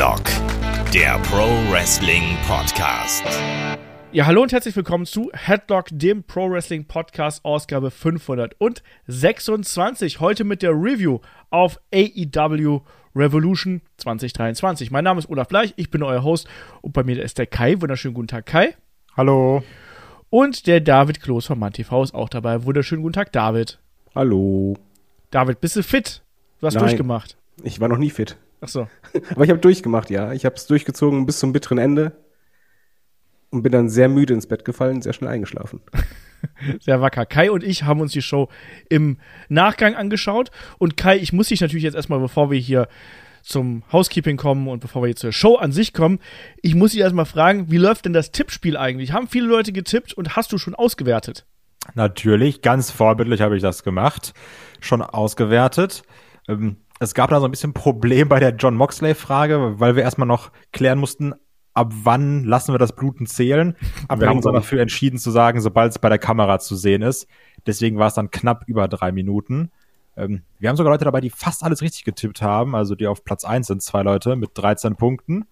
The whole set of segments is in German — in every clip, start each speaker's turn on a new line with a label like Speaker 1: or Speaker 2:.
Speaker 1: Headlock, der Pro Wrestling Podcast.
Speaker 2: Ja, hallo und herzlich willkommen zu Headlock, dem Pro Wrestling Podcast, Ausgabe 526. Heute mit der Review auf AEW Revolution 2023. Mein Name ist Olaf Bleich, ich bin euer Host und bei mir ist der Kai. Wunderschönen guten Tag, Kai.
Speaker 3: Hallo.
Speaker 2: Und der David Kloß von MannTV ist auch dabei. Wunderschönen guten Tag, David.
Speaker 3: Hallo.
Speaker 2: David, bist du fit? Du hast
Speaker 3: Nein.
Speaker 2: durchgemacht.
Speaker 3: Ich war noch nie fit.
Speaker 2: Ach so.
Speaker 3: Aber ich habe durchgemacht, ja. Ich habe es durchgezogen bis zum bitteren Ende und bin dann sehr müde ins Bett gefallen, sehr schnell eingeschlafen.
Speaker 2: Sehr wacker. Kai und ich haben uns die Show im Nachgang angeschaut. Und Kai, ich muss dich natürlich jetzt erstmal, bevor wir hier zum Housekeeping kommen und bevor wir jetzt zur Show an sich kommen, ich muss dich erstmal fragen, wie läuft denn das Tippspiel eigentlich? Haben viele Leute getippt und hast du schon ausgewertet?
Speaker 4: Natürlich, ganz vorbildlich habe ich das gemacht, schon ausgewertet. Ähm, es gab da so ein bisschen Problem bei der John Moxley-Frage, weil wir erstmal noch klären mussten, ab wann lassen wir das Bluten zählen. Aber wir haben uns dann dafür entschieden zu sagen, sobald es bei der Kamera zu sehen ist. Deswegen war es dann knapp über drei Minuten. Ähm, wir haben sogar Leute dabei, die fast alles richtig getippt haben. Also die auf Platz eins sind zwei Leute mit 13 Punkten.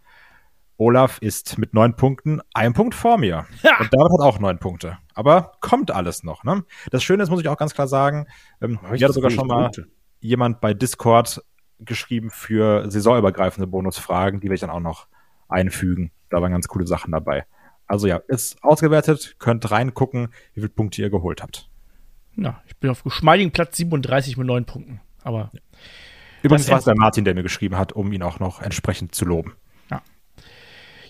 Speaker 4: Olaf ist mit neun Punkten ein Punkt vor mir.
Speaker 2: Ja.
Speaker 4: Und David hat auch neun Punkte. Aber kommt alles noch. Ne? Das Schöne ist, muss ich auch ganz klar sagen, ähm,
Speaker 3: ich
Speaker 4: mir hat
Speaker 3: so
Speaker 4: sogar schon mal
Speaker 3: Punkte?
Speaker 4: Jemand bei Discord geschrieben für saisonübergreifende Bonusfragen, die werde ich dann auch noch einfügen. Da waren ganz coole Sachen dabei. Also ja, ist ausgewertet, könnt reingucken, wie viele Punkte ihr geholt habt.
Speaker 2: Na, ich bin auf geschmeidigen Platz 37 mit neun Punkten. Aber
Speaker 4: Übrigens
Speaker 2: Das
Speaker 4: war es der Martin, der mir geschrieben hat, um ihn auch noch entsprechend zu loben.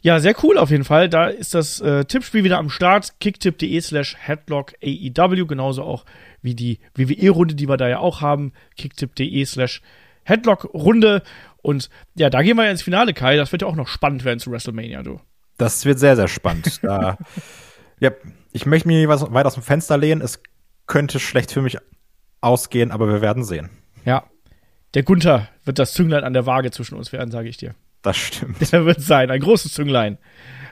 Speaker 2: Ja, sehr cool auf jeden Fall. Da ist das äh, Tippspiel wieder am Start. Kicktipp.de slash Headlock AEW. Genauso auch wie die WWE-Runde, die wir da ja auch haben. Kicktipp.de slash Headlock-Runde. Und ja, da gehen wir ja ins Finale, Kai. Das wird ja auch noch spannend werden zu WrestleMania, du.
Speaker 4: Das wird sehr, sehr spannend. da, ja, ich möchte mich weit aus dem Fenster lehnen. Es könnte schlecht für mich ausgehen, aber wir werden sehen.
Speaker 2: Ja. Der Gunther wird das Zünglein an der Waage zwischen uns werden, sage ich dir.
Speaker 4: Das stimmt.
Speaker 2: Der wird sein, ein großes Zünglein.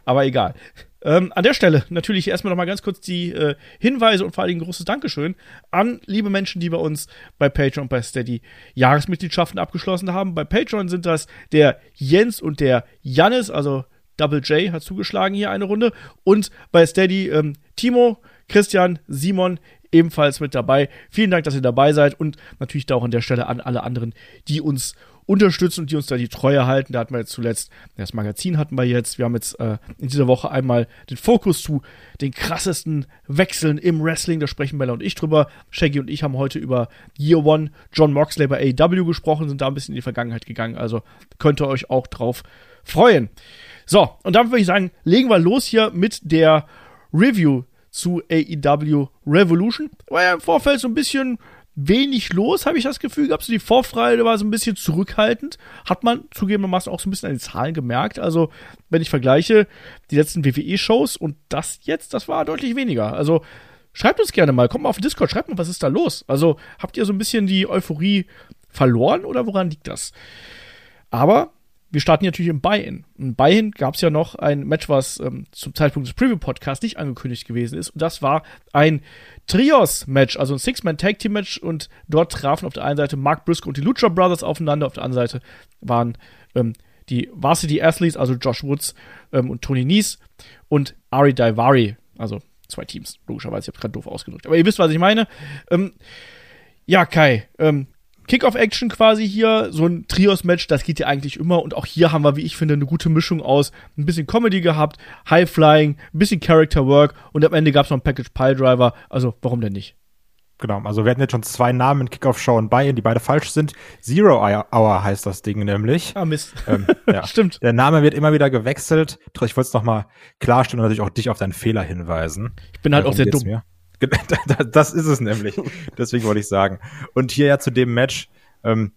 Speaker 2: Aber egal. Ähm, an der Stelle natürlich erstmal noch mal ganz kurz die äh, Hinweise und vor allem ein großes Dankeschön an liebe Menschen, die bei uns bei Patreon und bei Steady Jahresmitgliedschaften abgeschlossen haben. Bei Patreon sind das der Jens und der Jannis, also Double J hat zugeschlagen hier eine Runde. Und bei Steady ähm, Timo, Christian, Simon ebenfalls mit dabei. Vielen Dank, dass ihr dabei seid und natürlich auch an der Stelle an alle anderen, die uns unterstützen und die uns da die Treue halten. Da hatten wir jetzt zuletzt, das Magazin hatten wir jetzt. Wir haben jetzt äh, in dieser Woche einmal den Fokus zu den krassesten Wechseln im Wrestling. Da sprechen Bella und ich drüber. Shaggy und ich haben heute über Year One John Moxley bei AEW gesprochen, sind da ein bisschen in die Vergangenheit gegangen. Also könnt ihr euch auch drauf freuen. So, und dann würde ich sagen, legen wir los hier mit der Review zu AEW Revolution. War ja im Vorfeld so ein bisschen wenig los, habe ich das Gefühl gehabt. So die Vorfreude war so ein bisschen zurückhaltend. Hat man zugegebenermaßen auch so ein bisschen an den Zahlen gemerkt. Also, wenn ich vergleiche die letzten WWE-Shows und das jetzt, das war deutlich weniger. Also, schreibt uns gerne mal, kommt mal auf den Discord, schreibt mal, was ist da los? Also, habt ihr so ein bisschen die Euphorie verloren oder woran liegt das? Aber wir starten natürlich im Buy-In. Im Buy-In gab es ja noch ein Match, was ähm, zum Zeitpunkt des Preview-Podcasts nicht angekündigt gewesen ist. Und das war ein Trios-Match, also ein Six-Man-Tag-Team-Match. Und dort trafen auf der einen Seite Mark Briscoe und die Lucha Brothers aufeinander. Auf der anderen Seite waren ähm, die Varsity Athletes, also Josh Woods ähm, und Tony Nies und Ari Daivari, also zwei Teams, logischerweise. Ich habe gerade doof ausgedrückt. Aber ihr wisst, was ich meine. Ähm, ja, Kai, ähm, Kickoff-Action quasi hier, so ein Trios-Match, das geht ja eigentlich immer. Und auch hier haben wir, wie ich finde, eine gute Mischung aus ein bisschen Comedy gehabt, High-Flying, ein bisschen Character-Work und am Ende gab es noch einen Package-Pile-Driver. Also, warum denn nicht?
Speaker 4: Genau, also wir hatten jetzt schon zwei Namen in Kickoff-Show und Buy-In, die beide falsch sind. Zero Hour heißt das Ding nämlich.
Speaker 2: Ah, Mist.
Speaker 4: Ähm, ja.
Speaker 2: Stimmt.
Speaker 4: Der Name wird immer wieder gewechselt. Ich wollte es nochmal klarstellen und natürlich auch dich auf deinen Fehler hinweisen.
Speaker 2: Ich bin halt auch
Speaker 4: Darum
Speaker 2: sehr
Speaker 4: geht's
Speaker 2: dumm.
Speaker 4: mir. Das ist es nämlich. Deswegen wollte ich sagen. Und hier ja zu dem Match ähm,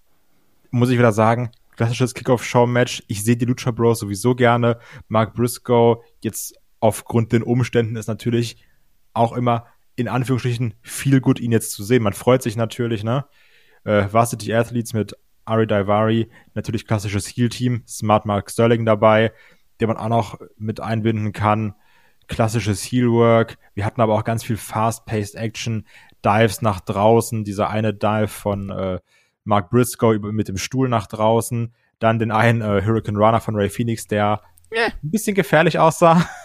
Speaker 4: muss ich wieder sagen, klassisches Kickoff-Show-Match. Ich sehe die Lucha Bros sowieso gerne. Mark Briscoe jetzt aufgrund den Umständen ist natürlich auch immer in Anführungsstrichen viel gut, ihn jetzt zu sehen. Man freut sich natürlich, ne? Äh, Varsity Athletes mit Ari Daivari, natürlich klassisches Heel-Team, Smart Mark Sterling dabei, der man auch noch mit einbinden kann. Klassisches Heel-Work. Wir hatten aber auch ganz viel Fast-Paced Action, Dives nach draußen, dieser eine Dive von äh, Mark Briscoe über, mit dem Stuhl nach draußen. Dann den einen äh, Hurricane Runner von Ray Phoenix, der
Speaker 2: Ja.
Speaker 4: ein bisschen gefährlich aussah.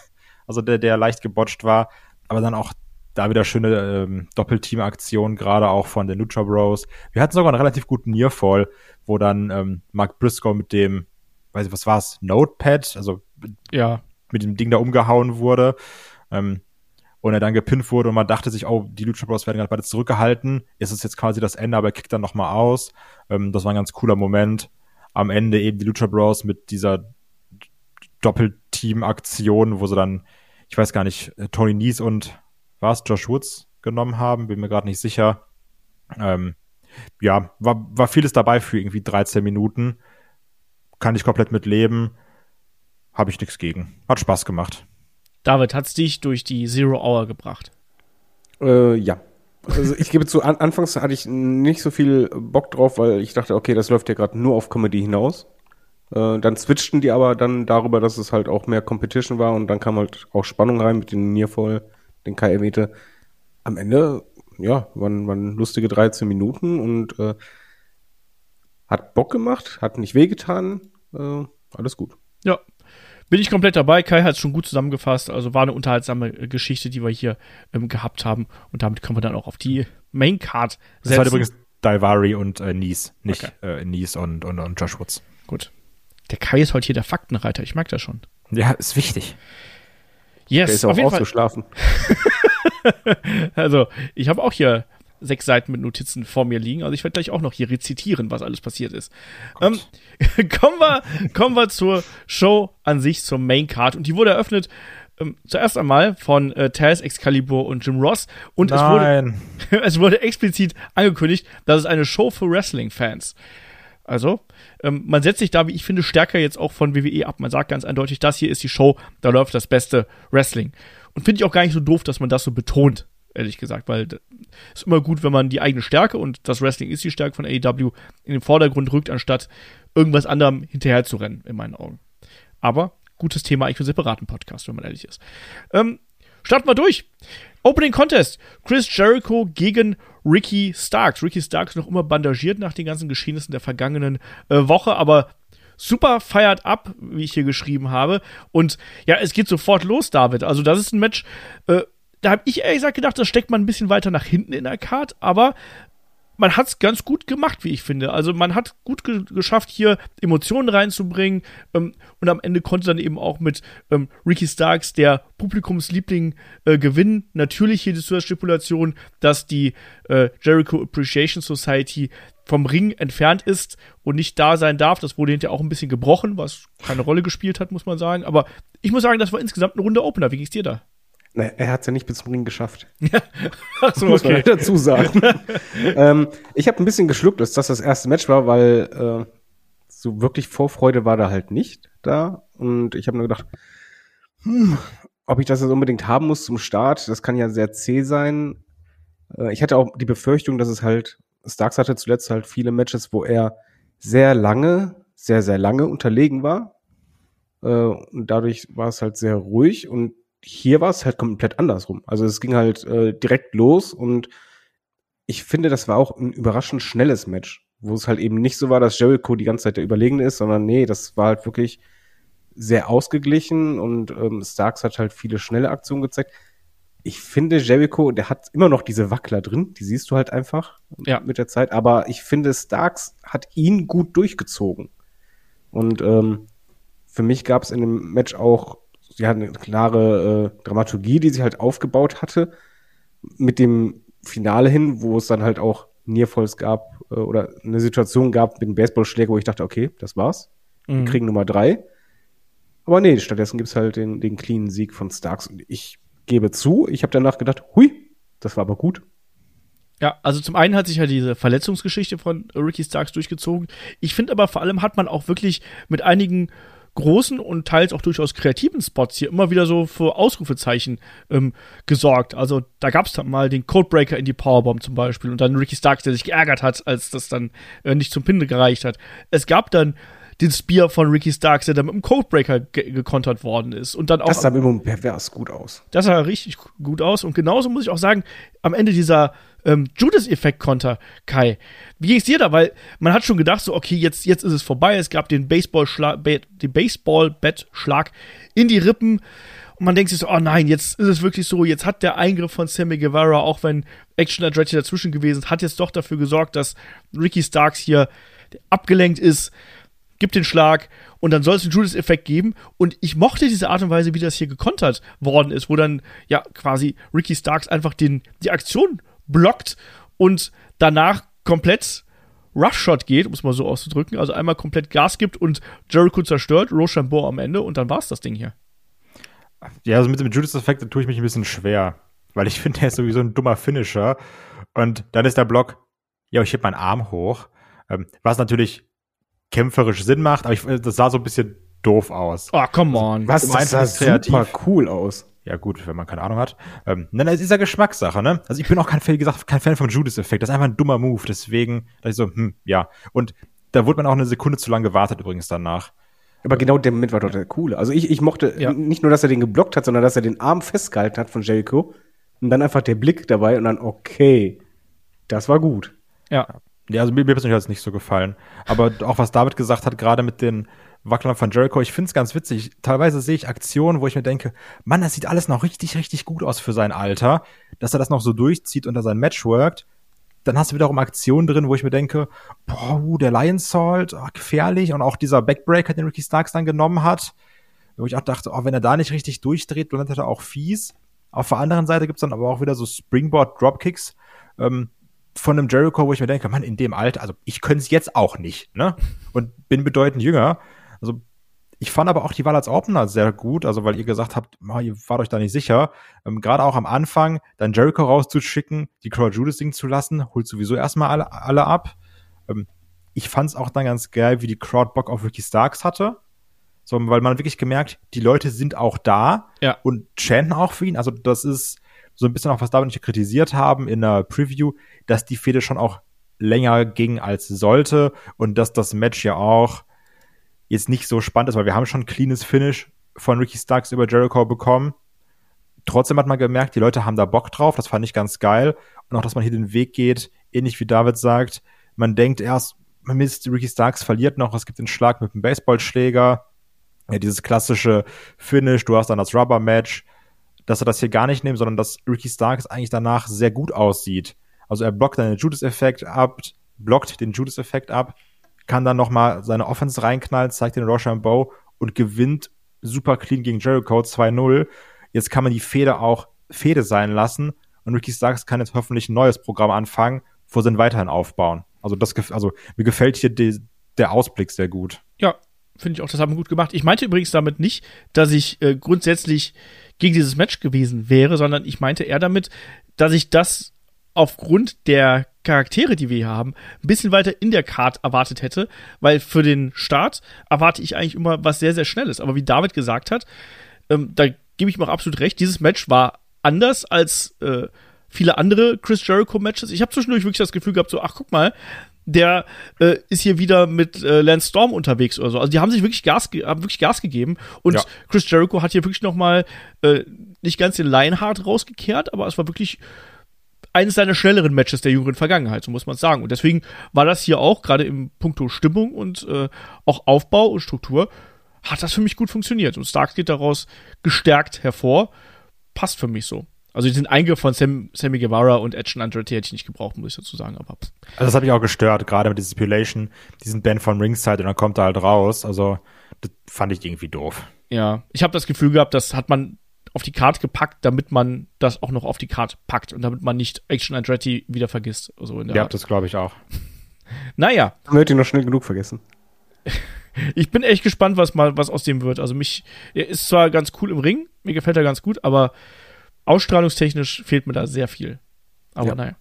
Speaker 4: Also der, der leicht gebotcht war. Aber dann auch da wieder schöne ähm, Doppelteam-Aktion, gerade auch von den Lucha Bros. Wir hatten sogar einen relativ guten Nearfall, wo dann ähm, Mark Briscoe mit dem, weiß ich, was war's, Notepad, also
Speaker 2: Ja.
Speaker 4: Mit dem Ding da umgehauen wurde. Ähm, und er dann gepinnt wurde und man dachte sich, oh, die Lucha Bros werden gerade beide zurückgehalten. Ist es jetzt quasi das Ende, aber er kickt dann nochmal aus. Ähm, das war ein ganz cooler Moment. Am Ende eben die Lucha Bros mit dieser Doppelteam-Aktion, wo sie dann, ich weiß gar nicht, äh, Tony Nies und was, Josh Woods genommen haben, bin mir gerade nicht sicher. Ähm, ja, war, war vieles dabei für irgendwie 13 Minuten. Kann ich komplett mit leben. Habe ich nichts gegen. Hat Spaß gemacht.
Speaker 2: David, hat's dich durch die Zero Hour gebracht?
Speaker 3: Äh, ja. Also ich gebe zu, an, anfangs hatte ich nicht so viel Bock drauf, weil ich dachte, okay, das läuft ja gerade nur auf Comedy hinaus. Äh, dann switchten die aber dann darüber, dass es halt auch mehr Competition war und dann kam halt auch Spannung rein mit den Nearfall, den Kai erwähnte. Am Ende, ja, waren, waren lustige 13 Minuten und äh, hat Bock gemacht, hat nicht wehgetan, äh, alles gut.
Speaker 2: Ja. Bin ich komplett dabei. Kai hat es schon gut zusammengefasst. Also war eine unterhaltsame äh, Geschichte, die wir hier ähm, gehabt haben. Und damit können wir dann auch auf die Main Card
Speaker 4: Das war
Speaker 2: setzen.
Speaker 4: übrigens Daivari und äh, Nies, nicht
Speaker 2: Okay.
Speaker 4: äh, Nies und, und, und Josh Woods.
Speaker 2: Gut. Der Kai ist heute hier der Faktenreiter. Ich merke das schon.
Speaker 4: Ja, ist wichtig.
Speaker 2: Yes,
Speaker 3: Der ist auch
Speaker 2: auf jeden Fall.
Speaker 3: ausgeschlafen.
Speaker 2: Also, ich habe auch hier sechs Seiten mit Notizen vor mir liegen. Also ich werde gleich auch noch hier rezitieren, was alles passiert ist. Ähm, kommen, wir, kommen wir zur Show an sich, zur Main Card. Und die wurde eröffnet ähm, zuerst einmal von äh, Taz, Excalibur und Jim Ross. Und es wurde, es wurde explizit angekündigt, dass es eine Show für Wrestling-Fans. Also, ähm, man setzt sich da, wie ich finde, stärker jetzt auch von WWE ab. Man sagt ganz eindeutig, das hier ist die Show, da läuft das beste Wrestling. Und finde ich auch gar nicht so doof, dass man das so betont, ehrlich gesagt, weil es ist immer gut, wenn man die eigene Stärke und das Wrestling ist die Stärke von AEW in den Vordergrund rückt, anstatt irgendwas anderem hinterher zu rennen, in meinen Augen. Aber gutes Thema eigentlich für einen separaten Podcast, wenn man ehrlich ist. Ähm, starten wir durch. Opening Contest. Chris Jericho gegen Ricky Starks. Ricky Starks noch immer bandagiert nach den ganzen Geschehnissen der vergangenen äh, Woche, aber super feiert ab, wie ich hier geschrieben habe. Und ja, es geht sofort los, David. Also, das ist ein Match, äh, da habe ich ehrlich gesagt gedacht, das steckt man ein bisschen weiter nach hinten in der Card, aber man hat es ganz gut gemacht, wie ich finde. Also man hat gut ge geschafft, hier Emotionen reinzubringen ähm, und am Ende konnte dann eben auch mit ähm, Ricky Starks, der Publikumsliebling, äh, gewinnen. Natürlich hier die Stipulation, dass die äh, Jericho Appreciation Society vom Ring entfernt ist und nicht da sein darf. Das wurde hinterher auch ein bisschen gebrochen, was keine Rolle gespielt hat, muss man sagen. Aber ich muss sagen, das war insgesamt eine Runde Opener. Wie ging's dir da?
Speaker 3: Na, er hat es ja nicht bis zum Ring geschafft.
Speaker 2: Ach so,
Speaker 3: muss man dazu sagen. ähm, ich habe ein bisschen geschluckt, dass das das erste Match war, weil äh, so wirklich Vorfreude war da halt nicht da. Und ich habe nur gedacht, hm, ob ich das jetzt unbedingt haben muss zum Start, das kann ja sehr zäh sein. Äh, ich hatte auch die Befürchtung, dass es halt, Starks hatte zuletzt halt viele Matches, wo er sehr lange, sehr, sehr lange unterlegen war. Äh, und dadurch war es halt sehr ruhig und hier war es halt komplett andersrum. Also es ging halt äh, direkt los und ich finde, das war auch ein überraschend schnelles Match, wo es halt eben nicht so war, dass Jericho die ganze Zeit der Überlegene ist, sondern nee, das war halt wirklich sehr ausgeglichen und ähm, Starks hat halt viele schnelle Aktionen gezeigt. Ich finde, Jericho, der hat immer noch diese Wackler drin, die siehst du halt einfach
Speaker 2: Ja.
Speaker 3: mit der Zeit, aber ich finde, Starks hat ihn gut durchgezogen. Und ähm, für mich gab es in dem Match auch ja, eine klare äh, Dramaturgie, die sich halt aufgebaut hatte, mit dem Finale hin, wo es dann halt auch Nearfalls gab äh, oder eine Situation gab mit dem Baseballschläger, wo ich dachte, okay, das war's. Wir
Speaker 2: Mhm.
Speaker 3: kriegen Nummer drei. Aber nee, stattdessen gibt's halt den, den cleanen Sieg von Starks. Und ich gebe zu, ich habe danach gedacht, hui, das war aber gut.
Speaker 2: Ja, also zum einen hat sich ja diese Verletzungsgeschichte von Ricky Starks durchgezogen. Ich finde aber vor allem hat man auch wirklich mit einigen großen und teils auch durchaus kreativen Spots hier immer wieder so für Ausrufezeichen ähm, gesorgt. Also da gab es dann mal den Codebreaker in die Powerbomb zum Beispiel und dann Ricky Starks, der sich geärgert hat, als das dann äh, nicht zum Pin gereicht hat. Es gab dann den Spear von Ricky Starks, der dann mit dem Codebreaker ge gekontert worden ist. Und dann auch.
Speaker 3: Das sah immer pervers gut aus.
Speaker 2: Das sah richtig gut aus. Und genauso muss ich auch sagen, am Ende dieser ähm, Judas-Effekt-Konter, Kai. Wie ging es dir da? Weil man hat schon gedacht, so, okay, jetzt, jetzt ist es vorbei. Es gab den Baseball-Bettschlag in die Rippen. Und man denkt sich so, oh nein, jetzt ist es wirklich so, jetzt hat der Eingriff von Sammy Guevara, auch wenn Action Andretti dazwischen gewesen ist, hat jetzt doch dafür gesorgt, dass Ricky Starks hier abgelenkt ist, gibt den Schlag und dann soll es einen Judas-Effekt geben. Und ich mochte diese Art und Weise, wie das hier gekontert worden ist, wo dann ja quasi Ricky Starks einfach den, die Aktion blockt und danach komplett Roughshot geht, um es mal so auszudrücken. Also einmal komplett Gas gibt und Jericho zerstört, Rochambeau am Ende und dann war es das Ding hier.
Speaker 4: Ja, also mit dem Judas-Effekt tue ich mich ein bisschen schwer, weil ich finde, der ist sowieso ein dummer Finisher. Und dann ist der Block, ja, ich heb meinen Arm hoch, ähm, was natürlich kämpferisch Sinn macht, aber ich, das sah so ein bisschen doof aus.
Speaker 2: Oh, come on.
Speaker 3: Was, das sah super cool aus.
Speaker 4: Ja, gut, wenn man keine Ahnung hat. Ähm, nein, das ist ja Geschmackssache, ne? Also ich bin auch kein, wie gesagt, kein Fan vom Judas-Effekt. Das ist einfach ein dummer Move. Deswegen, da ich so, hm, ja. Und da wurde man auch eine Sekunde zu lange gewartet übrigens danach.
Speaker 3: Aber genau der Moment war doch der coole. Also ich, ich mochte ja. nicht nur, dass er den geblockt hat, sondern dass er den Arm festgehalten hat von Jericho. Und dann einfach der Blick dabei und dann, okay, das war gut.
Speaker 4: Ja. Ja, also mir, mir persönlich hat es nicht so gefallen. Aber auch was David gesagt hat, gerade mit den Wacklern von Jericho, ich finde es ganz witzig. Teilweise sehe ich Aktionen, wo ich mir denke, Mann, das sieht alles noch richtig, richtig gut aus für sein Alter, dass er das noch so durchzieht und da sein Match workt. Dann hast du wiederum Aktionen drin, wo ich mir denke, boah, uh, der Lion Salt, oh, gefährlich. Und auch dieser Backbreaker, den Ricky Starks dann genommen hat, wo ich auch dachte, oh, wenn er da nicht richtig durchdreht, dann ist er auch fies. Auf der anderen Seite gibt's dann aber auch wieder so Springboard Dropkicks, ähm, von einem Jericho, wo ich mir denke, Mann, in dem Alter, also ich könnte es jetzt auch nicht, ne? Und bin bedeutend jünger. Also ich fand aber auch die Wahl als Opener sehr gut, also weil ihr gesagt habt, oh, ihr wart euch da nicht sicher. Ähm, Gerade auch am Anfang, dann Jericho rauszuschicken, die Crowd Judas singen zu lassen, holt sowieso erstmal alle, alle ab. Ähm, ich fand es auch dann ganz geil, wie die Crowd Bock auf Ricky Starks hatte. So, weil man wirklich gemerkt, die Leute sind auch da
Speaker 2: ja.
Speaker 4: und chanten auch für ihn. Also das ist so ein bisschen auch, was David und ich kritisiert haben in der Preview, dass die Fehde schon auch länger ging als sollte und dass das Match ja auch jetzt nicht so spannend ist, weil wir haben schon ein cleanes Finish von Ricky Starks über Jericho bekommen. Trotzdem hat man gemerkt, die Leute haben da Bock drauf, das fand ich ganz geil. Und auch, dass man hier den Weg geht, ähnlich wie David sagt, man denkt erst, man misst, Ricky Starks verliert noch, es gibt den Schlag mit dem Baseballschläger, ja, dieses klassische Finish, du hast dann das Rubber-Match, dass er das hier gar nicht nimmt, sondern dass Ricky Starks eigentlich danach sehr gut aussieht. Also er blockt dann den Judas-Effekt ab, blockt den Judas-Effekt ab, kann dann nochmal seine Offense reinknallen, zeigt den Rochambeau und gewinnt super clean gegen Jericho 2-0. Jetzt kann man die Fehde auch Fehde sein lassen und Ricky Starks kann jetzt hoffentlich ein neues Programm anfangen, wo sie weiterhin aufbauen. Also das, also mir gefällt hier die, der Ausblick sehr gut.
Speaker 2: Ja, finde ich auch, das haben wir gut gemacht. Ich meinte übrigens damit nicht, dass ich äh, grundsätzlich gegen dieses Match gewesen wäre, sondern ich meinte eher damit, dass ich das aufgrund der Charaktere, die wir hier haben, ein bisschen weiter in der Card erwartet hätte, weil für den Start erwarte ich eigentlich immer was sehr, sehr Schnelles. Aber wie David gesagt hat, ähm, da gebe ich mir auch absolut recht, dieses Match war anders als äh, viele andere Chris Jericho-Matches. Ich habe zwischendurch wirklich das Gefühl gehabt, so, ach guck mal, der äh, ist hier wieder mit äh, Lance Storm unterwegs oder so. Also die haben sich wirklich Gas, haben wirklich Gas gegeben und ja. Chris Jericho hat hier wirklich noch mal äh, nicht ganz den Lionheart rausgekehrt, aber es war wirklich eines seiner schnelleren Matches der jüngeren Vergangenheit, so muss man sagen. Und deswegen war das hier auch, gerade im Punkto Stimmung und äh, auch Aufbau und Struktur, hat das für mich gut funktioniert. Und Starks geht daraus gestärkt hervor. Passt für mich so. Also den Eingriff von Sam, Sammy Guevara und Edge Andretti hätte ich nicht gebraucht, muss ich dazu sagen. Aber
Speaker 4: also das hat mich auch gestört, gerade mit der Stipulation, diesen Band von Ringside und dann kommt er halt raus. Also das fand ich irgendwie doof.
Speaker 2: Ja, ich habe das Gefühl gehabt, das hat man auf die Karte gepackt, damit man das auch noch auf die Karte packt und damit man nicht Action Andretti wieder vergisst. Also in der
Speaker 4: ja, Art. das glaube ich auch.
Speaker 2: naja.
Speaker 3: Man wird ihn noch schnell genug vergessen.
Speaker 2: ich bin echt gespannt, was mal was aus dem wird. Also mich, er ist zwar ganz cool im Ring, mir gefällt er ganz gut, aber ausstrahlungstechnisch fehlt mir da sehr viel. Aber ja. naja.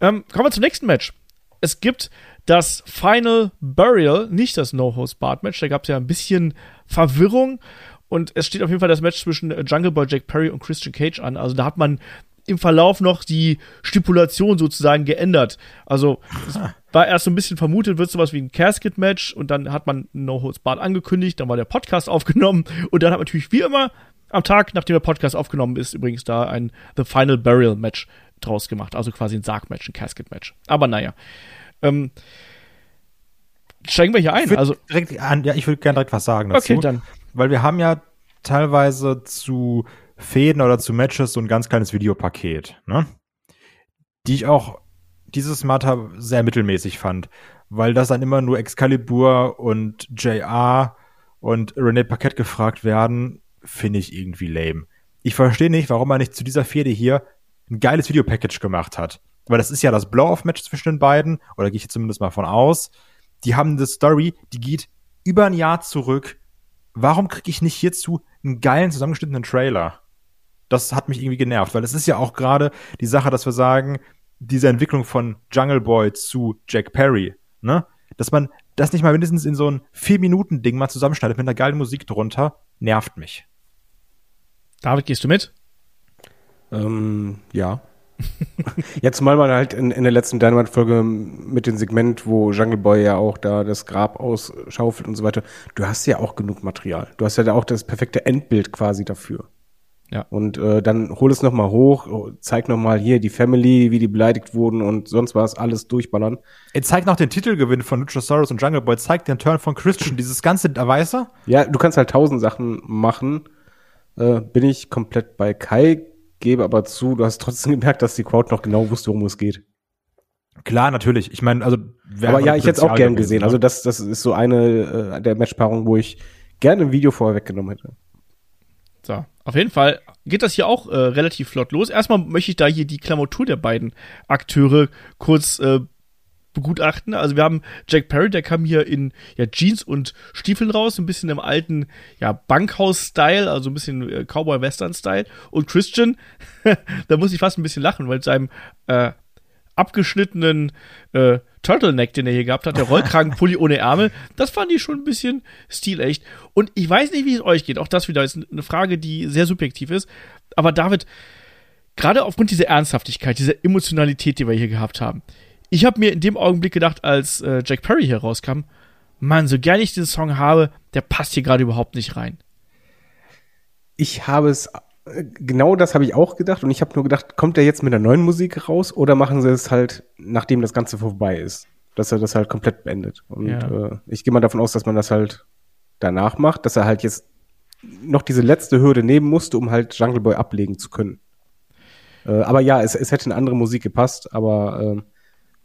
Speaker 2: Ähm, kommen wir zum nächsten Match. Es gibt das Final Burial, nicht das No-Host-Bart-Match. Da gab es ja ein bisschen Verwirrung. Und es steht auf jeden Fall das Match zwischen äh, Jungle Boy Jack Perry und Christian Cage an. Also da hat man im Verlauf noch die Stipulation sozusagen geändert. Also es war erst so ein bisschen vermutet, wird sowas wie ein Casket-Match und dann hat man No Holds Barred angekündigt, dann war der Podcast aufgenommen und dann hat natürlich wie immer am Tag, nachdem der Podcast aufgenommen ist, übrigens da ein The Final Burial Match draus gemacht. Also quasi ein Sarg-Match, ein Casket-Match. Aber naja. Ähm, steigen wir hier ein. Also,
Speaker 4: direkt an, ja, ich würde gerne direkt was sagen dazu.
Speaker 2: okay, dann.
Speaker 4: Weil wir haben ja teilweise zu Fäden oder zu Matches so ein ganz kleines Videopaket, ne? Die ich auch dieses Mal sehr mittelmäßig fand. Weil das dann immer nur Excalibur und JR und René Paquette gefragt werden, finde ich irgendwie lame. Ich verstehe nicht, warum man nicht zu dieser Fehde hier ein geiles Videopackage gemacht hat. Weil das ist ja das Blow-Off-Match zwischen den beiden, oder gehe ich jetzt zumindest mal von aus. Die haben eine Story, die geht über ein Jahr zurück. Warum kriege ich nicht hierzu einen geilen zusammengeschnittenen Trailer? Das hat mich irgendwie genervt, weil es ist ja auch gerade die Sache, dass wir sagen, diese Entwicklung von Jungle Boy zu Jack Perry, ne? Dass man das nicht mal mindestens in so ein Vier-Minuten-Ding mal zusammenschneidet mit einer geilen Musik drunter, nervt mich.
Speaker 2: David, gehst du mit?
Speaker 3: Ähm, ja. Jetzt mal man halt in, in der letzten Dynamite-Folge mit dem Segment, wo Jungle Boy ja auch da das Grab ausschaufelt und so weiter. Du hast ja auch genug Material. Du hast ja da auch das perfekte Endbild quasi dafür.
Speaker 2: Ja.
Speaker 3: Und äh, dann hol es noch mal hoch, zeig noch mal hier die Family, wie die beleidigt wurden und sonst was, alles durchballern.
Speaker 4: Er zeigt noch den Titelgewinn von Luchasaurus und Jungle Boy, zeigt den Turn von Christian, dieses ganze, weißt du?
Speaker 3: Ja, du kannst halt tausend Sachen machen. Äh, bin ich komplett bei Kai, gebe aber zu, du hast trotzdem gemerkt, dass die Crowd noch genau wusste, worum es geht.
Speaker 4: Klar, natürlich. Ich meine, also
Speaker 3: Aber ja, ich hätte es auch gern
Speaker 4: gewesen,
Speaker 3: gesehen.
Speaker 4: ne?
Speaker 3: Also das, das ist so eine äh, der Matchpaarungen, wo ich gerne ein Video vorher weggenommen hätte.
Speaker 2: So, auf jeden Fall geht das hier auch äh, relativ flott los. Erstmal möchte ich da hier die Klamotur der beiden Akteure kurz äh, begutachten. Also wir haben Jack Perry, der kam hier in ja, Jeans und Stiefeln raus, ein bisschen im alten ja, Bankhaus-Style, also ein bisschen äh, Cowboy-Western-Style. Und Christian, da muss ich fast ein bisschen lachen, weil seinem äh, abgeschnittenen äh, Turtleneck, den er hier gehabt hat, der Rollkragenpulli ohne Ärmel, das fand ich schon ein bisschen stilecht. Und ich weiß nicht, wie es euch geht. Auch das wieder ist eine Frage, die sehr subjektiv ist. Aber David, gerade aufgrund dieser Ernsthaftigkeit, dieser Emotionalität, die wir hier gehabt haben, ich habe mir in dem Augenblick gedacht, als äh, Jack Perry hier rauskam, Mann, so gern ich den Song habe, der passt hier gerade überhaupt nicht rein.
Speaker 3: Ich habe es, äh, genau das habe ich auch gedacht und ich habe nur gedacht, kommt er jetzt mit der neuen Musik raus oder machen sie es halt, nachdem das Ganze vorbei ist? Dass er das halt komplett beendet. Und
Speaker 2: Ja.
Speaker 3: äh, ich gehe mal davon aus, dass man das halt danach macht, dass er halt jetzt noch diese letzte Hürde nehmen musste, um halt Jungle Boy ablegen zu können. Äh, aber ja, es, es hätte eine andere Musik gepasst, aber ähm,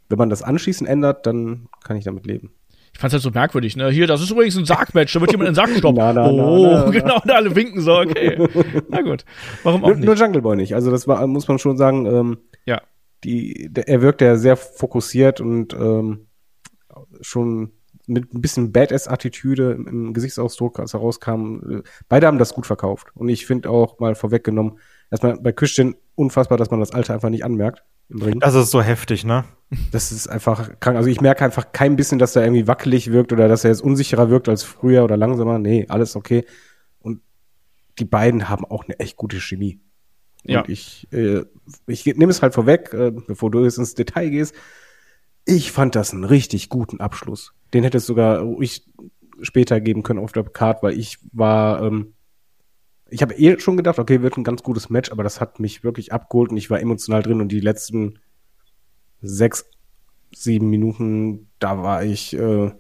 Speaker 3: wenn man das anschließend ändert, dann kann ich damit leben.
Speaker 2: Ich fand's halt so merkwürdig, ne? Hier, das ist übrigens ein Sargmatch, da wird jemand in den Sack stoppen.
Speaker 3: Na, na,
Speaker 2: oh,
Speaker 3: na, na.
Speaker 2: genau, und alle winken so, okay. Na gut. Warum auch
Speaker 3: Nur, nur
Speaker 2: nicht?
Speaker 3: Jungle Boy nicht. Also das war, muss man schon sagen, ähm,
Speaker 2: Ja.
Speaker 3: die, der, er wirkt ja sehr fokussiert und ähm, schon mit ein bisschen Badass-Attitüde im, im Gesichtsausdruck, als er rauskam. Beide haben das gut verkauft. Und ich finde auch mal vorweggenommen, erstmal bei Christian unfassbar, dass man das Alter einfach nicht anmerkt im Ring.
Speaker 4: Das ist so heftig, ne?
Speaker 3: Das ist einfach krank. Also ich merke einfach kein bisschen, dass er irgendwie wackelig wirkt oder dass er jetzt unsicherer wirkt als früher oder langsamer. Nee, alles okay. Und die beiden haben auch eine echt gute Chemie.
Speaker 2: Ja.
Speaker 3: Und ich, äh, ich nehme es halt vorweg, äh, bevor du jetzt ins Detail gehst. Ich fand das einen richtig guten Abschluss. Den hätte es sogar ruhig später geben können auf der Card, weil ich war, ähm, ich habe eh schon gedacht, okay, wird ein ganz gutes Match, aber das hat mich wirklich abgeholt und ich war emotional drin und die letzten sechs, sieben Minuten, da war ich, äh,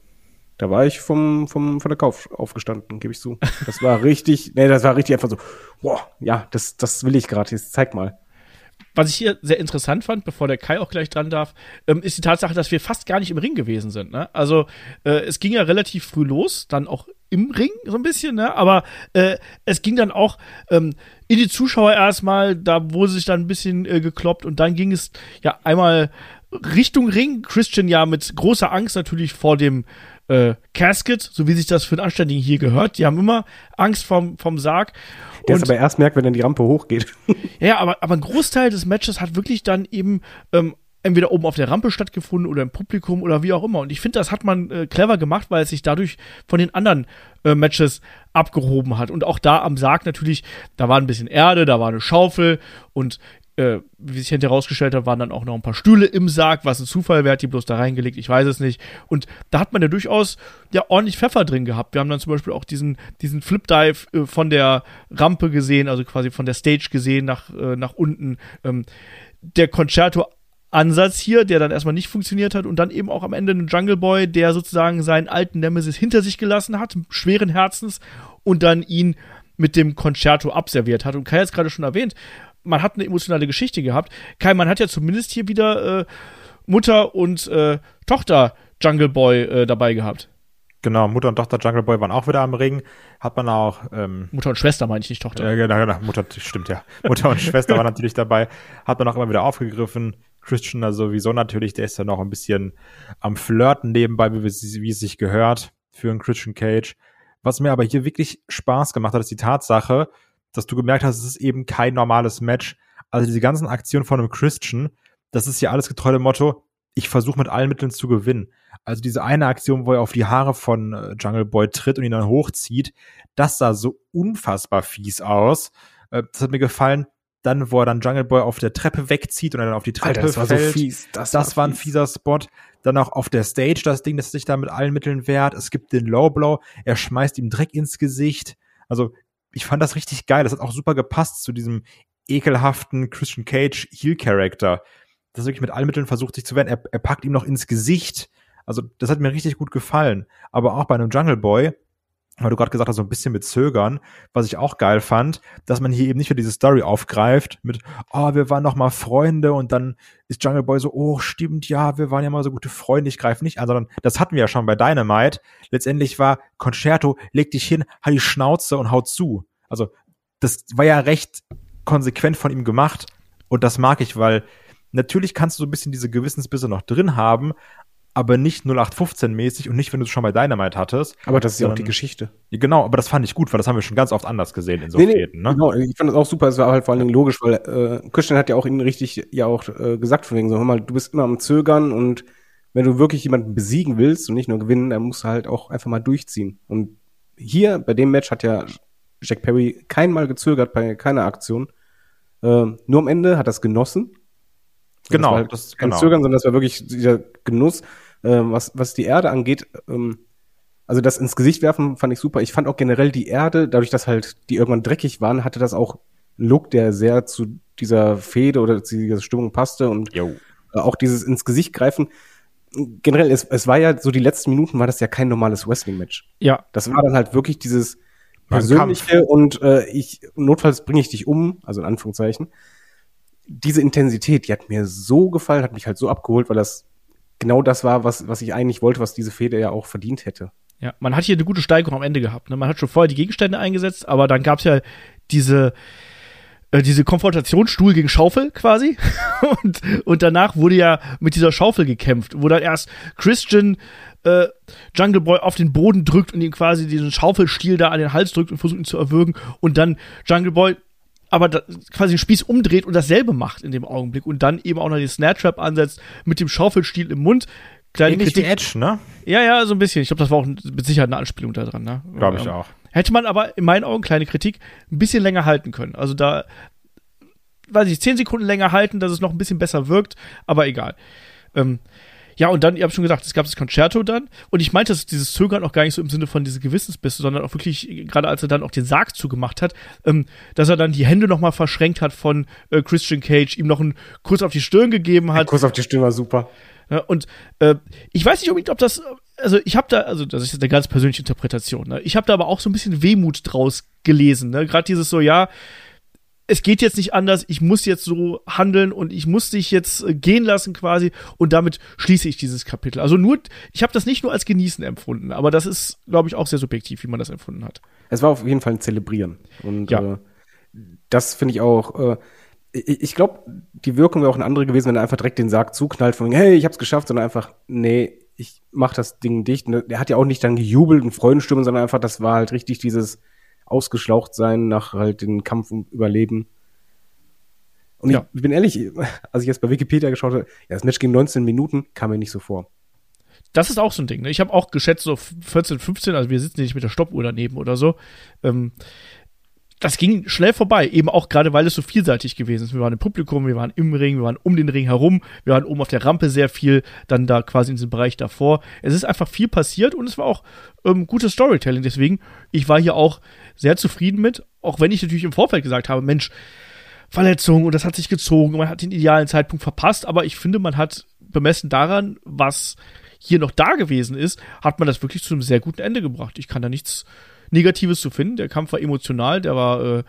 Speaker 3: da war ich vom, vom, von der Kauf aufgestanden, gebe ich zu. Das war richtig, nee, das war richtig einfach so, boah, ja, das, das will ich gerade, jetzt zeig mal.
Speaker 2: Was ich hier sehr interessant fand, bevor der Kai auch gleich dran darf, ähm, ist die Tatsache, dass wir fast gar nicht im Ring gewesen sind. Ne? Also äh, es ging ja relativ früh los, dann auch im Ring so ein bisschen, ne? aber äh, es ging dann auch ähm, in die Zuschauer erstmal, da wurde sich dann ein bisschen äh, gekloppt und dann ging es ja einmal Richtung Ring. Christian ja mit großer Angst natürlich vor dem äh, Casket, so wie sich das für einen Anständigen hier gehört. Die haben immer Angst vom, vom Sarg.
Speaker 3: Der
Speaker 2: Und-
Speaker 3: es aber erst merkt, wenn dann die Rampe hochgeht.
Speaker 2: ja, aber, aber ein Großteil des Matches hat wirklich dann eben ähm, entweder oben auf der Rampe stattgefunden oder im Publikum oder wie auch immer. Und ich finde, das hat man äh, clever gemacht, weil es sich dadurch von den anderen äh, Matches abgehoben hat. Und auch da am Sarg natürlich, da war ein bisschen Erde, da war eine Schaufel und äh, wie sich hinterher herausgestellt hat, waren dann auch noch ein paar Stühle im Sarg, was ein Zufall, wer hat die bloß da reingelegt, ich weiß es nicht. Und da hat man ja durchaus ja ordentlich Pfeffer drin gehabt. Wir haben dann zum Beispiel auch diesen, diesen Flip-Dive äh, von der Rampe gesehen, also quasi von der Stage gesehen nach, äh, nach unten. Ähm, der Concerto Ansatz hier, der dann erstmal nicht funktioniert hat und dann eben auch am Ende ein Jungle Boy, der sozusagen seinen alten Nemesis hinter sich gelassen hat, schweren Herzens und dann ihn mit dem Concerto abserviert hat. Und Kai hat es gerade schon erwähnt, man hat eine emotionale Geschichte gehabt. Kai, man hat ja zumindest hier wieder äh, Mutter und äh, Tochter Jungle Boy äh, dabei gehabt.
Speaker 4: Genau, Mutter und Tochter Jungle Boy waren auch wieder am Ring. Hat man auch. Ähm,
Speaker 2: Mutter und Schwester meine ich nicht Tochter.
Speaker 4: Ja, genau, genau. Mutter, stimmt ja. Mutter und Schwester waren natürlich dabei. Hat man auch immer wieder aufgegriffen. Christian da sowieso natürlich, der ist ja noch ein bisschen am Flirten nebenbei, wie, wie es sich gehört für einen Christian Cage. Was mir aber hier wirklich Spaß gemacht hat, ist die Tatsache, dass du gemerkt hast, es ist eben kein normales Match. Also diese ganzen Aktionen von einem Christian, das ist ja alles getreu dem Motto, ich versuche mit allen Mitteln zu gewinnen. Also diese eine Aktion, wo er auf die Haare von äh, Jungle Boy tritt und ihn dann hochzieht, das sah so unfassbar fies aus. Äh, das hat mir gefallen. Dann, wo er dann Jungle Boy auf der Treppe wegzieht und er dann auf die Treppe
Speaker 3: Alter, das
Speaker 4: fällt.
Speaker 3: war so fies.
Speaker 4: Das, das war, war ein fieser Spot. Dann auch auf der Stage das Ding, das sich da mit allen Mitteln wehrt. Es gibt den Low Blow. Er schmeißt ihm Dreck ins Gesicht. Also, ich fand das richtig geil. Das hat auch super gepasst zu diesem ekelhaften Christian Cage Heel Character. Das wirklich mit allen Mitteln versucht, sich zu wehren. Er, er packt ihm noch ins Gesicht. Also, das hat mir richtig gut gefallen. Aber auch bei einem Jungle Boy, weil du gerade gesagt hast, so ein bisschen mit Zögern, was ich auch geil fand, dass man hier eben nicht wieder diese Story aufgreift mit, oh, wir waren noch mal Freunde und dann ist Jungle Boy so, oh, stimmt, ja, wir waren ja mal so gute Freunde, ich greife nicht an, sondern das hatten wir ja schon bei Dynamite. Letztendlich war Concerto, leg dich hin, halt die Schnauze und haut zu. Also, das war ja recht konsequent von ihm gemacht und das mag ich, weil natürlich kannst du so ein bisschen diese Gewissensbisse noch drin haben, aber nicht 0815-mäßig und nicht, wenn du es schon bei Dynamite hattest.
Speaker 3: Aber das ist ja auch die Geschichte.
Speaker 4: Genau, aber das fand ich gut, weil das haben wir schon ganz oft anders gesehen in so nee, Fäden, ne?
Speaker 3: Genau, ich fand das auch super, es war halt vor allen Dingen logisch, weil äh, Christian hat ja auch ihn richtig ja auch äh, gesagt, von wegen so, hör mal, du bist immer am Zögern und wenn du wirklich jemanden besiegen willst und nicht nur gewinnen, dann musst du halt auch einfach mal durchziehen. Und hier bei dem Match hat ja Jack Perry keinmal gezögert bei keiner Aktion. Äh, nur am Ende hat er es genossen.
Speaker 4: Genau,
Speaker 3: das halt das, kein genau. Zögern, sondern das war wirklich dieser Genuss äh, was, was die Erde angeht, ähm, also das ins Gesicht werfen fand ich super. Ich fand auch generell die Erde, dadurch, dass halt die irgendwann dreckig waren, hatte das auch einen Look, der sehr zu dieser Fehde oder zu dieser Stimmung passte und äh, auch dieses ins Gesicht greifen. Generell, es, es war ja so die letzten Minuten war das ja kein normales Wrestling-Match.
Speaker 2: Ja.
Speaker 3: Das war dann halt wirklich dieses persönliche und äh, ich notfalls bringe ich dich um, also in Anführungszeichen. Diese Intensität, die hat mir so gefallen, hat mich halt so abgeholt, weil das genau das war, was, was ich eigentlich wollte, was diese Fehde ja auch verdient hätte.
Speaker 2: Ja, man hat hier eine gute Steigerung am Ende gehabt. Ne? Man hat schon vorher die Gegenstände eingesetzt, aber dann gab's ja diese, äh, diese Konfrontationsstuhl gegen Schaufel quasi. und, und danach wurde ja mit dieser Schaufel gekämpft, wo dann erst Christian äh, Jungle Boy auf den Boden drückt und ihm quasi diesen Schaufelstiel da an den Hals drückt und versucht ihn zu erwürgen. Und dann Jungle Boy aber da, quasi den Spieß umdreht und dasselbe macht in dem Augenblick und dann eben auch noch den Snare Trap ansetzt mit dem Schaufelstiel im Mund.
Speaker 4: Kleine Ähnlich Kritik. wie Edge, ne?
Speaker 2: Ja, ja, so ein bisschen. Ich glaube, das war auch mit Sicherheit eine Anspielung da dran, ne?
Speaker 4: Glaube ich ähm, auch.
Speaker 2: Hätte man aber in meinen Augen, kleine Kritik, ein bisschen länger halten können. Also da, weiß ich, zehn Sekunden länger halten, dass es noch ein bisschen besser wirkt, aber egal. Ähm, ja, und dann, ihr habt schon gesagt, es gab das Concerto dann. Und ich meinte das, dieses Zögern auch gar nicht so im Sinne von diese Gewissensbisse, sondern auch wirklich, gerade als er dann auch den Sarg zugemacht hat, ähm, dass er dann die Hände nochmal verschränkt hat von äh, Christian Cage, ihm noch einen Kuss auf die Stirn gegeben hat.
Speaker 3: Der Kuss auf die Stirn war super.
Speaker 2: Ja, und äh, ich weiß nicht unbedingt, ob das, also ich habe da, also das ist eine ganz persönliche Interpretation. Ne? Ich habe da aber auch so ein bisschen Wehmut draus gelesen. Ne? Gerade dieses so, ja, es geht jetzt nicht anders, ich muss jetzt so handeln und ich muss dich jetzt äh, gehen lassen quasi und damit schließe ich dieses Kapitel. Also nur, ich habe das nicht nur als Genießen empfunden, aber das ist, glaube ich, auch sehr subjektiv, wie man das empfunden hat.
Speaker 3: Es war auf jeden Fall ein Zelebrieren und
Speaker 2: ja.
Speaker 3: äh, das finde ich auch. Äh, ich, ich glaube, die Wirkung wäre auch eine andere gewesen, wenn er einfach direkt den Sarg zuknallt von, hey, ich hab's geschafft, sondern einfach, nee, ich mach das Ding dicht. Und er hat ja auch nicht dann gejubelt und Freudenstimmen, sondern einfach, das war halt richtig dieses ausgeschlaucht sein nach halt den Kampf um Überleben. Und ja. ich bin ehrlich, als ich jetzt bei Wikipedia geschaut habe, ja, das Match ging 19 Minuten, kam mir nicht so vor.
Speaker 2: Das ist auch so ein Ding. Ne? Ich habe auch geschätzt, so 14, 15, also wir sitzen nicht mit der Stoppuhr daneben oder so. Ähm, das ging schnell vorbei, eben auch gerade, weil es so vielseitig gewesen ist. Wir waren im Publikum, wir waren im Ring, wir waren um den Ring herum, wir waren oben auf der Rampe sehr viel, dann da quasi in diesem Bereich davor. Es ist einfach viel passiert und es war auch ähm, gutes Storytelling. Deswegen, ich war hier auch sehr zufrieden mit, auch wenn ich natürlich im Vorfeld gesagt habe, Mensch, Verletzung und das hat sich gezogen, man hat den idealen Zeitpunkt verpasst, aber ich finde, man hat bemessen daran, was hier noch da gewesen ist, hat man das wirklich zu einem sehr guten Ende gebracht. Ich kann da nichts Negatives zu finden. Der Kampf war emotional, der war äh,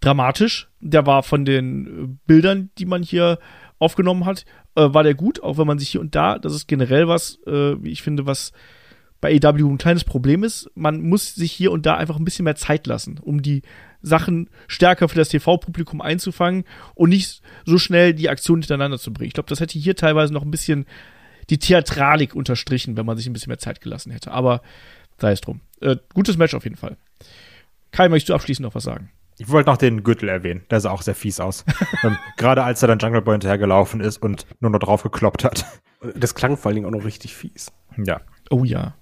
Speaker 2: dramatisch, der war von den äh, Bildern, die man hier aufgenommen hat, äh, war der gut, auch wenn man sich hier und da, das ist generell was, äh, wie ich finde, was bei AW ein kleines Problem ist. Man muss sich hier und da einfach ein bisschen mehr Zeit lassen, um die Sachen stärker für das TV-Publikum einzufangen und nicht so schnell die Aktionen hintereinander zu bringen. Ich glaube, das hätte hier teilweise noch ein bisschen die Theatralik unterstrichen, wenn man sich ein bisschen mehr Zeit gelassen hätte. Aber sei es drum. Äh, gutes Match auf jeden Fall. Kai, möchtest du abschließend noch was sagen?
Speaker 4: Ich wollte noch den Gürtel erwähnen. Der sah auch sehr fies aus. ähm, Gerade als er dann Jungle Boy hinterhergelaufen ist und nur noch drauf gekloppt hat.
Speaker 3: Das klang vor allen Dingen auch noch richtig fies.
Speaker 4: Ja.
Speaker 2: Oh ja.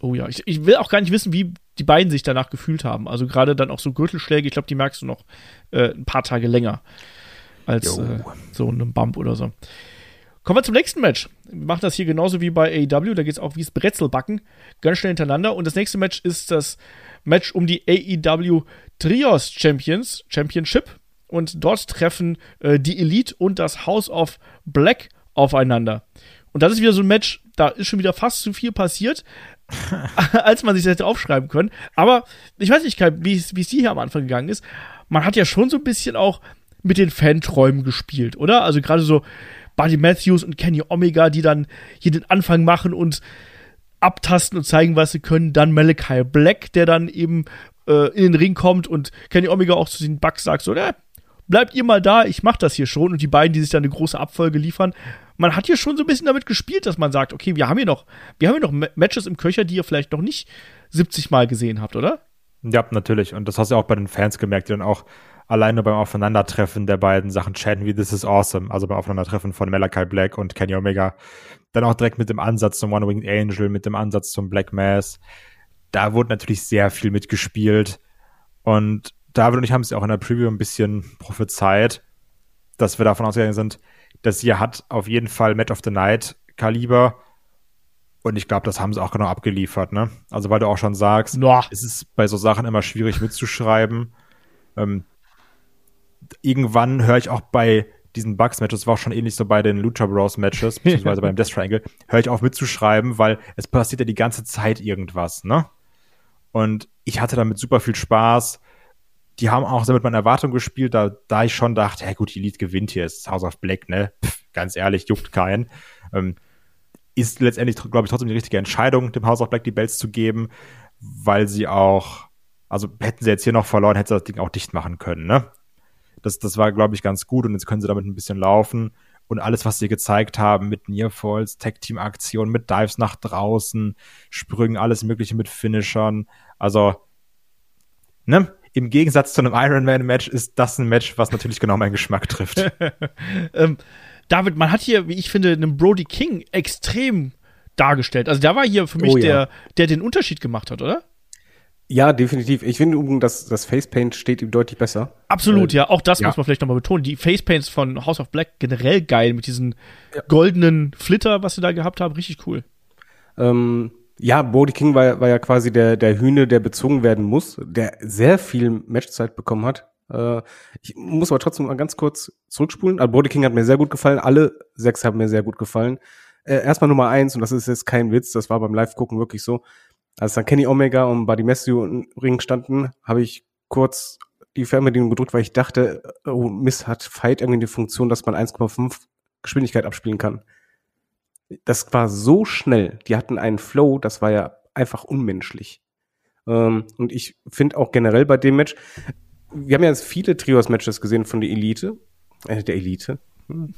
Speaker 2: Oh ja. Ich, ich will auch gar nicht wissen, wie die beiden sich danach gefühlt haben. Also gerade dann auch so Gürtelschläge, ich glaube, die merkst du noch äh, ein paar Tage länger als äh, so ein Bump oder so. Kommen wir zum nächsten Match. Wir machen das hier genauso wie bei AEW. Da geht es auch wie das Brezelbacken. Ganz schnell hintereinander. Und das nächste Match ist das Match um die AEW Trios Champions Championship. Und dort treffen äh, die Elite und das House of Black aufeinander. Und das ist wieder so ein Match, da ist schon wieder fast zu viel passiert, als man sich das hätte aufschreiben können. Aber ich weiß nicht, wie es hier am Anfang gegangen ist. Man hat ja schon so ein bisschen auch mit den Fanträumen gespielt, oder? Also gerade so, Buddy Matthews und Kenny Omega, die dann hier den Anfang machen und abtasten und zeigen, was sie können. Dann Malachi Black, der dann eben äh, in den Ring kommt und Kenny Omega auch zu den Bucks sagt so, äh, bleibt ihr mal da, ich mach das hier schon. Und die beiden, die sich dann eine große Abfolge liefern. Man hat hier schon so ein bisschen damit gespielt, dass man sagt, okay, wir haben hier noch, wir haben hier noch Matches im Köcher, die ihr vielleicht noch nicht 70 Mal gesehen habt, oder?
Speaker 4: Ja, natürlich. Und das hast du auch bei den Fans gemerkt, die dann auch alleine beim Aufeinandertreffen der beiden Sachen chatten wie This is Awesome, also beim Aufeinandertreffen von Malachi Black und Kenny Omega, dann auch direkt mit dem Ansatz zum One Winged Angel, mit dem Ansatz zum Black Mass. Da wurde natürlich sehr viel mitgespielt und David und ich haben es auch in der Preview ein bisschen prophezeit, dass wir davon ausgegangen sind, dass sie hat auf jeden Fall Match of the Night Kaliber. Und ich glaube, das haben sie auch genau abgeliefert, ne? Also, weil du auch schon sagst,
Speaker 2: Boah.
Speaker 4: es ist bei so Sachen immer schwierig mitzuschreiben. Ähm, irgendwann höre ich auch bei diesen Bugs-Matches, war auch schon ähnlich so bei den Lucha Bros-Matches, beziehungsweise beim Death Triangle, höre ich auf mitzuschreiben, weil es passiert ja die ganze Zeit irgendwas, ne? Und ich hatte damit super viel Spaß. Die haben auch so mit meinen Erwartungen gespielt, da, da ich schon dachte, hey gut, die Elite gewinnt hier, ist House of Black, ne? Pff, ganz ehrlich, juckt keinen. Ähm, ist letztendlich, glaube ich, trotzdem die richtige Entscheidung, dem House of Black die Bells zu geben, weil sie auch, also hätten sie jetzt hier noch verloren, hätten sie das Ding auch dicht machen können, ne? Das, das war, glaube ich, ganz gut und jetzt können sie damit ein bisschen laufen. Und alles, was sie gezeigt haben mit Nearfalls, Tag-Team-Aktionen, mit Dives nach draußen, Sprüngen, alles Mögliche mit Finishern. Also, ne? Im Gegensatz zu einem Ironman-Match ist das ein Match, was natürlich genau meinen Geschmack trifft.
Speaker 2: ähm, David, man hat hier, wie ich finde, einen Brody King extrem dargestellt. Also, der war hier für mich
Speaker 3: Oh ja.
Speaker 2: der, der den Unterschied gemacht hat, oder?
Speaker 3: Ja, definitiv. Ich finde, übrigens, dass das Facepaint steht ihm deutlich besser.
Speaker 2: Absolut,
Speaker 3: Äh,
Speaker 2: ja. Auch das
Speaker 3: ja.
Speaker 2: muss man vielleicht nochmal betonen. Die Facepaints von House of Black generell geil mit diesen goldenen Flitter, was sie da gehabt haben. Richtig cool.
Speaker 3: Ähm, ja, Brody King war, war ja quasi der, der Hühne, der bezogen werden muss, der sehr viel Matchzeit bekommen hat. Äh, ich muss aber trotzdem mal ganz kurz zurückspulen. Also Brody King hat mir sehr gut gefallen. Alle sechs haben mir sehr gut gefallen. Äh, erstmal Nummer eins, und das ist jetzt kein Witz, das war beim Live-Gucken wirklich so. Als dann Kenny Omega und Buddy Matthew im Ring standen, habe ich kurz die Fernbedienung gedrückt, weil ich dachte, oh Mist, hat Fight irgendwie die Funktion, dass man 1,5 Geschwindigkeit abspielen kann das war so schnell. Die hatten einen Flow, das war ja einfach unmenschlich. Ähm, und ich finde auch generell bei dem Match, wir haben ja jetzt viele Trios-Matches gesehen von der Elite, äh, der Elite, hm,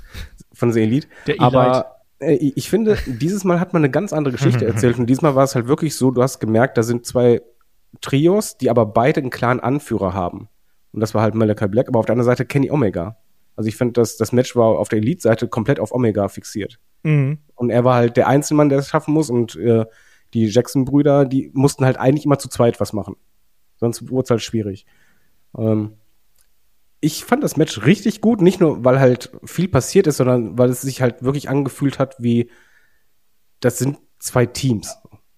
Speaker 3: von der Elite,
Speaker 2: Der Elite.
Speaker 3: aber ich finde, dieses Mal hat man eine ganz andere Geschichte erzählt und diesmal war es halt wirklich so, du hast gemerkt, da sind zwei Trios, die aber beide einen klaren Anführer haben. Und das war halt Malachi Black, aber auf der anderen Seite Kenny Omega. Also ich finde, das, das Match war auf der Elite-Seite komplett auf Omega fixiert.
Speaker 2: Mhm.
Speaker 3: Und er war halt der Einzelmann, der es schaffen muss. Und äh, die Jackson-Brüder, die mussten halt eigentlich immer zu zweit was machen. Sonst wurde es halt schwierig. Ähm, ich fand das Match richtig gut, nicht nur, weil halt viel passiert ist, sondern weil es sich halt wirklich angefühlt hat, wie das sind zwei Teams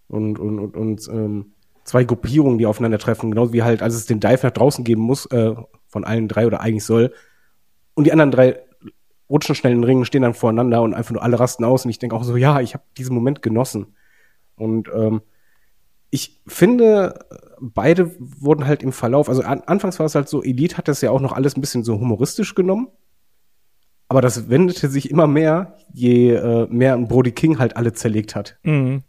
Speaker 3: und, und, und, und ähm, zwei Gruppierungen, die aufeinandertreffen, genauso wie halt, als es den Dive nach draußen geben muss, äh, von allen drei oder eigentlich soll, und die anderen drei rutschen schnell in den Ring, stehen dann voreinander und einfach nur alle rasten aus und ich denke auch so, ja, ich habe diesen Moment genossen. Und ähm, ich finde, beide wurden halt im Verlauf, also an, anfangs war es halt so, Elite hat das ja auch noch alles ein bisschen so humoristisch genommen. Aber das wendete sich immer mehr, je äh, mehr Brody King halt alle zerlegt hat.
Speaker 2: Mhm.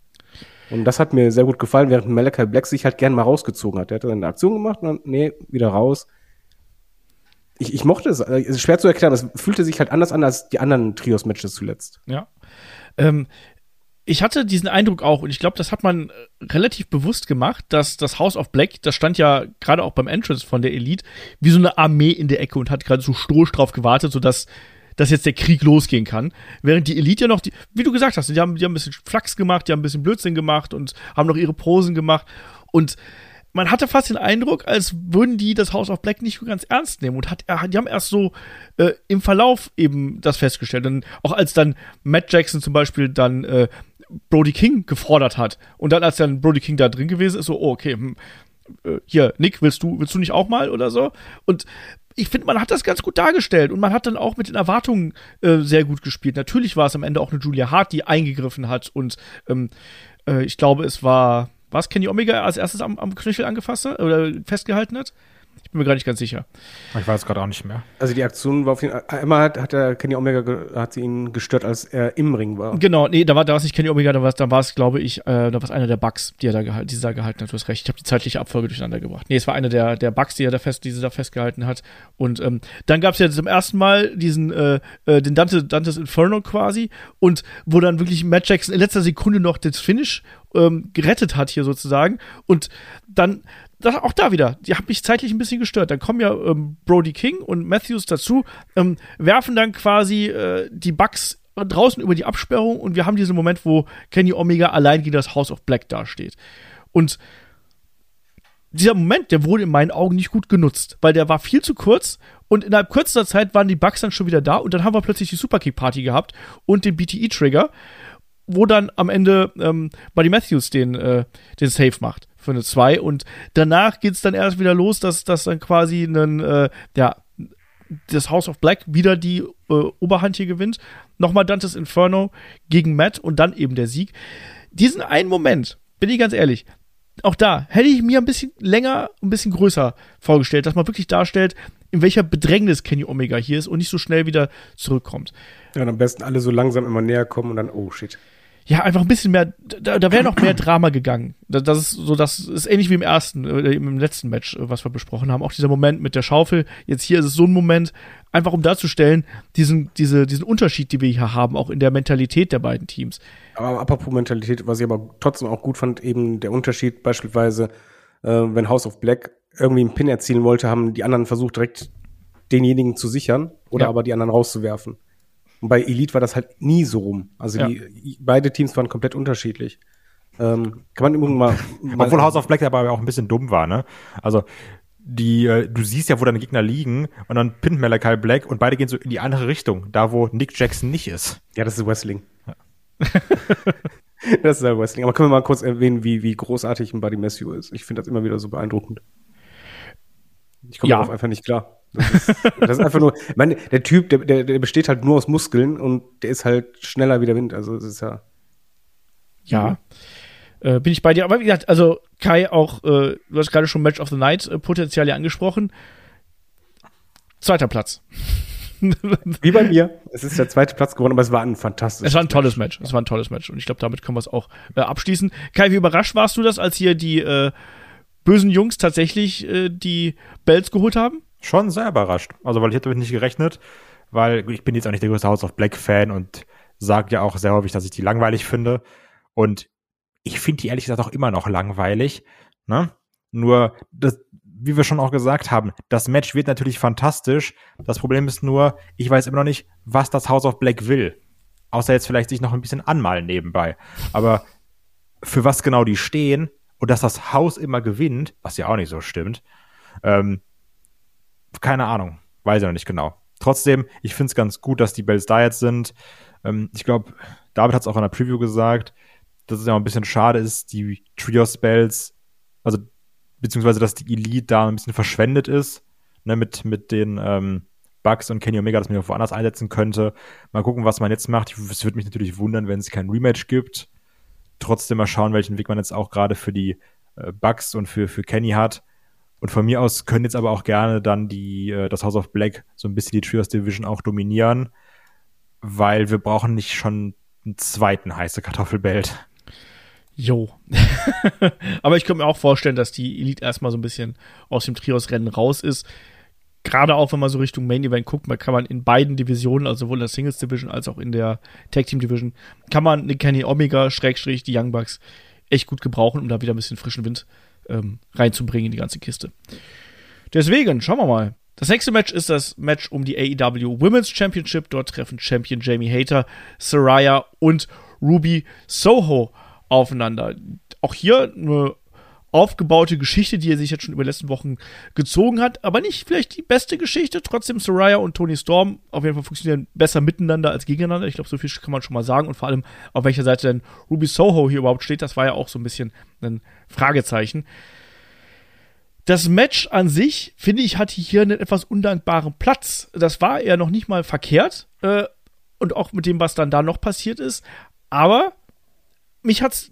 Speaker 3: Und das hat mir sehr gut gefallen, während Malachi Black sich halt gern mal rausgezogen hat. Der hat dann eine Aktion gemacht und dann, nee, wieder raus. Ich, ich mochte es, äh, es ist schwer zu erklären, es fühlte sich halt anders an als die anderen Trios-Matches zuletzt.
Speaker 2: Ja. Ähm, ich hatte diesen Eindruck auch, und ich glaube, das hat man äh, relativ bewusst gemacht, dass das House of Black, das stand ja gerade auch beim Entrance von der Elite, wie so eine Armee in der Ecke und hat gerade so stoisch drauf gewartet, sodass dass jetzt der Krieg losgehen kann. Während die Elite ja noch, die, wie du gesagt hast, die haben, die haben ein bisschen Flachs gemacht, die haben ein bisschen Blödsinn gemacht und haben noch ihre Posen gemacht. Und man hatte fast den Eindruck, als würden die das House of Black nicht ganz ernst nehmen und hat, die haben erst so äh, im Verlauf eben das festgestellt. Und auch als dann Matt Jackson zum Beispiel dann äh, Brody King gefordert hat. Und dann, als dann Brody King da drin gewesen ist, so, oh, okay, hm, äh, hier, Nick, willst du, willst du nicht auch mal oder so? Und ich finde, man hat das ganz gut dargestellt und man hat dann auch mit den Erwartungen äh, sehr gut gespielt. Natürlich war es am Ende auch eine Julia Hart, die eingegriffen hat und ähm, äh, ich glaube, es war, was Kenny Omega als erstes am, am Knöchel angefasst hat oder festgehalten hat? Ich bin mir gar nicht ganz sicher.
Speaker 4: Ich weiß gerade auch nicht mehr.
Speaker 3: Also die Aktion war auf jeden Fall, einmal hat, hat der Kenny Omega, hat sie ihn gestört, als er im Ring war.
Speaker 2: Genau, nee, da war, da war es nicht Kenny Omega, da war es, da war es, glaube ich, äh, da war es einer der Bugs, die er da gehalten, die sie da gehalten hat, du hast recht. Ich habe die zeitliche Abfolge durcheinander gebracht. Nee, es war einer der, der Bugs, die er da fest, die sie da festgehalten hat. Und ähm, dann gab es ja zum ersten Mal diesen, äh, äh, den Dante, Dantes Inferno quasi und wo dann wirklich Matt Jackson in letzter Sekunde noch das Finish ähm, gerettet hat hier sozusagen. Und dann das, auch da wieder, die haben mich zeitlich ein bisschen gestört. Dann kommen ja ähm, Brody King und Matthews dazu, ähm, werfen dann quasi äh, die Bugs draußen über die Absperrung und wir haben diesen Moment, wo Kenny Omega allein gegen das House of Black dasteht. Und dieser Moment, der wurde in meinen Augen nicht gut genutzt, weil der war viel zu kurz und innerhalb kürzester Zeit waren die Bugs dann schon wieder da und dann haben wir plötzlich die Superkick-Party gehabt und den BTE-Trigger, wo dann am Ende ähm, Buddy Matthews den, äh, den Save macht für eine 2 und danach geht es dann erst wieder los, dass, dass dann quasi ein, äh, ja, das House of Black wieder die äh, Oberhand hier gewinnt. Nochmal Dantes Inferno gegen Matt und dann eben der Sieg. Diesen einen Moment, bin ich ganz ehrlich, auch da hätte ich mir ein bisschen länger, ein bisschen größer vorgestellt, dass man wirklich darstellt, in welcher Bedrängnis Kenny Omega hier ist und nicht so schnell wieder zurückkommt.
Speaker 3: Ja, und am besten alle so langsam immer näher kommen und dann, oh shit
Speaker 2: ja, einfach ein bisschen mehr, da, da wäre noch mehr Drama gegangen. Das, ist so, das ist ähnlich wie im ersten, äh, im letzten Match, äh, was wir besprochen haben. Auch dieser Moment mit der Schaufel. Jetzt hier ist es so ein Moment, einfach um darzustellen, diesen, diese, diesen Unterschied, die wir hier haben, auch in der Mentalität der beiden Teams.
Speaker 3: Aber apropos Mentalität, was ich aber trotzdem auch gut fand, eben der Unterschied beispielsweise, äh, wenn House of Black irgendwie einen Pin erzielen wollte, haben die anderen versucht, direkt denjenigen zu sichern oder ja. aber die anderen rauszuwerfen. Und bei Elite war das halt nie so rum. Also ja. die, beide Teams waren komplett unterschiedlich. Ähm, kann man irgendwann mal,
Speaker 4: mal Obwohl House of Black dabei auch ein bisschen dumm war, ne? Also die, äh, du siehst ja, wo deine Gegner liegen und dann pinnt Malachi Black und beide gehen so in die andere Richtung, da wo Nick Jackson nicht ist.
Speaker 3: Ja, das ist Wrestling. Ja. das ist ja Wrestling. Aber können wir mal kurz erwähnen, wie, wie großartig ein Buddy Matthew ist. Ich finde das immer wieder so beeindruckend. Ich komme ja. darauf einfach nicht klar. Das ist, das ist einfach nur, ich meine, der Typ, der, der, der besteht halt nur aus Muskeln und der ist halt schneller wie der Wind. Also es ist ja.
Speaker 2: Ja. Äh, bin ich bei dir. Aber wie gesagt, also Kai auch, äh, du hast gerade schon Match of the Night äh, Potenzial ja angesprochen. Zweiter Platz.
Speaker 3: Wie bei mir. Es ist der zweite Platz geworden, aber es war ein fantastisches
Speaker 2: Es war ein tolles Match. Match. Es war ein tolles Match. Und ich glaube, damit können wir es auch äh, abschließen. Kai, wie überrascht warst du das, als hier die äh, bösen Jungs tatsächlich äh, die Bells geholt haben?
Speaker 4: Schon sehr überrascht. Also, weil ich hätte damit nicht gerechnet, weil ich bin jetzt auch nicht der größte House of Black Fan und sage ja auch sehr häufig, dass ich die langweilig finde. Und ich finde die ehrlich gesagt auch immer noch langweilig. Ne? Nur, das, wie wir schon auch gesagt haben, das Match wird natürlich fantastisch. Das Problem ist nur, ich weiß immer noch nicht, was das House of Black will. Außer jetzt vielleicht sich noch ein bisschen anmalen nebenbei. Aber für was genau die stehen und dass das Haus immer gewinnt, was ja auch nicht so stimmt, ähm, keine Ahnung, weiß ich noch nicht genau. Trotzdem, ich finde es ganz gut, dass die Bells da jetzt sind. Ähm, ich glaube, David hat es auch in der Preview gesagt, dass es ja auch ein bisschen schade ist, die Trios-Bells, also beziehungsweise, dass die Elite da ein bisschen verschwendet ist, ne, mit, mit den ähm, Bugs und Kenny Omega, dass man woanders einsetzen könnte. Mal gucken, was man jetzt macht. Es würde mich natürlich wundern, wenn es kein Rematch gibt. Trotzdem mal schauen, welchen Weg man jetzt auch gerade für die äh, Bugs und für, für Kenny hat. Und von mir aus können jetzt aber auch gerne dann die, äh, das House of Black so ein bisschen die Trios Division auch dominieren, weil wir brauchen nicht schon einen zweiten heiße Kartoffelbelt.
Speaker 2: Jo. aber ich könnte mir auch vorstellen, dass die Elite erstmal so ein bisschen aus dem Trios-Rennen raus ist. Gerade auch, wenn man so Richtung Main Event guckt, man kann man in beiden Divisionen, also sowohl in der Singles Division als auch in der Tag Team Division, kann man eine Kenny Omega, Schrägstrich, die Young Bucks echt gut gebrauchen, um da wieder ein bisschen frischen Wind ähm, reinzubringen in die ganze Kiste. Deswegen, schauen wir mal. Das nächste Match ist das Match um die AEW Women's Championship. Dort treffen Champion Jamie Hater, Saraya und Ruby Soho aufeinander. Auch hier eine aufgebaute Geschichte, die er sich jetzt schon über die letzten Wochen gezogen hat, aber nicht vielleicht die beste Geschichte. Trotzdem Soraya und Tony Storm auf jeden Fall funktionieren besser miteinander als gegeneinander. Ich glaube, so viel kann man schon mal sagen und vor allem auf welcher Seite denn Ruby Soho hier überhaupt steht, das war ja auch so ein bisschen ein Fragezeichen. Das Match an sich, finde ich, hatte hier einen etwas undankbaren Platz. Das war eher noch nicht mal verkehrt. Äh, und auch mit dem, was dann da noch passiert ist. Aber mich hat's.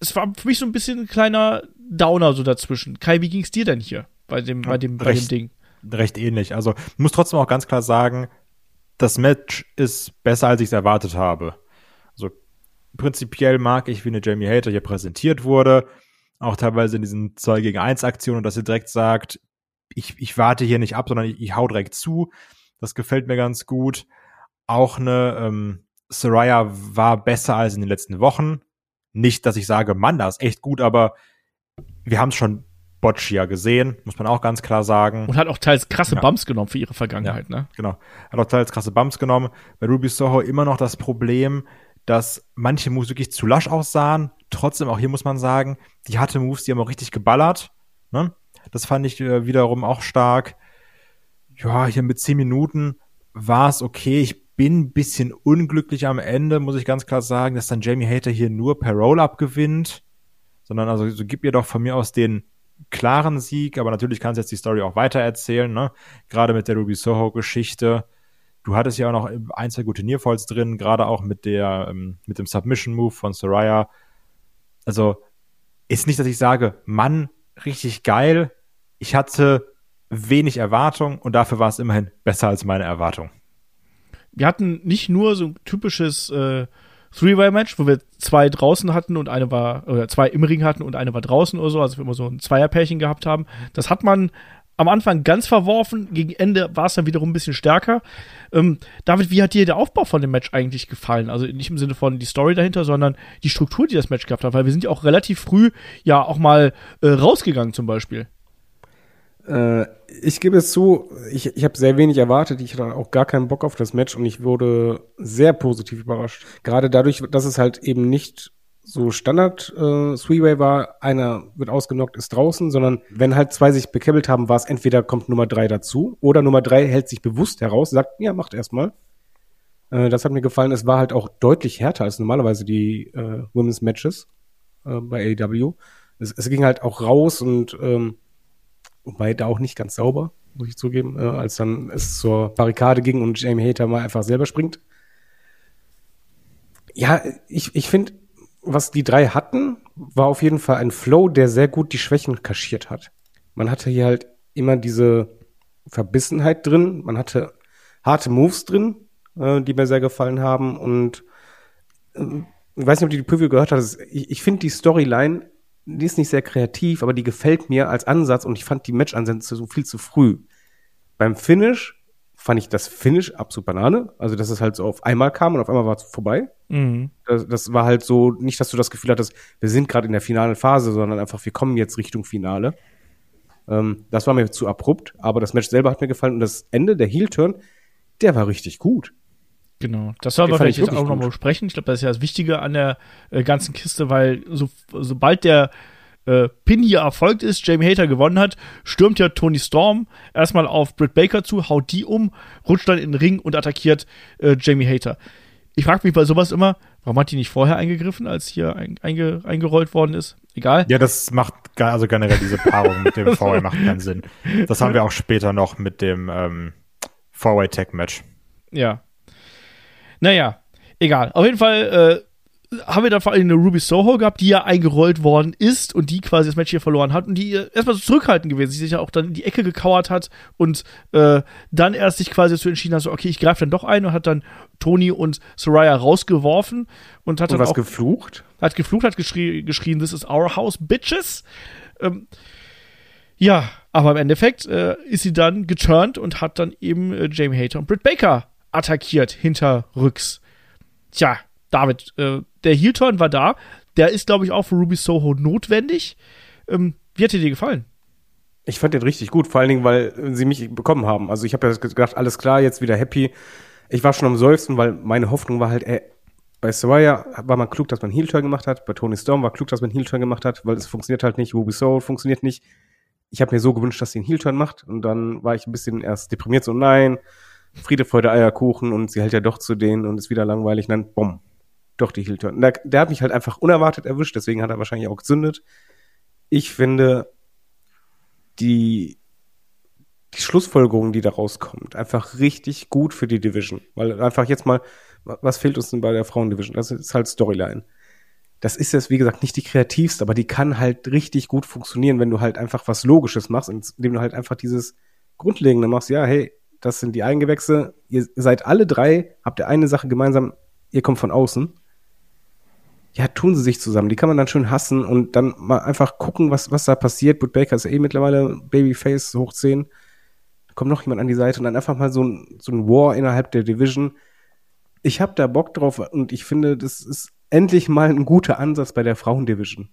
Speaker 2: Es war für mich so ein bisschen ein kleiner Downer so dazwischen. Kai, wie ging's dir denn hier bei dem, bei dem, bei dem Ding?
Speaker 4: Recht ähnlich. Also, ich muss trotzdem auch ganz klar sagen, das Match ist besser, als ich es erwartet habe. Also, prinzipiell mag ich, wie eine Jamie Hater hier präsentiert wurde. Auch teilweise in diesen 2 gegen 1 Aktionen, dass sie direkt sagt, ich, ich warte hier nicht ab, sondern ich, ich hau direkt zu. Das gefällt mir ganz gut. Auch eine ähm, Soraya war besser als in den letzten Wochen. Nicht, dass ich sage, Mann, das ist echt gut, aber wir haben es schon Boccia gesehen, muss man auch ganz klar sagen.
Speaker 2: Und hat auch teils krasse ja. Bumps genommen für ihre Vergangenheit, ja, ne?
Speaker 4: Genau. Hat auch teils krasse Bumps genommen. Bei Ruby Soho immer noch das Problem, dass manche Moves wirklich zu lasch aussahen. Trotzdem, auch hier muss man sagen, die hatte Moves, die haben auch richtig geballert. Ne? Das fand ich äh, wiederum auch stark. Ja, hier mit zehn Minuten war es okay. Ich bin ein bisschen unglücklich am Ende, muss ich ganz klar sagen, dass dann Jamie Hater hier nur per Roll-Up gewinnt sondern also so gib ihr doch von mir aus den klaren Sieg, aber natürlich kannst du jetzt die Story auch weiter erzählen, ne? Gerade mit der Ruby Soho-Geschichte. Du hattest ja auch noch ein, zwei gute Nearfalls drin, gerade auch mit der, ähm, mit dem Submission-Move von Soraya. Also, ist nicht, dass ich sage, Mann, richtig geil. Ich hatte wenig Erwartung und dafür war es immerhin besser als meine Erwartung.
Speaker 2: Wir hatten nicht nur so ein typisches äh, Three-Way-Match, wo wir zwei draußen hatten und eine war, oder zwei im Ring hatten und eine war draußen oder so, also wir immer so ein Zweierpärchen gehabt haben. Das hat man am Anfang ganz verworfen, gegen Ende war es dann wiederum ein bisschen stärker. Ähm, David, wie hat dir der Aufbau von dem Match eigentlich gefallen? Also nicht im Sinne von die Story dahinter, sondern die Struktur, die das Match gehabt hat, weil wir sind ja auch relativ früh ja auch mal äh, rausgegangen zum Beispiel.
Speaker 3: Äh, ich gebe es zu, ich, ich habe sehr wenig erwartet. Ich hatte auch gar keinen Bock auf das Match und ich wurde sehr positiv überrascht. Gerade dadurch, dass es halt eben nicht so Standard äh, Three-Way war, einer wird ausgenockt, ist draußen, sondern wenn halt zwei sich bekebbelt haben, war es entweder kommt Nummer drei dazu oder Nummer drei hält sich bewusst heraus, sagt, ja, macht erstmal. Äh, das hat mir gefallen. Es war halt auch deutlich härter als normalerweise die äh, Women's Matches äh, bei AEW. Es, es ging halt auch raus und ähm, Wobei da auch nicht ganz sauber, muss ich zugeben, äh, als dann es zur Barrikade ging und Jamie Hater mal einfach selber springt. Ja, ich, ich finde, was die drei hatten, war auf jeden Fall ein Flow, der sehr gut die Schwächen kaschiert hat. Man hatte hier halt immer diese Verbissenheit drin, man hatte harte Moves drin, äh, die mir sehr gefallen haben und äh, ich weiß nicht, ob du die Preview gehört hast. Ich, ich finde die Storyline die ist nicht sehr kreativ, aber die gefällt mir als Ansatz und ich fand die Match-Ansätze so viel zu früh. Beim Finish fand ich das Finish absolut Banane. Also, dass es halt so auf einmal kam und auf einmal war es vorbei. Mhm. Das, das, war halt so, nicht, dass du das Gefühl hattest, wir sind gerade in der finalen Phase, sondern einfach, wir kommen jetzt Richtung Finale. Ähm, das war mir zu abrupt, aber das Match selber hat mir gefallen und das Ende, der Heel-Turn, der war richtig gut.
Speaker 2: Genau, das soll wir vielleicht jetzt auch nochmal besprechen. Ich glaube, das ist ja das Wichtige an der äh, ganzen Kiste, weil so, sobald der äh, Pin hier erfolgt ist, Jamie Hater gewonnen hat, stürmt ja Tony Storm erstmal auf Britt Baker zu, haut die um, rutscht dann in den Ring und attackiert äh, Jamie Hater. Ich frage mich bei sowas immer, warum hat die nicht vorher eingegriffen, als hier ein, einge, eingerollt worden ist? Egal.
Speaker 4: Ja, das macht also generell diese Paarung mit dem Four-Way macht keinen Sinn. Das haben wir auch später noch mit dem ähm, Four-Way-Tag-Match.
Speaker 2: Ja. Naja, egal. Auf jeden Fall äh, haben wir dann vor allem eine Ruby Soho gehabt, die ja eingerollt worden ist und die quasi das Match hier verloren hat und die äh, erstmal so zurückhaltend gewesen, die sich ja auch dann in die Ecke gekauert hat und äh, dann erst sich quasi dazu entschieden hat, so, okay, ich greife dann doch ein und hat dann Tony und Soraya rausgeworfen und hat
Speaker 3: Und
Speaker 2: dann
Speaker 3: was
Speaker 2: auch
Speaker 3: geflucht?
Speaker 2: hat geflucht, hat geschrie geschrien, this is our house, bitches. Ähm, ja, aber im Endeffekt äh, ist sie dann geturnt und hat dann eben äh, Jamie Hater und Britt Baker attackiert, hinterrücks. Tja, David, äh, der Heel-Turn war da. Der ist, glaube ich, auch für Ruby Soho notwendig. Ähm, wie hat dir die gefallen?
Speaker 3: Ich fand den richtig gut, vor allen Dingen, weil sie mich bekommen haben. Also ich habe ja gedacht, alles klar, jetzt wieder happy. Ich war schon am Seufzen, weil meine Hoffnung war halt, ey, bei Soraya war man klug, dass man Heel-Turn gemacht hat. Bei Tony Storm war klug, dass man Heel-Turn gemacht hat, weil es funktioniert halt nicht. Ruby Soul funktioniert nicht. Ich habe mir so gewünscht, dass sie einen Heel-Turn macht. Und dann war ich ein bisschen erst deprimiert, so nein, Friede, Freude, Eierkuchen. Und sie hält ja doch zu denen und ist wieder langweilig. Und dann, bumm, doch die Heel-Turn. Der, der hat mich halt einfach unerwartet erwischt, deswegen hat er wahrscheinlich auch gezündet. Ich finde, die, die Schlussfolgerung, die da rauskommt, einfach richtig gut für die Division. Weil einfach jetzt mal, was fehlt uns denn bei der Frauendivision? Das ist halt Storyline. Das ist jetzt, wie gesagt, nicht die kreativste, aber die kann halt richtig gut funktionieren, wenn du halt einfach was Logisches machst, indem du halt einfach dieses Grundlegende machst. Ja, hey, das sind die Eigengewächse. Ihr seid alle drei, habt ihr eine Sache gemeinsam, ihr kommt von außen. Ja, tun sie sich zusammen. Die kann man dann schön hassen und dann mal einfach gucken, was, was da passiert. Britt Baker ist ja eh mittlerweile Babyface hoch 10. Da kommt noch jemand an die Seite und dann einfach mal so ein, so ein War innerhalb der Division. Ich habe da Bock drauf und ich finde, das ist endlich mal ein guter Ansatz bei der Frauendivision.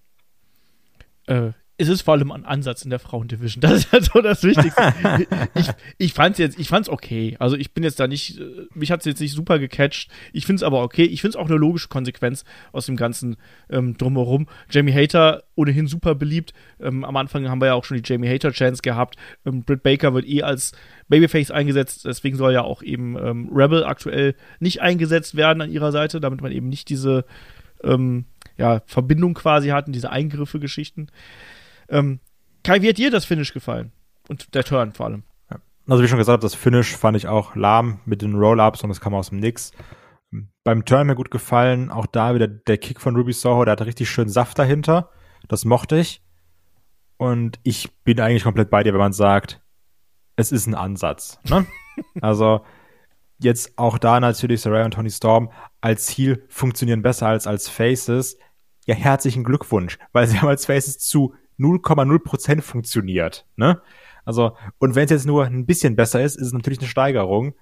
Speaker 2: Äh, es ist vor allem ein Ansatz in der Frauendivision. Das ist halt so das Wichtigste. ich, ich fand's jetzt, ich fand's okay. Also ich bin jetzt da nicht, äh, mich hat's jetzt nicht super gecatcht. Ich find's aber okay. Ich find's auch eine logische Konsequenz aus dem ganzen ähm, drumherum. Jamie Hater ohnehin super beliebt. Ähm, am Anfang haben wir ja auch schon die Jamie Hater Chance gehabt. Ähm, Britt Baker wird eh als Babyface eingesetzt. Deswegen soll ja auch eben ähm, Rebel aktuell nicht eingesetzt werden an ihrer Seite, damit man eben nicht diese ähm, ja, Verbindung quasi hatten, diese Eingriffe-Geschichten. Ähm, Kai, wie hat dir das Finish gefallen? Und der Turn vor allem.
Speaker 4: Also wie schon gesagt, das Finish fand ich auch lahm mit den Roll-Ups und das kam aus dem Nix. Beim Turn mir gut gefallen, auch da wieder der Kick von Ruby Soho, der hatte richtig schön Saft dahinter. Das mochte ich. Und ich bin eigentlich komplett bei dir, wenn man sagt, es ist ein Ansatz. Ne? also jetzt auch da natürlich Saraya und Tony Storm als Ziel funktionieren besser als als Faces. Ja, herzlichen Glückwunsch, weil sie haben als Faces zu 0,0% funktioniert. Ne? Also, und wenn es jetzt nur ein bisschen besser ist, ist es natürlich eine Steigerung.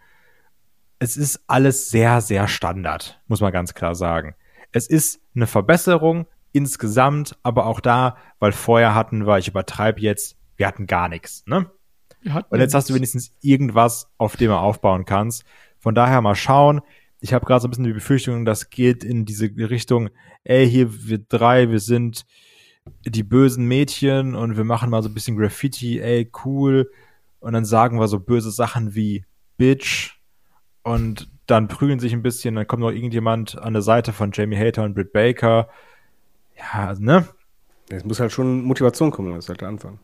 Speaker 4: Es ist alles sehr, sehr Standard, muss man ganz klar sagen. Es ist eine Verbesserung insgesamt, aber auch da, weil vorher hatten wir, ich übertreibe jetzt, wir hatten gar nichts. Ne? Und jetzt hast du wenigstens irgendwas, auf dem du aufbauen kannst. Von daher mal schauen. Ich habe gerade so ein bisschen die Befürchtung, das geht in diese Richtung, ey, hier wir drei, wir sind die bösen Mädchen und wir machen mal so ein bisschen Graffiti, ey, cool. Und dann sagen wir so böse Sachen wie Bitch und dann prügeln sich ein bisschen, dann kommt noch irgendjemand an der Seite von Jamie Hater und Britt Baker. Ja, also, ne?
Speaker 3: Es muss halt schon Motivation kommen, das ist halt der Anfang.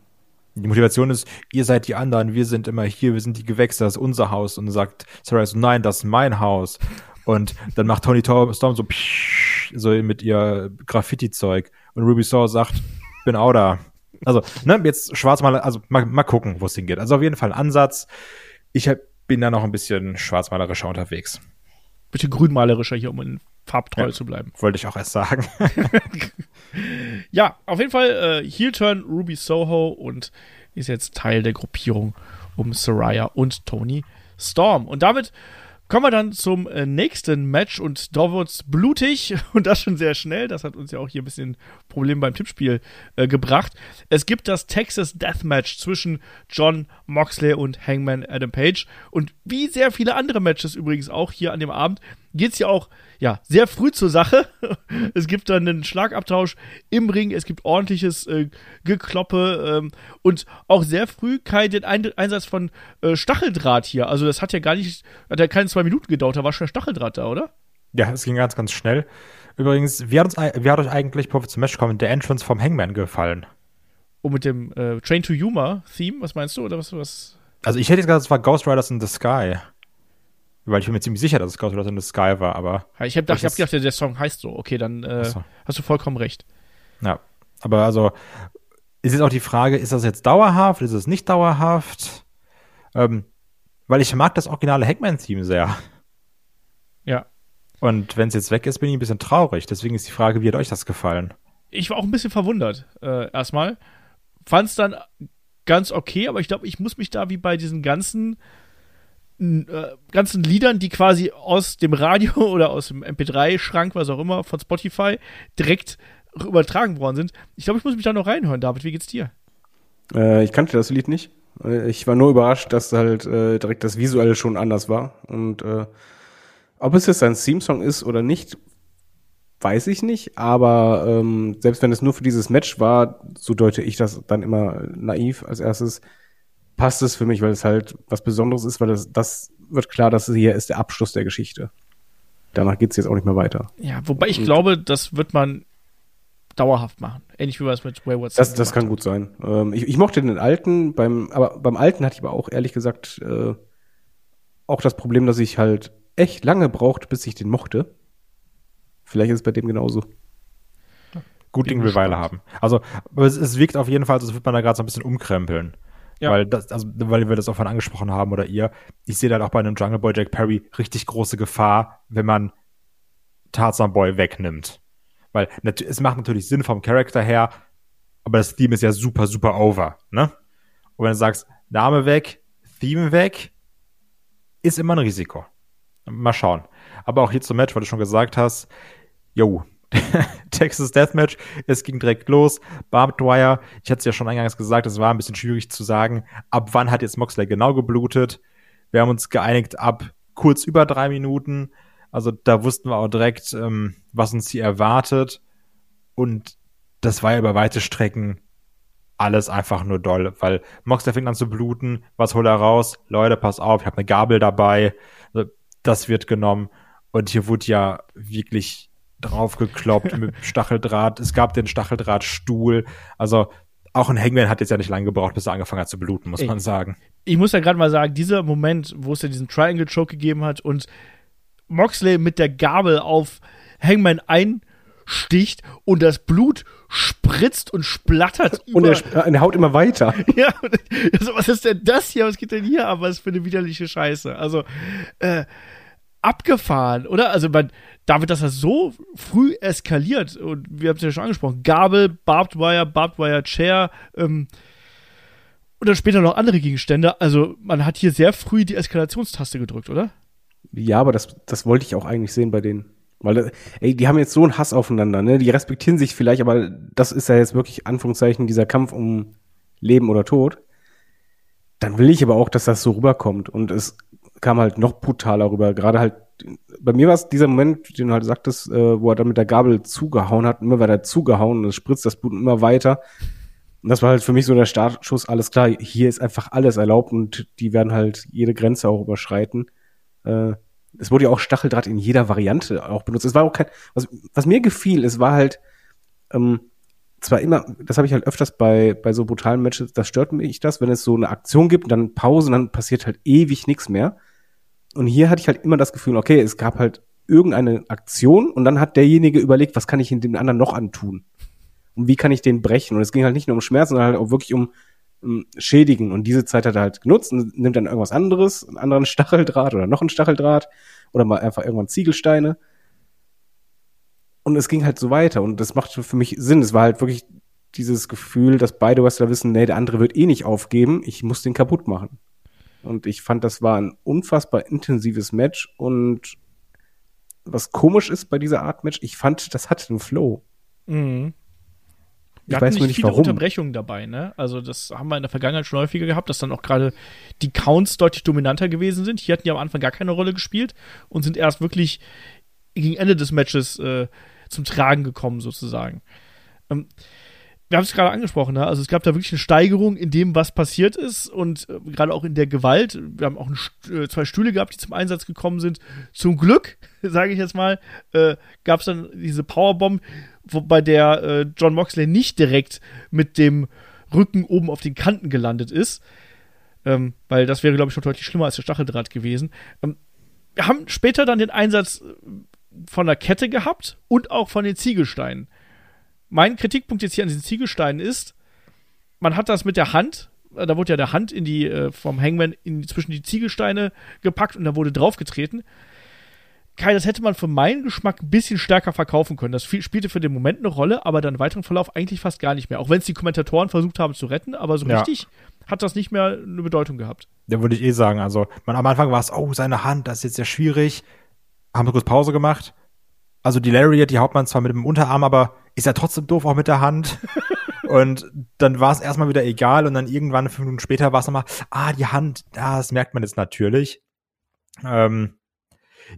Speaker 4: Die Motivation ist, ihr seid die anderen, wir sind immer hier, wir sind die Gewächse, das ist unser Haus. Und sagt Sarah so, nein, das ist mein Haus. Und dann macht Tony Storm so, so mit ihr Graffiti-Zeug. Und Ruby Saw sagt, bin auch da. Also, ne, jetzt schwarzmaler, also mal, mal gucken, wo es hingeht. Also auf jeden Fall ein Ansatz. Ich hab, bin da noch ein bisschen schwarzmalerischer unterwegs.
Speaker 2: Bisschen grünmalerischer hier, um in farbtreu
Speaker 4: Ja.
Speaker 2: zu bleiben.
Speaker 4: Wollte ich auch erst sagen.
Speaker 2: Ja, auf jeden Fall äh, Heel-Turn Ruby Soho und ist jetzt Teil der Gruppierung um Soraya und Tony Storm. Und damit kommen wir dann zum äh, nächsten Match und da wird's blutig und das schon sehr schnell. Das hat uns ja auch hier ein bisschen Probleme beim Tippspiel äh, gebracht. Es gibt das Texas Deathmatch zwischen John Moxley und Hangman Adam Page und wie sehr viele andere Matches übrigens auch hier an dem Abend geht's ja auch ja sehr früh zur Sache. es gibt dann einen Schlagabtausch im Ring, es gibt ordentliches äh, Gekloppe ähm, und auch sehr früh Kai den Ein Einsatz von äh, Stacheldraht hier. Also das hat ja gar nicht, hat ja keine zwei Minuten gedauert, da war schon Stacheldraht da, oder?
Speaker 4: Ja, es ging ganz, ganz schnell. Übrigens, wie hat, uns, wie hat euch eigentlich, bevor wir zum Match kommen, der Entrance vom Hangman gefallen?
Speaker 2: Und mit dem äh, Train to Yuma Theme, was meinst du? Oder was? was?
Speaker 4: Also ich hätte jetzt gesagt, es war Ghost Riders in the Sky. Weil ich bin mir ziemlich sicher, dass es Ghost Riders in the Sky war, aber.
Speaker 2: Ja, ich habe gedacht, hab gedacht, der Song heißt so. Okay, dann äh, so. hast du vollkommen recht.
Speaker 4: Ja, aber also ist jetzt auch die Frage, ist das jetzt dauerhaft, ist es nicht dauerhaft? Ähm, weil ich mag das originale Hackman-Theme sehr.
Speaker 2: Ja.
Speaker 4: Und wenn es jetzt weg ist, bin ich ein bisschen traurig. Deswegen ist die Frage, wie hat euch das gefallen?
Speaker 2: Ich war auch ein bisschen verwundert, äh, erstmal. Fand es dann ganz okay, aber ich glaube, ich muss mich da wie bei diesen ganzen ganzen Liedern, die quasi aus dem Radio oder aus dem MP3-Schrank, was auch immer, von Spotify direkt übertragen worden sind. Ich glaube, ich muss mich da noch reinhören, David. Wie geht's dir?
Speaker 3: Äh, ich kannte das Lied nicht. Äh, ich war nur überrascht, dass halt äh, direkt das Visuelle schon anders war. Und äh, ob es jetzt ein Theme-Song ist oder nicht, weiß ich nicht. Aber ähm, selbst wenn es nur für dieses Match war, so deute ich das dann immer naiv als erstes, passt es für mich, weil es halt was Besonderes ist, weil das, das wird klar, dass hier ist der Abschluss der Geschichte. Danach geht es jetzt auch nicht mehr weiter.
Speaker 2: Ja, wobei ich Und glaube, das wird man dauerhaft machen. Ähnlich wie wir es mit
Speaker 3: Wayward Das, das kann gut sein. Ähm, ich, ich, mochte den alten, beim, aber beim alten hatte ich aber auch ehrlich gesagt äh, auch das Problem, dass ich halt echt lange braucht, bis ich den mochte. Vielleicht ist es bei dem genauso.
Speaker 4: Gut Ding will Weile haben. Also, es, es wirkt auf jeden Fall, als würde man da gerade so ein bisschen umkrempeln. Ja. Weil das, also, weil wir das auch von angesprochen haben oder ihr. Ich sehe da auch bei einem Jungle Boy Jack Perry richtig große Gefahr, wenn man Tarzan Boy wegnimmt. Weil es macht natürlich Sinn vom Charakter her, aber das Theme ist ja super, super over, ne? Und wenn du sagst, Name weg, Theme weg, ist immer ein Risiko. Mal schauen. Aber auch hier zum Match, weil du schon gesagt hast, yo, Texas Deathmatch, es ging direkt los. Barbed Wire, ich hatte es ja schon eingangs gesagt, es war ein bisschen schwierig zu sagen, ab wann hat jetzt Moxley genau geblutet. Wir haben uns geeinigt ab kurz über drei Minuten. Also da wussten wir auch direkt, ähm, was uns hier erwartet. Und das war ja über weite Strecken alles einfach nur doll, weil Moxley fängt an zu bluten. Was holt er raus? Leute, pass auf, ich habe eine Gabel dabei. Also, das wird genommen. Und hier wurde ja wirklich draufgekloppt mit Stacheldraht. Es gab den Stacheldrahtstuhl. Also auch ein Hangman hat jetzt ja nicht lange gebraucht, bis er angefangen hat zu bluten, muss Ey, man sagen.
Speaker 2: Ich muss ja gerade mal sagen, dieser Moment, wo es ja diesen Triangle Choke gegeben hat und Moxley mit der Gabel auf Hangman einsticht und das Blut spritzt und splattert.
Speaker 3: Und er, er haut immer weiter.
Speaker 2: ja, also was ist denn das hier? Was geht denn hier ab? Was für eine widerliche Scheiße. Also, äh, abgefahren, oder? Also man, da wird das so früh eskaliert und wir haben es ja schon angesprochen, Gabel, Barbed Wire, Barbed Wire Chair, ähm, und dann später noch andere Gegenstände. Also man hat hier sehr früh die Eskalationstaste gedrückt, oder?
Speaker 3: Ja, aber das, das wollte ich auch eigentlich sehen bei denen. Weil, ey, die haben jetzt so einen Hass aufeinander, ne? Die respektieren sich vielleicht, aber das ist ja jetzt wirklich Anführungszeichen dieser Kampf um Leben oder Tod. Dann will ich aber auch, dass das so rüberkommt. Und es kam halt noch brutaler rüber. Gerade halt, bei mir war es dieser Moment, den du halt sagtest, äh, wo er dann mit der Gabel zugehauen hat, immer weiter zugehauen und es spritzt das Blut immer weiter. Und das war halt für mich so der Startschuss, alles klar, hier ist einfach alles erlaubt und die werden halt jede Grenze auch überschreiten. Äh, es wurde ja auch Stacheldraht in jeder Variante auch benutzt. Es war auch kein, was, was mir gefiel, es war halt, ähm, zwar immer, das habe ich halt öfters bei, bei so brutalen Matches, das stört mich das, wenn es so eine Aktion gibt, dann Pause, und dann passiert halt ewig nichts mehr. Und hier hatte ich halt immer das Gefühl, okay, es gab halt irgendeine Aktion und dann hat derjenige überlegt, was kann ich dem anderen noch antun? Und wie kann ich den brechen? Und es ging halt nicht nur um Schmerz, sondern halt auch wirklich um, um Schädigen. Und diese Zeit hat er halt genutzt und nimmt dann irgendwas anderes, einen anderen Stacheldraht oder noch einen Stacheldraht oder mal einfach irgendwann Ziegelsteine. Und es ging halt so weiter und das machte für mich Sinn. Es war halt wirklich dieses Gefühl, dass beide Wrestler wissen, nee, der andere wird eh nicht aufgeben, ich muss den kaputt machen. Und ich fand, das war ein unfassbar intensives Match. Und was komisch ist bei dieser Art Match, ich fand, das hatte einen Flow.
Speaker 2: Mhm.
Speaker 3: Ich
Speaker 2: hatten
Speaker 3: weiß nur nicht
Speaker 2: viele
Speaker 3: warum.
Speaker 2: Unterbrechungen dabei, ne? Also das haben wir in der Vergangenheit schon häufiger gehabt, dass dann auch gerade die Counts deutlich dominanter gewesen sind. Hier hatten die am Anfang gar keine Rolle gespielt und sind erst wirklich gegen Ende des Matches äh, zum Tragen gekommen, sozusagen. Ähm, wir haben es gerade angesprochen, ne? also es gab da wirklich eine Steigerung in dem, was passiert ist und äh, gerade auch in der Gewalt. Wir haben auch ein, äh, zwei Stühle gehabt, die zum Einsatz gekommen sind. Zum Glück, sage ich jetzt mal, äh, gab es dann diese Powerbomb, wo, bei der äh, John Moxley nicht direkt mit dem Rücken oben auf den Kanten gelandet ist. Ähm, weil das wäre, glaube ich, schon deutlich schlimmer als der Stacheldraht gewesen. Ähm, wir haben später dann den Einsatz äh, von der Kette gehabt und auch von den Ziegelsteinen. Mein Kritikpunkt jetzt hier an diesen Ziegelsteinen ist, man hat das mit der Hand, äh, da wurde ja der Hand in die, äh, vom Hangman in, zwischen die Ziegelsteine gepackt und da wurde draufgetreten. Kai, das hätte man für meinen Geschmack ein bisschen stärker verkaufen können. Das spielte für den Moment eine Rolle, aber dann im weiteren Verlauf eigentlich fast gar nicht mehr. Auch wenn es die Kommentatoren versucht haben zu retten, aber so
Speaker 4: Ja.
Speaker 2: richtig hat das nicht mehr eine Bedeutung gehabt.
Speaker 4: Da würde ich eh sagen, also man, am Anfang war es, oh, seine Hand, das ist jetzt sehr schwierig. Haben wir kurz Pause gemacht. Also die Lariat, die haut man zwar mit dem Unterarm, aber ist ja trotzdem doof auch mit der Hand. und dann war es erstmal wieder egal und dann irgendwann fünf Minuten später war es nochmal, ah, die Hand, das merkt man jetzt natürlich. Ähm,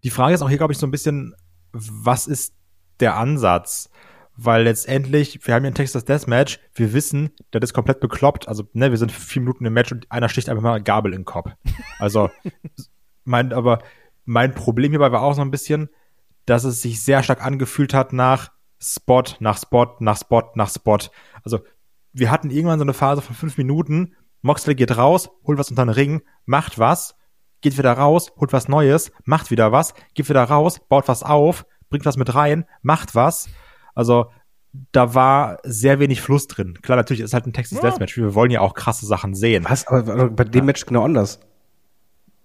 Speaker 4: die Frage ist auch hier, glaube ich, so ein bisschen, was ist der Ansatz? Weil letztendlich, wir haben hier ein Texas Deathmatch, wir wissen, das ist komplett bekloppt. Also, ne, wir sind vier Minuten im Match und einer sticht einfach mal eine Gabel in den Kopf. Also, mein, aber mein Problem hierbei war auch so ein bisschen, dass es sich sehr stark angefühlt hat nach Spot, nach Spot, nach Spot, nach Spot. Also, wir hatten irgendwann so eine Phase von fünf Minuten. Moxley geht raus, holt was unter den Ring, macht was, geht wieder raus, holt was Neues, macht wieder was, geht wieder raus, baut was auf, bringt was mit rein, macht was. Also, da war sehr wenig Fluss drin. Klar, natürlich ist halt ein Texas
Speaker 2: Ja.
Speaker 4: Deathmatch. Wir wollen ja auch krasse Sachen sehen.
Speaker 3: Was? Aber aber bei dem Match genau anders.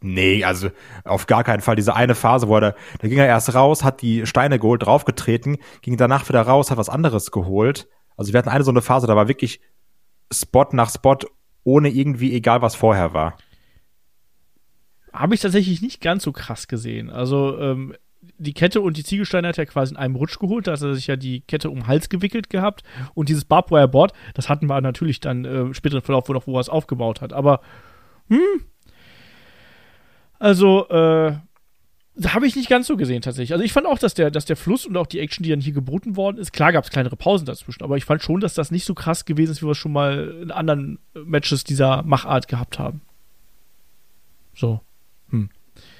Speaker 4: Nee, also auf gar keinen Fall. Diese eine Phase, wo er, da, da ging er erst raus, hat die Steine geholt, draufgetreten, ging danach wieder raus, hat was anderes geholt. Also wir hatten eine so eine Phase, da war wirklich Spot nach Spot, ohne irgendwie egal, was vorher war.
Speaker 2: Habe ich tatsächlich nicht ganz so krass gesehen. Also, ähm, die Kette und die Ziegelsteine hat er quasi in einem Rutsch geholt. Da hat er sich ja die Kette um den Hals gewickelt gehabt. Und dieses Barbwire Board, das hatten wir natürlich dann äh, im späteren Verlauf, wo, wo er es aufgebaut hat. Aber, hm. Also, äh, habe ich nicht ganz so gesehen tatsächlich. Also ich fand auch, dass der, dass der Fluss und auch die Action, die dann hier geboten worden ist, klar gab es kleinere Pausen dazwischen, aber ich fand schon, dass das nicht so krass gewesen ist, wie wir es schon mal in anderen Matches dieser Machart gehabt haben. So.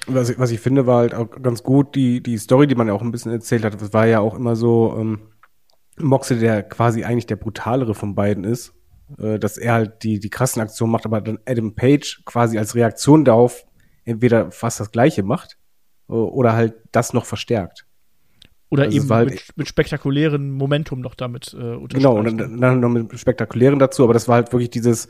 Speaker 3: Was ich, was ich finde, war halt auch ganz gut, die, die Story, die man ja auch ein bisschen erzählt hat, das war ja auch immer so, ähm, Moxley, der quasi eigentlich der brutalere von beiden ist, äh, dass er halt die, die krassen Aktionen macht, aber dann Adam Page quasi als Reaktion darauf entweder fast das Gleiche macht oder halt das noch verstärkt.
Speaker 2: Oder
Speaker 3: Also
Speaker 2: eben
Speaker 3: halt-
Speaker 2: mit, mit spektakulären Momentum noch damit äh.
Speaker 3: Genau, und dann, dann noch mit Spektakulären dazu, aber das war halt wirklich dieses,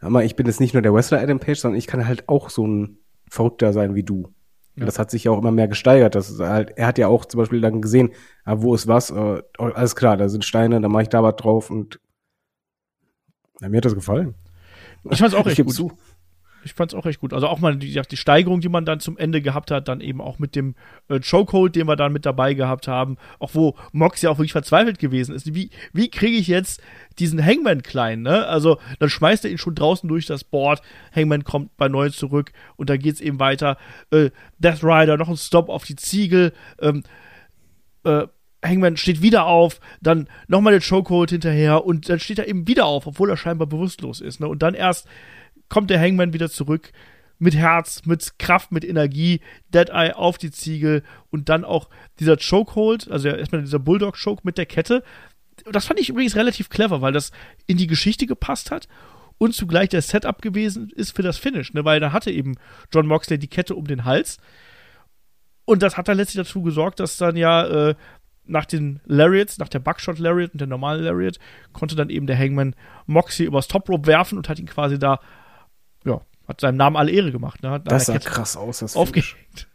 Speaker 3: mal, ich bin jetzt nicht nur der Wrestler Adam Page, sondern ich kann halt auch so ein Verrückter sein wie du.
Speaker 2: Ja.
Speaker 3: das hat sich ja auch immer mehr gesteigert. Das ist halt, er hat ja auch zum Beispiel dann gesehen, ah, wo ist was, äh, oh, alles klar, da sind Steine, da mache ich da was drauf und ja, mir hat das gefallen.
Speaker 2: Ich fand's auch
Speaker 3: Ich
Speaker 2: echt gut.
Speaker 3: zu.
Speaker 2: Ich fand's auch echt gut. Also auch mal die, die Steigerung, die man dann zum Ende gehabt hat, dann eben auch mit dem äh, Chokehold, den wir dann mit dabei gehabt haben, auch wo Mox ja auch wirklich verzweifelt gewesen ist. Wie, wie kriege ich jetzt diesen Hangman klein, ne? Also dann schmeißt er ihn schon draußen durch das Board, Hangman kommt bei neu zurück und dann geht's eben weiter. Äh, Death Rider, noch ein Stop auf die Ziegel, ähm, äh, Hangman steht wieder auf, dann nochmal der Chokehold hinterher und dann steht er eben wieder auf, obwohl er scheinbar bewusstlos ist. Ne? Und dann erst kommt der Hangman wieder zurück mit Herz, mit Kraft, mit Energie, Deadeye auf die Ziegel und dann auch dieser Chokehold, also erstmal dieser Bulldog-Choke mit der Kette. Das fand ich übrigens relativ clever, weil das in die Geschichte gepasst hat und zugleich der Setup gewesen ist für das Finish, ne? weil da hatte eben John Moxley die Kette um den Hals und das hat dann letztlich dazu gesorgt, dass dann ja äh, nach den Lariats, nach der Buckshot Lariat und der normalen Lariat, konnte dann eben der Hangman Moxley übers Top Rope werfen und hat ihn quasi da, ja, hat seinem Namen alle Ehre gemacht. Ne?
Speaker 3: Das sah
Speaker 2: Kette
Speaker 3: krass aus, das
Speaker 2: aufgehängt.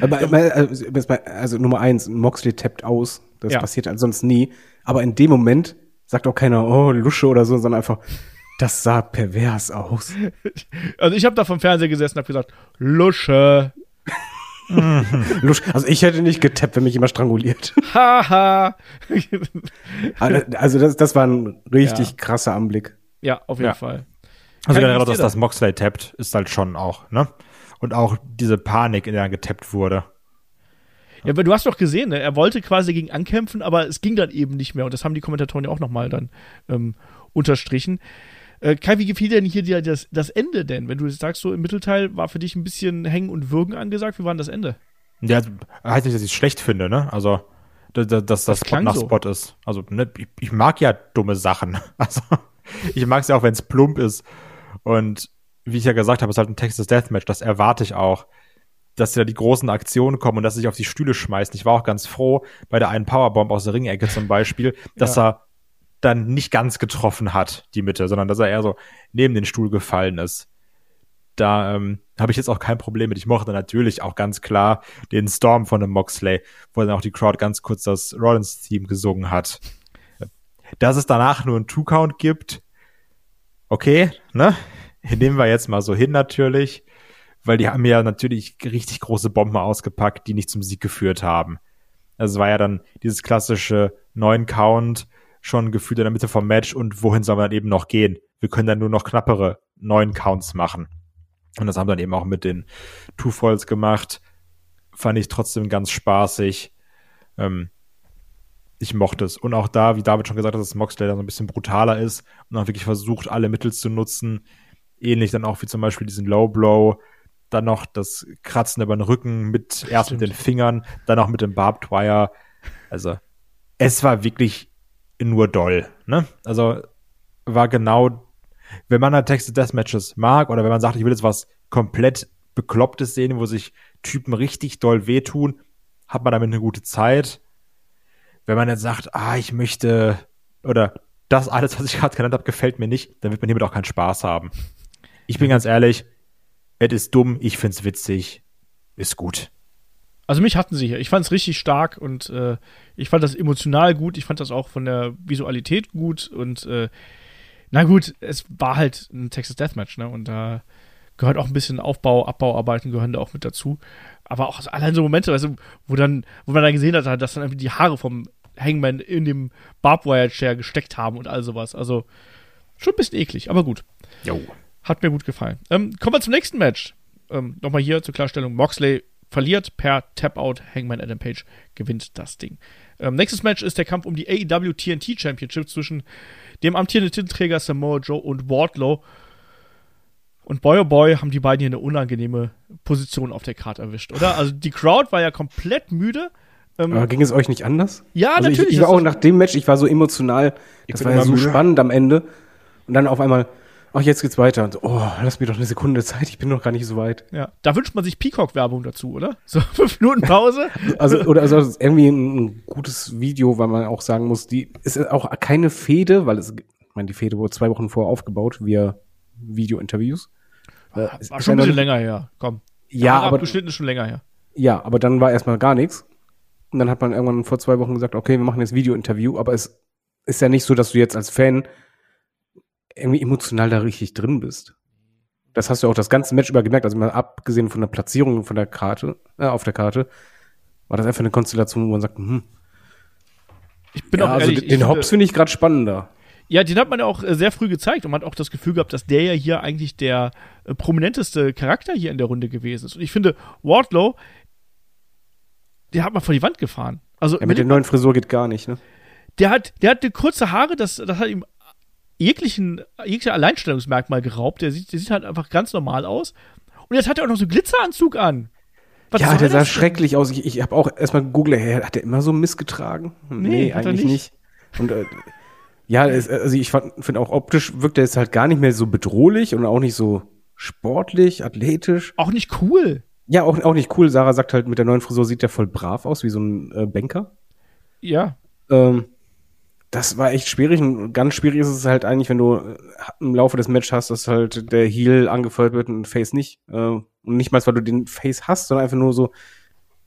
Speaker 3: Aber, aber, also, also Nummer eins, Moxley tappt aus. Das
Speaker 2: Ja.
Speaker 3: passiert halt sonst nie. Aber in dem Moment sagt auch keiner, oh, Lusche oder so, sondern einfach, das sah pervers aus.
Speaker 2: Also ich habe da vom Fernseher gesessen und habe gesagt, Lusche.
Speaker 3: Lusch, also ich hätte nicht getappt, wenn mich jemand stranguliert.
Speaker 2: Haha.
Speaker 3: Also also das, das war ein richtig
Speaker 2: Ja.
Speaker 3: krasser Anblick.
Speaker 2: ja, auf jeden
Speaker 4: Ja.
Speaker 2: Fall.
Speaker 4: Also generell dass das Moxley tappt, ist halt schon auch, ne? Und auch diese Panik, in der er getappt wurde.
Speaker 2: Ja, aber du hast doch gesehen, ne? er wollte quasi gegen ankämpfen, aber es ging dann eben nicht mehr. Und das haben die Kommentatoren ja auch nochmal dann ähm, unterstrichen. Äh, Kai, wie gefiel denn hier dir das, das Ende denn? Wenn du sagst, so im Mittelteil war für dich ein bisschen Hängen und Würgen angesagt, wie war denn das Ende?
Speaker 4: Ja, heißt nicht, dass ich es schlecht finde, ne? Also, dass, dass das
Speaker 2: Das
Speaker 4: Spot nach
Speaker 2: so.
Speaker 4: Spot ist. Also, ne, ich, ich mag ja dumme Sachen. Also, ich mag es ja auch, wenn es plump ist. Und wie ich ja gesagt habe, es ist halt ein Texas Deathmatch. Das erwarte ich auch. Dass da die großen Aktionen kommen und dass sie sich auf die Stühle schmeißen. Ich war auch ganz froh bei der einen Powerbomb aus der Ringecke zum Beispiel, dass er dann nicht ganz getroffen hat, die Mitte, sondern dass er eher so neben den Stuhl gefallen ist. Da ähm, habe ich jetzt auch kein Problem mit. Ich mochte natürlich auch ganz klar den Storm von dem Moxley, wo dann auch die Crowd ganz kurz das Rollins-Theme gesungen hat. Dass es danach nur einen Two-Count gibt, okay, ne? Nehmen wir jetzt mal so hin natürlich, weil die haben ja natürlich richtig große Bomben ausgepackt, die nicht zum Sieg geführt haben. Also es war ja dann dieses klassische neun Count schon gefühlt in der Mitte vom Match und wohin soll man dann eben noch gehen? Wir können dann nur noch knappere neun Counts machen. Und das haben dann eben auch mit den Two Falls gemacht. Fand ich trotzdem ganz spaßig. Ähm, ich mochte es. Und auch da, wie David schon gesagt hat, dass Moxley da so ein bisschen brutaler ist und auch wirklich versucht, alle Mittel zu nutzen. Ähnlich dann auch wie zum Beispiel diesen Low Blow. Dann noch das Kratzen über den Rücken mit, erst mit den Fingern, dann auch mit dem Barbed Wire. Also, es war wirklich nur doll, ne? Also, war genau, wenn man halt Texas Deathmatches mag oder wenn man sagt, ich will jetzt was komplett Beklopptes sehen, wo sich Typen richtig doll wehtun, hat man damit eine gute Zeit. Wenn man jetzt sagt, ah, ich möchte, oder das alles, was ich gerade genannt habe, gefällt mir nicht, dann wird man hiermit auch keinen Spaß haben. Ich bin ganz ehrlich, es ist dumm, ich find's witzig, ist gut.
Speaker 2: Also mich hatten sie hier. Ich fand es richtig stark und äh, ich fand das emotional gut. Ich fand das auch von der Visualität gut und äh, na gut, es war halt ein Texas Deathmatch, ne? Und da gehört auch ein bisschen Aufbau, Abbauarbeiten gehören da auch mit dazu. Aber auch allein so Momente, weißt du, wo dann, wo man dann gesehen hat, dass dann irgendwie die Haare vom Hangman in dem Barbwire Chair gesteckt haben und all sowas. Also schon ein bisschen eklig, aber gut.
Speaker 4: Jo.
Speaker 2: Hat mir gut gefallen. Ähm, kommen wir zum nächsten Match. Ähm, Nochmal hier zur Klarstellung: Moxley verliert per Tap-Out. Hangman Adam Page gewinnt das Ding. Ähm, nächstes Match ist der Kampf um die AEW TNT Championship zwischen dem amtierenden Titelträger Samoa Joe und Wardlow. Und boy oh boy, haben die beiden hier eine unangenehme Position auf der Karte erwischt, oder? Also die Crowd war ja komplett müde. Ähm,
Speaker 3: Aber ging es euch nicht anders?
Speaker 2: ja,
Speaker 3: also
Speaker 2: natürlich.
Speaker 3: Ich, ich war auch nach dem Match, ich war so emotional, das war ja so
Speaker 4: müde.
Speaker 3: spannend am Ende. Und dann auf einmal, ach, jetzt geht's weiter. Und so, oh, lass mir doch eine Sekunde Zeit, ich bin noch gar nicht so weit.
Speaker 2: ja, da wünscht man sich Peacock-Werbung dazu, oder? So fünf Minuten Pause.
Speaker 3: Also, oder also irgendwie ein gutes Video, weil man auch sagen muss, die ist auch keine Fehde, weil es, ich meine, die Fehde wurde zwei Wochen vorher aufgebaut, via Video-Interviews. Äh, es
Speaker 2: War
Speaker 3: ist
Speaker 2: schon ein bisschen länger her. Komm.
Speaker 3: Ja, aber,
Speaker 2: abgeschnitten ist schon länger her.
Speaker 3: ja, aber dann war erstmal gar nichts. Und dann hat man irgendwann vor zwei Wochen gesagt, okay, wir machen jetzt Video-Interview, aber es ist ja nicht so, dass du jetzt als Fan irgendwie emotional da richtig drin bist. Das hast du auch das ganze Match über gemerkt, also mal abgesehen von der Platzierung von der Karte, äh, auf der Karte, war das einfach eine Konstellation, wo man sagt, hm,
Speaker 2: Ich bin
Speaker 3: ja,
Speaker 2: auch
Speaker 3: also
Speaker 2: ehrlich,
Speaker 3: den Hobbs finde ich gerade spannender.
Speaker 2: Ja, den hat man ja auch äh, sehr früh gezeigt und man hat auch das Gefühl gehabt, dass der ja hier eigentlich der äh, prominenteste Charakter hier in der Runde gewesen ist. Und ich finde, Wardlow, der hat man vor die Wand gefahren. Also
Speaker 3: Ja, mit der neuen Frisur geht gar nicht, ne?
Speaker 2: der hat, der hatte kurze Haare, das, das hat ihm jeglichen, jeglicher Alleinstellungsmerkmal geraubt. Der sieht, der sieht halt einfach ganz normal aus. Und jetzt hat er auch noch so einen Glitzeranzug an. Was
Speaker 3: ja, der sah schrecklich aus. Ich, ich habe auch erstmal gegoogelt, hey, hat der immer so Mist getragen?
Speaker 2: Nee, hat er
Speaker 3: eigentlich
Speaker 2: nicht.
Speaker 3: nicht. Und äh, ja, es, also ich finde auch optisch wirkt er jetzt halt gar nicht mehr so bedrohlich und auch nicht so sportlich, athletisch.
Speaker 2: Auch nicht cool.
Speaker 3: Ja, auch, auch nicht cool. Sarah sagt halt, mit der neuen Frisur sieht er voll brav aus, wie so ein äh, Banker.
Speaker 2: Ja.
Speaker 3: Ähm, das war echt schwierig. Und ganz schwierig ist es halt eigentlich, wenn du äh, im Laufe des Matches hast, dass halt der Heel angefeuert wird und Face nicht. Äh, und nicht mal, weil du den Face hast, sondern einfach nur so,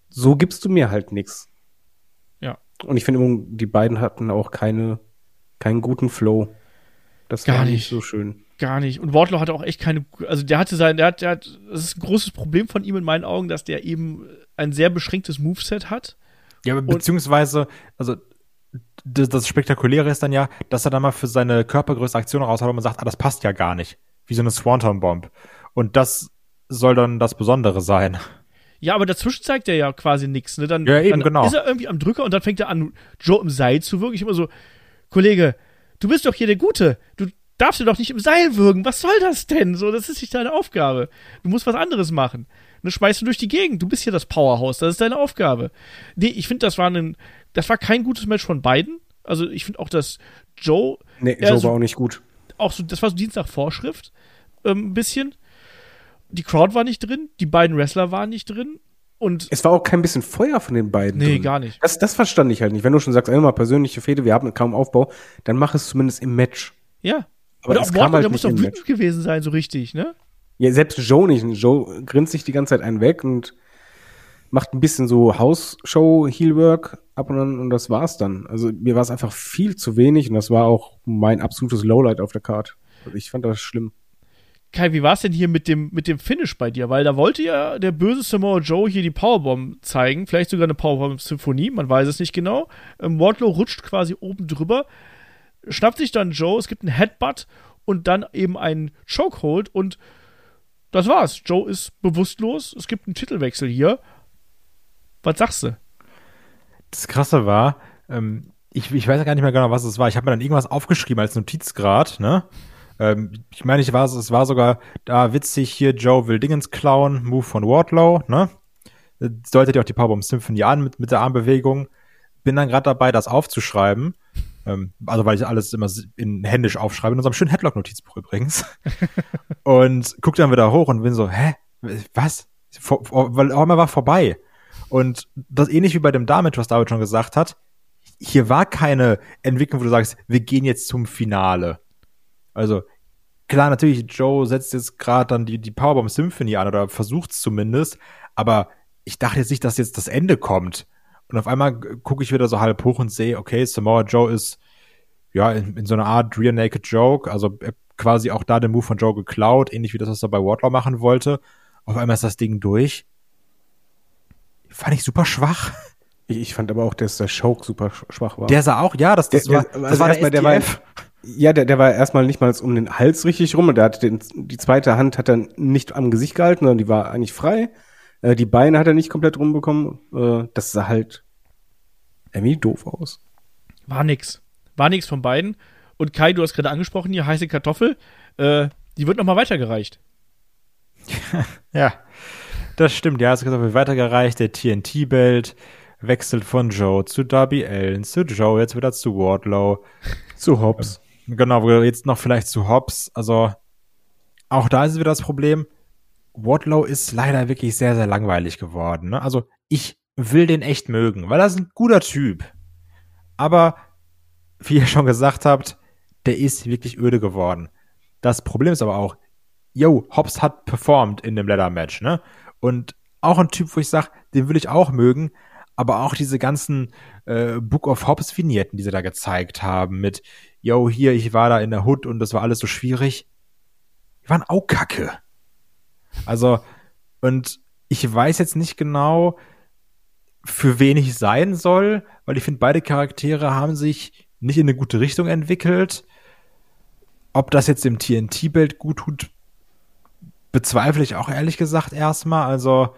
Speaker 3: so gibst du mir halt nix.
Speaker 2: Ja.
Speaker 3: Und ich finde, die beiden hatten auch keine, keinen guten Flow. Das
Speaker 2: Gar
Speaker 3: war
Speaker 2: nicht.
Speaker 3: so schön.
Speaker 2: Gar nicht. Und Wardlow hatte auch echt keine, also der hatte sein, der hat, der hat, das ist ein großes Problem von ihm in meinen Augen, dass der eben ein sehr beschränktes Moveset hat.
Speaker 4: Ja, beziehungsweise, also das, das Spektakuläre ist dann ja, dass er dann mal für seine Körpergröße Aktion raushaut und man sagt, ah, das passt ja gar nicht. Wie so eine Swanton-Bomb. Und das soll dann das Besondere sein.
Speaker 2: Ja, aber dazwischen zeigt er ja quasi nichts. Ne? Dann,
Speaker 4: Ja, eben,
Speaker 2: dann
Speaker 4: genau.
Speaker 2: ist er irgendwie am Drücker und dann fängt er an, Joe im Seil zu wirken. Ich immer so, Kollege, du bist doch hier der Gute. Du darfst dir doch nicht im Seil wirken. Was soll das denn? So, das ist nicht deine Aufgabe. Du musst was anderes machen. Und dann schmeißt du durch die Gegend. Du bist hier das Powerhouse. Das ist deine Aufgabe. Nee, ich finde, das war ein, das war kein gutes Match von beiden. Also ich finde auch, dass Joe
Speaker 3: Nee, Joe
Speaker 2: so-
Speaker 3: war auch nicht gut.
Speaker 2: auch so, das war so Dienst nach Vorschrift, ähm, ein bisschen. Die Crowd war nicht drin, die beiden Wrestler waren nicht drin und
Speaker 3: Es war auch kein bisschen Feuer von den beiden.
Speaker 2: nee,
Speaker 3: drin.
Speaker 2: gar nicht.
Speaker 3: Das, das verstand ich halt nicht. Wenn du schon sagst, einmal persönliche Fehde, wir haben kaum Aufbau, dann mach es zumindest im Match.
Speaker 2: Ja.
Speaker 3: Aber
Speaker 2: Oder
Speaker 3: das
Speaker 2: auch Wardlow,
Speaker 3: halt
Speaker 2: der muss doch wütend gewesen sein, so richtig, ne?
Speaker 3: Ja, selbst Joe nicht. Joe grinst sich die ganze Zeit einen weg und macht ein bisschen so House-Show, Heelwork ab und dann und das war's dann. Also mir war es einfach viel zu wenig und das war auch mein absolutes Lowlight auf der Card. Also ich fand das schlimm.
Speaker 2: Kai, wie war es denn hier mit dem, mit dem Finish bei dir? Weil da wollte ja der böse Samoa Joe hier die Powerbomb zeigen, vielleicht sogar eine Powerbomb-Symphonie, man weiß es nicht genau. Ähm, Wardlow rutscht quasi oben drüber, schnappt sich dann Joe, es gibt einen Headbutt und dann eben einen Chokehold und das war's. Joe ist bewusstlos, es gibt einen Titelwechsel hier. Was sagst du?
Speaker 4: Das Krasse war, ähm, ich, ich weiß ja gar nicht mehr genau, was es war. Ich habe mir dann irgendwas aufgeschrieben als Notizgrad, ne? Ähm, ich meine, ich war, es war sogar da witzig hier, Joe will Dingens klauen, Move von Wardlow, ne? Deutet ja auch die Powerbomb Symphony an mit, mit der Armbewegung. Bin dann gerade dabei, das aufzuschreiben. Ähm, also, weil ich alles immer in händisch aufschreibe, in unserem schönen Headlock-Notizbuch übrigens. und guck dann wieder hoch und bin so, hä? Was? Vor, vor, weil einmal war vorbei. Und das ähnlich wie bei dem Damage, was David schon gesagt hat, hier war keine Entwicklung, wo du sagst, wir gehen jetzt zum Finale. Also, klar, natürlich, Joe setzt jetzt gerade dann die, die Powerbomb Symphony an oder versucht es zumindest, aber ich dachte jetzt nicht, dass jetzt das Ende kommt. Und auf einmal gucke ich wieder so halb hoch und sehe, okay, Samoa Joe ist ja in, in so einer Art Rear Naked Joke, also äh, quasi auch da den Move von Joe geklaut, ähnlich wie das, was er bei Wardlow machen wollte. Auf einmal ist das Ding durch. Fand ich super schwach.
Speaker 3: Ich, ich fand aber auch, dass der Choke super sch- schwach war.
Speaker 4: Der sah auch, ja, das, das
Speaker 3: Der-
Speaker 4: war, das
Speaker 3: also
Speaker 4: war
Speaker 3: erstmal,
Speaker 4: der
Speaker 3: der. Ja, der, der war erstmal nicht mal um den Hals richtig rum. und Der hat den, die zweite Hand hat er nicht am Gesicht gehalten, sondern die war eigentlich frei. Äh, die Beine hat er nicht komplett rumbekommen. Äh, das sah halt irgendwie doof aus.
Speaker 2: War nix. War nix von beiden. Und Kai, du hast gerade angesprochen, hier heiße Kartoffel, äh, die wird nochmal weitergereicht.
Speaker 4: Ja, das stimmt. Ja, es wird weitergereicht. Der TNT-Belt wechselt von Joe zu Darby Allen, zu Joe, jetzt wieder zu Wardlow.
Speaker 3: Zu Hobbs.
Speaker 4: Genau, jetzt noch vielleicht zu Hobbs. Also, auch da ist wieder das Problem. Wardlow ist leider wirklich sehr, sehr langweilig geworden. Ne? Also, ich will den echt mögen, weil er ist ein guter Typ. Aber, wie ihr schon gesagt habt, der ist wirklich öde geworden. Das Problem ist aber auch, yo, Hobbs hat performt in dem Leather-Match, ne? Und auch ein Typ, wo ich sage, den will ich auch mögen, aber auch diese ganzen äh, Book of Hobbs-Vignetten, die sie da gezeigt haben, mit, yo, hier, ich war da in der Hood und das war alles so schwierig, die waren auch kacke. Also, und ich weiß jetzt nicht genau, für wen ich sein soll, weil ich finde, beide Charaktere haben sich nicht in eine gute Richtung entwickelt. Ob das jetzt dem TNT-Bild gut tut, bezweifle ich auch ehrlich gesagt erstmal. Also,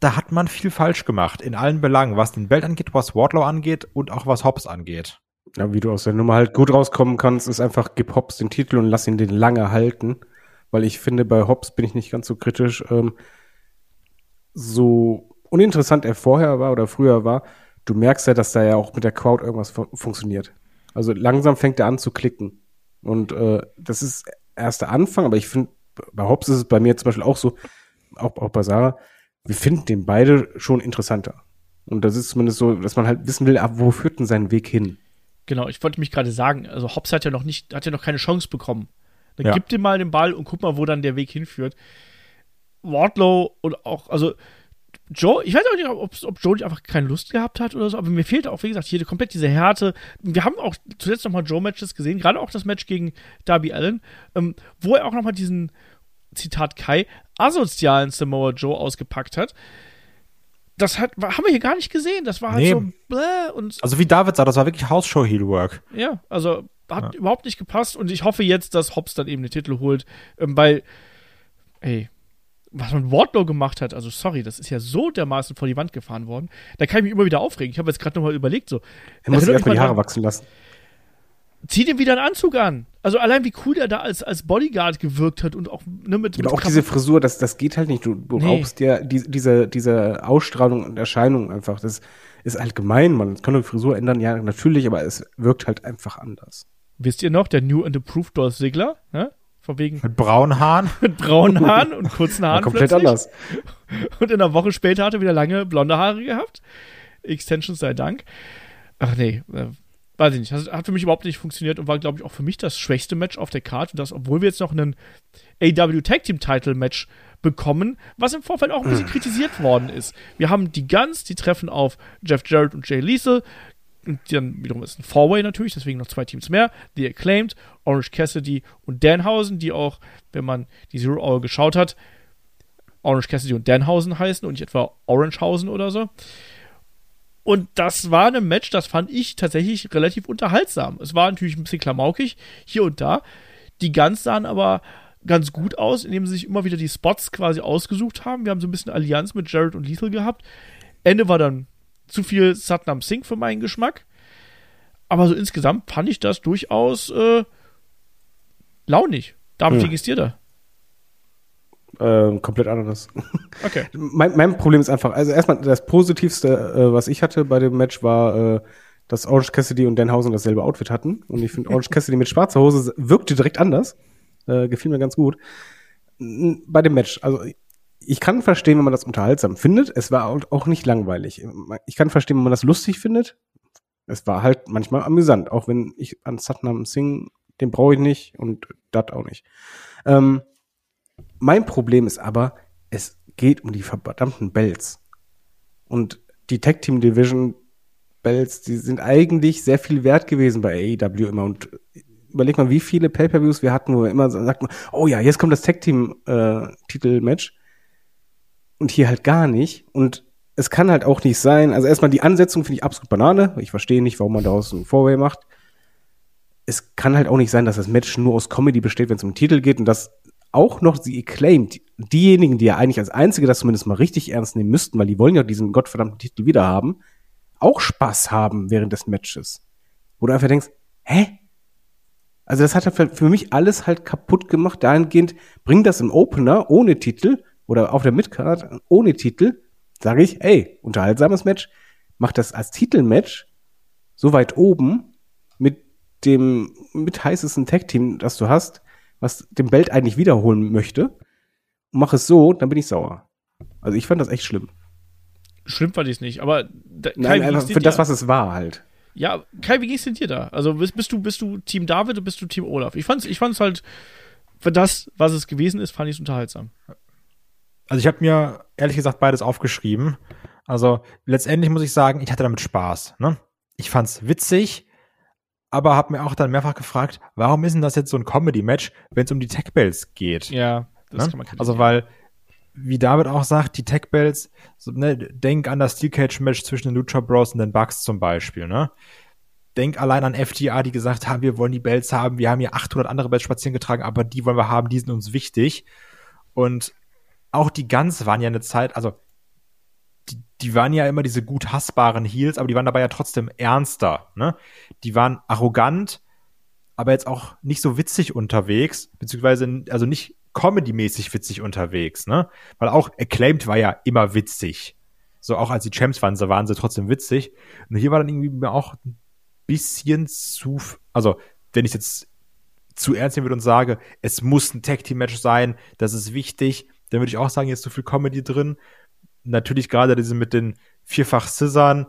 Speaker 4: da hat man viel falsch gemacht in allen Belangen, was den Belt angeht, was Wardlow angeht und auch was Hobbs angeht.
Speaker 3: Ja, wie du aus der Nummer halt gut rauskommen kannst, ist einfach, gib Hobbs den Titel und lass ihn den lange halten. Weil ich finde, bei Hobbs bin ich nicht ganz so kritisch. Ähm, so uninteressant er vorher war oder früher war, du merkst ja, dass da ja auch mit der Crowd irgendwas fu funktioniert. Also langsam fängt er an zu klicken. Und äh, das ist erst der Anfang, aber ich finde, bei Hobbs ist es bei mir zum Beispiel auch so, auch, auch bei Sarah, wir finden den beide schon interessanter. Und das ist zumindest so, dass man halt wissen will, ah, wo führt denn sein Weg hin?
Speaker 2: Genau, ich wollte mich gerade sagen, also Hobbs hat ja noch nicht, hat ja noch keine Chance bekommen. Dann
Speaker 4: Ja.
Speaker 2: gib dir mal den Ball und guck mal, wo dann der Weg hinführt. Wardlow und auch, also Joe, ich weiß auch nicht, ob, ob Joe nicht einfach keine Lust gehabt hat oder so, aber mir fehlt auch, wie gesagt, hier komplett diese Härte. Wir haben auch zuletzt nochmal Joe-Matches gesehen, gerade auch das Match gegen Darby Allen, ähm, wo er auch nochmal diesen, Zitat Kai, asozialen Samoa Joe ausgepackt hat. das hat, haben wir hier gar nicht gesehen. Das war halt
Speaker 4: Nee.
Speaker 2: so bläh und
Speaker 4: Also wie David sagt, das war wirklich Hausshow-Heelwork.
Speaker 2: ja, also hat
Speaker 4: Ja.
Speaker 2: überhaupt nicht gepasst und ich hoffe jetzt, dass Hobbs dann eben den Titel holt, ähm, weil, ey, was man Wardlow gemacht hat, also sorry, das ist ja so dermaßen vor die Wand gefahren worden. Da kann ich mich immer wieder aufregen. Ich habe jetzt gerade nochmal überlegt, so,
Speaker 3: Er muss sich
Speaker 2: erinnert
Speaker 3: erstmal
Speaker 2: mich
Speaker 3: die Haare wachsen lassen.
Speaker 2: zieh dir wieder einen Anzug an. Also allein wie cool der da als, als Bodyguard gewirkt hat und auch ne, mit,
Speaker 3: Aber
Speaker 2: mit
Speaker 3: auch diese Frisur, das, das geht halt nicht. Du, du
Speaker 2: Nee.
Speaker 3: raubst dir die, diese, diese Ausstrahlung und Erscheinung einfach. Das ist allgemein, man kann die Frisur ändern, ja, natürlich, aber es wirkt halt einfach anders.
Speaker 2: Wisst ihr noch, der New and Approved Dolph Ziggler, ne? Von wegen
Speaker 4: Mit braunen Haaren.
Speaker 2: mit braunen Haaren und kurzen Haaren.
Speaker 3: komplett
Speaker 2: plötzlich.
Speaker 3: anders.
Speaker 2: Und in einer Woche später hat er wieder lange blonde Haare gehabt. Extensions sei Dank. Ach nee, äh, weiß ich nicht. Das hat für mich überhaupt nicht funktioniert und war, glaube ich, auch für mich das schwächste Match auf der Karte. Das, obwohl wir jetzt noch einen AW Tag Team Title Match bekommen, was im Vorfeld auch ein bisschen kritisiert worden ist. Wir haben die Guns, die treffen auf Jeff Jarrett und Jay Lethal. Und dann wiederum ist ein Four-Way natürlich, deswegen noch zwei Teams mehr. The Acclaimed, Orange Cassidy und Danhausen, die auch, wenn man die Zero Hour geschaut hat, Orange Cassidy und Danhausen heißen und nicht etwa Orangehausen oder so. Und das war ein Match, das fand ich tatsächlich relativ unterhaltsam. Es war natürlich ein bisschen klamaukig, hier und da. Die Guns sahen aber ganz gut aus, indem sie sich immer wieder die Spots quasi ausgesucht haben. Wir haben so ein bisschen Allianz mit Jared und Lethal gehabt. Ende war dann zu viel Satnam Singh für meinen Geschmack. Aber so insgesamt fand ich das durchaus äh, launig. David,
Speaker 3: Hm.
Speaker 2: wie ging es dir da?
Speaker 3: Ähm, komplett anderes.
Speaker 2: Okay.
Speaker 3: mein, mein Problem ist einfach, also erstmal das Positivste, äh, was ich hatte bei dem Match, war, äh, dass Orange Cassidy und Danhausen dasselbe Outfit hatten. Und ich finde, Orange Cassidy mit schwarzer Hose wirkte direkt anders. Äh, gefiel mir ganz gut. Bei dem Match, also ich kann verstehen, wenn man das unterhaltsam findet. Es war auch- nicht langweilig. Ich kann verstehen, wenn man das lustig findet. Es war halt manchmal amüsant, auch wenn ich an Satnam Singh, den brauche ich nicht und das auch nicht. Ähm, mein Problem ist aber, es geht um die verdammten Bells. Und die Tag Team Division Bells, die sind eigentlich sehr viel wert gewesen bei AEW immer. Und überleg mal, wie viele Pay-Per-Views wir hatten, wo wir immer so sagten, oh ja, jetzt kommt das Tag Team äh, Titelmatch. Und hier halt gar nicht. Und es kann halt auch nicht sein, also erstmal die Ansetzung finde ich absolut Banane. Ich verstehe nicht, warum man daraus ein Four-Way macht. Es kann halt auch nicht sein, dass das Match nur aus Comedy besteht, wenn es um den Titel geht und dass auch noch sie acclaimed, diejenigen, die ja eigentlich als Einzige das zumindest mal richtig ernst nehmen müssten, weil die wollen ja diesen gottverdammten Titel wieder haben, auch Spaß haben während des Matches. Wo du einfach denkst, hä? Also das hat halt für- für mich alles halt kaputt gemacht, dahingehend, bring das im Opener ohne Titel oder auf der Midcard ohne Titel, sage ich, ey, unterhaltsames Match, mach das als Titelmatch so weit oben mit dem mit heißesten Tag-Team, das du hast, was den Belt eigentlich wiederholen möchte, und mach es so, dann bin ich sauer. Also ich fand das echt schlimm.
Speaker 2: Schlimm fand ich es nicht, aber da,
Speaker 3: Nein, einfach für das,
Speaker 2: da?
Speaker 3: was es war halt.
Speaker 2: Ja, Kai, wie ging's denn dir da? Also bist, bist du bist du Team David oder bist du Team Olaf? Ich fand's ich fand's halt für das, was es gewesen ist, fand ich es unterhaltsam.
Speaker 4: Also ich habe mir ehrlich gesagt beides aufgeschrieben. Also letztendlich muss ich sagen, ich hatte damit Spaß. Ne? Ich fand's witzig, aber habe mir auch dann mehrfach gefragt, warum ist denn das jetzt so ein Comedy-Match, wenn es um die Tech Bells geht?
Speaker 2: Ja, das
Speaker 4: ne?
Speaker 2: kann man kritisieren.
Speaker 4: Also weil, wie David auch sagt, die Tech Bells, so, ne, denk an das Steel Cage Match zwischen den Lucha Bros und den Bucks zum Beispiel. Ne? Denk allein an FTA, die gesagt haben, wir wollen die Bells haben, wir haben hier 800 andere Bells spazieren getragen, aber die wollen wir haben, die sind uns wichtig. Und auch die Guns waren ja eine Zeit, also die, die waren ja immer diese gut hassbaren Heels, aber die waren dabei ja trotzdem ernster. Ne? Die waren arrogant, aber jetzt auch nicht so witzig unterwegs, beziehungsweise also nicht comedy-mäßig witzig unterwegs, ne? Weil auch Acclaimed war ja immer witzig. So auch als die Champs waren, so waren sie trotzdem witzig. Und hier war dann irgendwie mir auch ein bisschen zu, also wenn ich jetzt zu ernst nehmen würde und sage, es muss ein Tag Team Match sein, das ist wichtig, dann würde ich auch sagen, ist zu viel Comedy drin. Natürlich gerade diese mit den vierfach Scissern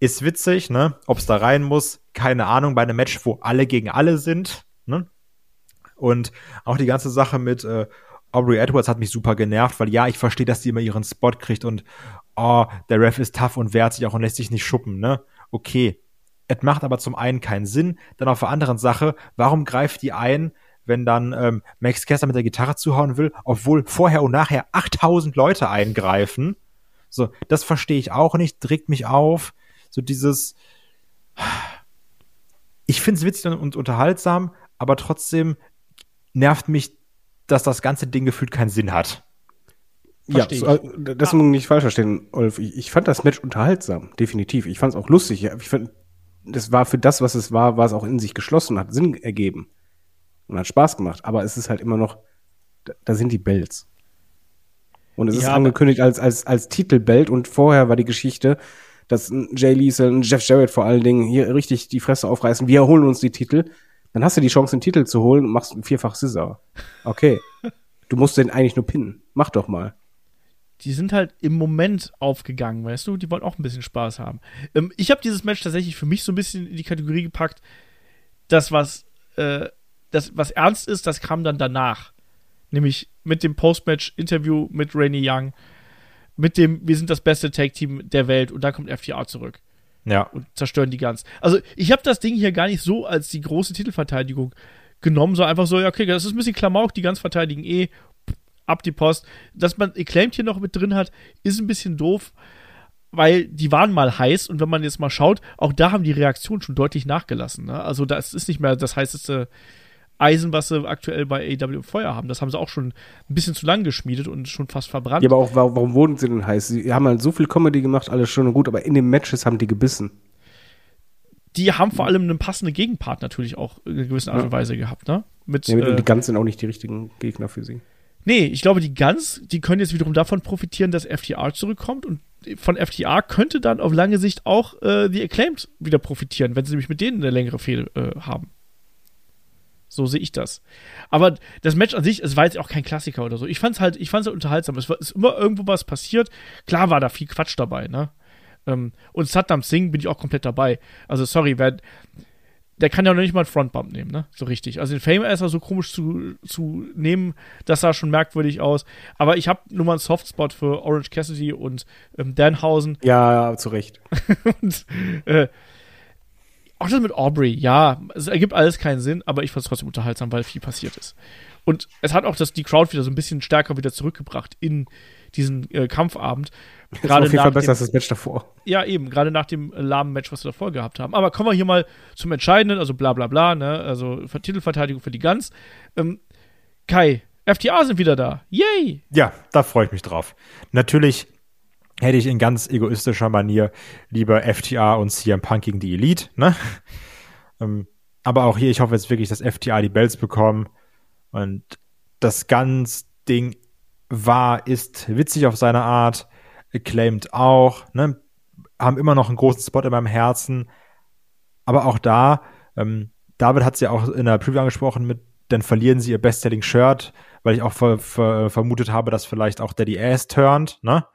Speaker 4: ist witzig, ne? Ob es da rein muss, keine Ahnung, bei einem Match, wo alle gegen alle sind, ne? Und auch die ganze Sache mit äh, Aubrey Edwards hat mich super genervt, weil ja, ich verstehe, dass die immer ihren Spot kriegt und oh, der Ref ist tough und wehrt sich auch und lässt sich nicht schuppen, ne? Okay. Es macht aber zum einen keinen Sinn. Dann auf der anderen Sache, warum greift die ein, wenn dann ähm, Max Kessler mit der Gitarre zuhauen will, obwohl vorher und nachher 8000 Leute eingreifen? So, das verstehe ich auch nicht, trägt mich auf. So dieses, ich finde es witzig und unterhaltsam, aber trotzdem nervt mich, dass das ganze Ding gefühlt keinen Sinn hat.
Speaker 3: Ja,
Speaker 2: Versteh
Speaker 3: so, äh, das muss man nicht falsch verstehen, Olf. Ich, ich fand das Match unterhaltsam, definitiv. Ich fand es auch lustig. Ja. Ich fand, das war für das, was es war, war es auch in sich geschlossen, hat Sinn ergeben und hat Spaß gemacht. Aber es ist halt immer noch, da, sind die Bells. Und es ist
Speaker 2: Ja, aber-
Speaker 3: angekündigt als, als, als Titelbelt und vorher war die Geschichte, dass Jay Lethal, ein Jeff Jarrett vor allen Dingen hier richtig die Fresse aufreißen. Wir holen uns die Titel. Dann hast du die Chance, den Titel zu holen und machst einen vierfach Scissor. Okay. Du musst den eigentlich nur pinnen. Mach doch mal.
Speaker 2: die sind halt im Moment aufgegangen, weißt du? Die wollen auch ein bisschen Spaß haben. Ähm, ich habe dieses Match tatsächlich für mich so ein bisschen in die Kategorie gepackt, das, was, äh, das, was ernst ist, das kam dann danach. Nämlich mit dem Post-Match-Interview mit Rainy Young, mit dem Wir sind das beste Tag-Team der Welt und dann kommt FTR zurück
Speaker 4: Ja.
Speaker 2: und zerstören die ganz. Also, ich habe das Ding hier gar nicht so als die große Titelverteidigung genommen, so einfach so, ja, okay, das ist ein bisschen Klamauk, die ganz verteidigen eh, ab die Post. Dass man Acclaimed hier noch mit drin hat, ist ein bisschen doof, weil die waren mal heiß und wenn man jetzt mal schaut, auch da haben die Reaktionen schon deutlich nachgelassen. Ne? Also, das ist nicht mehr das heißeste Eisen, was sie aktuell bei AEW im Feuer haben. Das haben sie auch schon ein bisschen zu lang geschmiedet und schon fast verbrannt.
Speaker 3: Ja, aber auch, warum, wurden sie denn heiß? Sie haben halt so viel Comedy gemacht, alles schön und gut, aber in den Matches haben die gebissen.
Speaker 2: die haben vor allem einen passenden Gegenpart natürlich auch in einer gewissen Art und Weise gehabt, ne? Mit,
Speaker 3: Ja,
Speaker 2: äh,
Speaker 3: und die Guns sind auch nicht die richtigen Gegner für sie.
Speaker 2: nee, ich glaube, die Guns, die können jetzt wiederum davon profitieren, dass FTR zurückkommt und von FTR könnte dann auf lange Sicht auch äh, die Acclaimed wieder profitieren, wenn sie nämlich mit denen eine längere Fehde äh, haben. So sehe ich das. Aber das Match an sich, es war jetzt auch kein Klassiker oder so. Ich fand's halt, ich fand's halt unterhaltsam. Es war, ist immer irgendwo was passiert. Klar war da viel Quatsch dabei, ne? Ähm, und Saddam Singh bin ich auch komplett dabei. Also sorry, wer, der kann ja noch nicht mal einen Frontbump nehmen, ne? So richtig. Also den Fame ist so komisch zu, zu nehmen, das sah schon merkwürdig aus. Aber ich habe nur mal einen Softspot für Orange Cassidy und ähm, Danhausen.
Speaker 3: Ja, zu Recht.
Speaker 2: und äh, auch das mit Aubrey, ja, es ergibt alles keinen Sinn, aber ich fand es trotzdem unterhaltsam, weil viel passiert ist. Und es hat auch das, die Crowd wieder so ein bisschen stärker wieder zurückgebracht in diesen äh, Kampfabend.
Speaker 3: Das war
Speaker 2: Gerade
Speaker 3: auf jeden
Speaker 2: nach
Speaker 3: Fall besser
Speaker 2: dem,
Speaker 3: als das Match davor.
Speaker 2: ja, eben, gerade nach dem äh, lahmen Match, was wir davor gehabt haben. Aber kommen wir hier mal zum Entscheidenden, also bla bla bla, ne? Also für Titelverteidigung für die Guns. Ähm, Kai, FTA sind wieder da. Yay!
Speaker 4: Ja, da freue ich mich drauf. Natürlich hätte ich in ganz egoistischer Manier lieber FTA und CM Punk gegen die Elite, ne? ähm, aber auch hier, ich hoffe jetzt wirklich, dass FTA die Bells bekommen und das ganz Ding war, ist witzig auf seine Art, acclaimed auch, ne? Haben immer noch einen großen Spot in meinem Herzen. Aber auch da, ähm, David hat es ja auch in der Preview angesprochen mit, dann verlieren sie ihr Best-Selling-Shirt, weil ich auch ver ver vermutet habe, dass vielleicht auch Daddy Ass turnt, ne?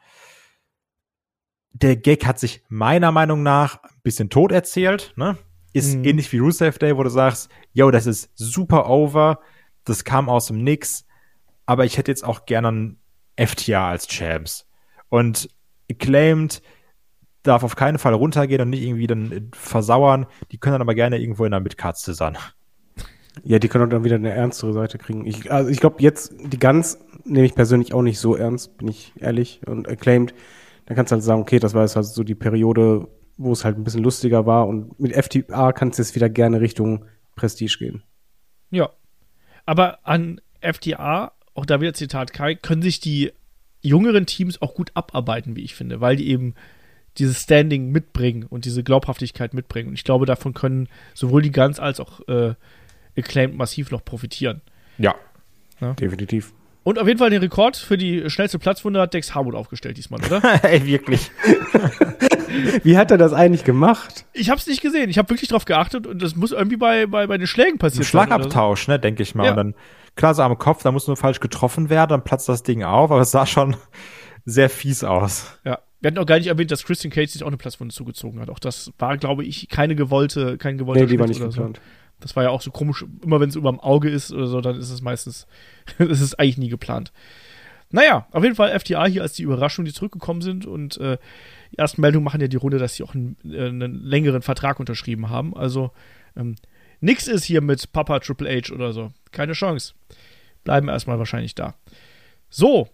Speaker 4: Der Gag hat sich meiner Meinung nach ein bisschen tot erzählt, ne? Ist
Speaker 2: Mhm.
Speaker 4: ähnlich wie Rusev Day, wo du sagst, yo, das ist super over, das kam aus dem Nix, aber ich hätte jetzt auch gerne einen FTA als Champs. Und Acclaimed darf auf keinen Fall runtergehen und nicht irgendwie dann äh, versauern. Die können dann aber gerne irgendwo in der Midcard zittern.
Speaker 3: Ja, die können auch dann wieder eine ernstere Seite kriegen. Ich, also ich glaube, jetzt die Guns nehme ich persönlich auch nicht so ernst, bin ich ehrlich. Und acclaimed, dann kannst du halt sagen, okay, das war jetzt halt so die Periode, wo es halt ein bisschen lustiger war. Und mit FTA kannst du jetzt wieder gerne Richtung Prestige gehen.
Speaker 2: Ja. Aber an FTA, auch da wieder Zitat Kai, können sich die jüngeren Teams auch gut abarbeiten, wie ich finde, weil die eben dieses Standing mitbringen und diese Glaubhaftigkeit mitbringen. Und ich glaube, davon können sowohl die Guns als auch äh, Acclaimed massiv noch profitieren.
Speaker 4: Ja.
Speaker 3: Definitiv.
Speaker 2: Und auf jeden Fall den Rekord für die schnellste Platzwunde hat Dex Harwood aufgestellt diesmal, oder?
Speaker 4: Ey, wirklich.
Speaker 3: Wie hat er das eigentlich gemacht?
Speaker 2: ich habe es nicht gesehen. Ich habe wirklich drauf geachtet und das muss irgendwie bei, bei, bei den Schlägen sein. oder so.
Speaker 4: Schlagabtausch, ne, denke ich mal.
Speaker 2: Ja.
Speaker 4: Und dann, klar, so am Kopf, da muss nur falsch getroffen werden, dann platzt das Ding auf, aber es sah schon sehr fies aus.
Speaker 2: Ja. Wir hatten auch gar nicht erwähnt, dass Christian Cage sich auch eine Platzwunde zugezogen hat. Auch das war, glaube ich, keine gewollte, kein gewollter
Speaker 3: Nee, die war nicht
Speaker 2: oder so. Das war ja auch so komisch. Immer wenn es über dem Auge ist oder so, dann ist es meistens, es ist eigentlich nie geplant. Naja, auf jeden Fall FTA hier als die Überraschung, die zurückgekommen sind und äh, die ersten Meldungen machen ja die Runde, dass sie auch einen, äh, einen längeren Vertrag unterschrieben haben. Also ähm, nix ist hier mit Papa Triple H oder so. Keine Chance. Bleiben erstmal wahrscheinlich da. So,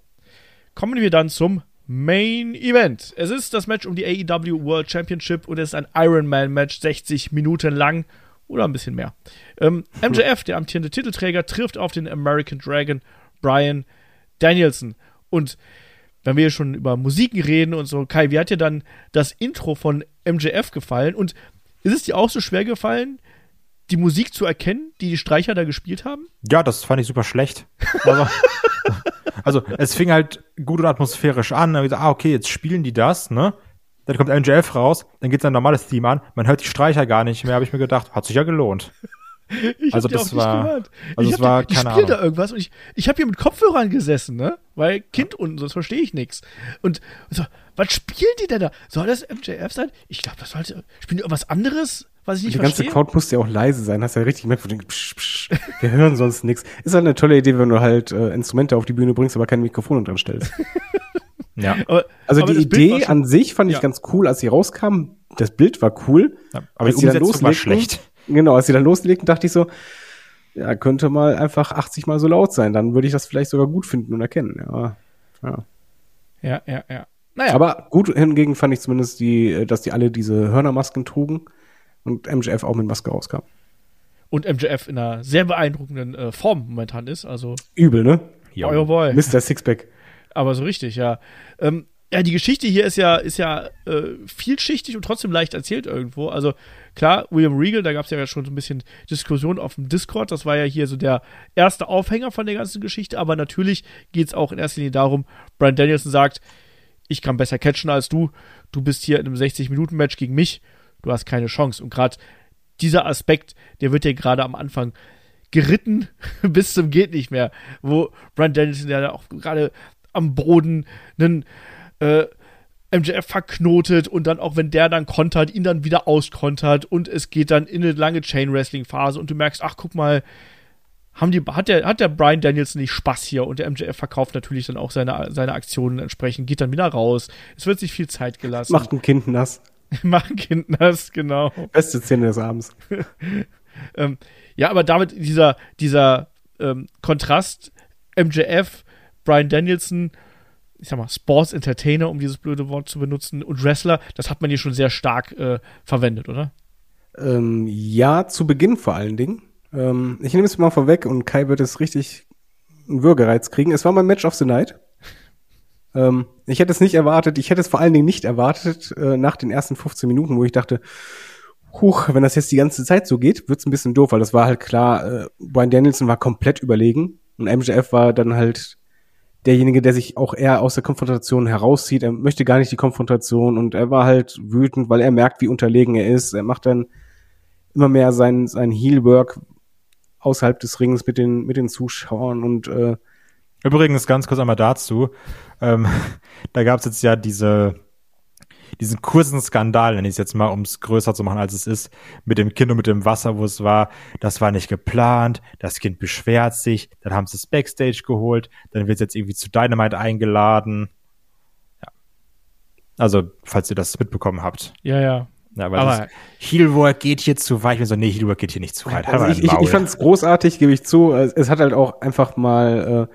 Speaker 2: kommen wir dann zum Main Event. Es ist das Match um die AEW World Championship und es ist ein Ironman-Match, 60 Minuten lang oder ein bisschen mehr. Ähm, MJF, der amtierende Titelträger, trifft auf den American Dragon Brian Danielson. Und wenn wir hier schon über Musiken reden und so, Kai, wie hat dir dann das Intro von MJF gefallen? Und ist es dir auch so schwer gefallen, die Musik zu erkennen, die die Streicher da gespielt haben?
Speaker 4: Ja, das fand ich super schlecht. Aber, also, es fing halt gut und atmosphärisch an. Dann hab ich gesagt, ah, okay, jetzt spielen die das, ne? Dann kommt MJF raus, dann geht sein normales Theme an. Man hört die Streicher gar nicht mehr, habe ich mir gedacht, hat sich ja gelohnt.
Speaker 2: Ich
Speaker 4: Also das
Speaker 2: auch
Speaker 4: war-
Speaker 2: nicht gehört.
Speaker 4: also
Speaker 2: ich
Speaker 4: es
Speaker 2: hab
Speaker 4: war
Speaker 2: die,
Speaker 4: keine
Speaker 2: da irgendwas und ich, ich habe hier mit Kopfhörern gesessen, ne? Weil Kind unten, sonst verstehe ich nichts. Und so, was spielen die denn da? Soll das MJF sein? Ich glaube, das sollte. Spielen die irgendwas anderes, was ich nicht
Speaker 3: Die ganze? Crowd musste ja auch leise sein, hast ja richtig gemerkt, wo du denkst, psch, psch, wir hören sonst nichts. Ist halt eine tolle Idee, wenn du halt äh, Instrumente auf die Bühne bringst, aber kein Mikrofon dran stellst.
Speaker 4: Ja.
Speaker 2: aber,
Speaker 3: Also
Speaker 2: aber
Speaker 3: die Idee
Speaker 2: schon-
Speaker 3: an sich fand ich
Speaker 2: Ja.
Speaker 3: ganz cool, als sie rauskam. Das Bild war cool.
Speaker 4: aber
Speaker 3: Als
Speaker 4: die
Speaker 3: sie dann
Speaker 4: Umsetzung war
Speaker 3: loslegten-
Speaker 4: schlecht.
Speaker 3: Genau, als sie dann loslegten, dachte ich so, ja, könnte mal einfach 80 Mal so laut sein. Dann würde ich das vielleicht sogar gut finden und erkennen. Ja. ja.
Speaker 2: Ja, ja, ja. Naja,
Speaker 3: Aber gut hingegen fand ich zumindest die, dass die alle diese Hörnermasken trugen und MJF auch mit Maske rauskam.
Speaker 2: und MJF in einer sehr beeindruckenden äh, Form momentan ist. Also,
Speaker 3: Übel, ne?
Speaker 4: Ja.
Speaker 2: euer Boy.
Speaker 3: Mr. Sixpack.
Speaker 2: Aber so richtig, ja. Ähm, ja, die Geschichte hier ist ja, ist ja äh, vielschichtig und trotzdem leicht erzählt irgendwo. Also klar, William Regal, da gab es ja schon so ein bisschen Diskussion auf dem Discord. Das war ja hier so der erste Aufhänger von der ganzen Geschichte. Aber natürlich geht es auch in erster Linie darum, Brian Danielson sagt, ich kann besser catchen als du. Du bist hier in einem 60-Minuten-Match gegen mich. Du hast keine Chance. Und gerade dieser Aspekt, der wird ja gerade am Anfang geritten bis zum geht nicht mehr, wo Brian Danielson ja auch gerade am Boden einen äh, MJF verknotet und dann auch wenn der dann kontert, ihn dann wieder auskontert und es geht dann in eine lange Chain Wrestling Phase und du merkst, ach guck mal, haben die, hat der, hat der Brian Danielson nicht Spaß hier und der MJF verkauft natürlich dann auch seine, seine Aktionen entsprechend, geht dann wieder raus. Es wird sich viel Zeit gelassen.
Speaker 3: Macht ein Kind nass.
Speaker 2: Machen Kind das, genau.
Speaker 3: Beste Szene des Abends.
Speaker 2: Ähm, ja, aber damit dieser, dieser ähm, Kontrast MJF, Brian Danielson, ich sag mal, Sports Entertainer, um dieses blöde Wort zu benutzen, und Wrestler, das hat man hier schon sehr stark äh, verwendet, oder?
Speaker 3: Ähm, ja, zu Beginn vor allen Dingen. Ähm, ich nehme es mal vorweg und Kai wird es richtig einen Würgereiz kriegen. Es war mein Match of the Night. Ähm, ich hätte es nicht erwartet. Ich hätte es vor allen Dingen nicht erwartet äh, nach den ersten 15 Minuten, wo ich dachte, huch, wenn das jetzt die ganze Zeit so geht, wird's ein bisschen doof, weil das war halt klar, äh, Brian Danielson war komplett überlegen und MJF war dann halt derjenige, der sich auch eher aus der Konfrontation herauszieht. Er möchte gar nicht die Konfrontation und er war halt wütend, weil er merkt, wie unterlegen er ist. Er macht dann immer mehr sein, sein Heel-Work außerhalb des Rings mit den, mit den Zuschauern und äh,
Speaker 4: Übrigens, ganz kurz einmal dazu. Ähm, da gab es jetzt ja diese, diesen kurzen Skandal, nenne ich es jetzt mal, um es größer zu machen, als es ist, mit dem Kind und mit dem Wasser, wo es war, das war nicht geplant, das Kind beschwert sich, dann haben sie es Backstage geholt, dann wird es jetzt irgendwie zu Dynamite eingeladen. Ja. Also, falls ihr das mitbekommen habt.
Speaker 2: Ja, ja.
Speaker 4: Ja, weil
Speaker 2: Aber-
Speaker 4: das Heelwork geht hier zu weit. Ich bin so, nee, Heelwork geht hier nicht zu weit. Halt
Speaker 3: Also ich, ich, ich fand es großartig, gebe ich zu. Es, es hat halt auch einfach mal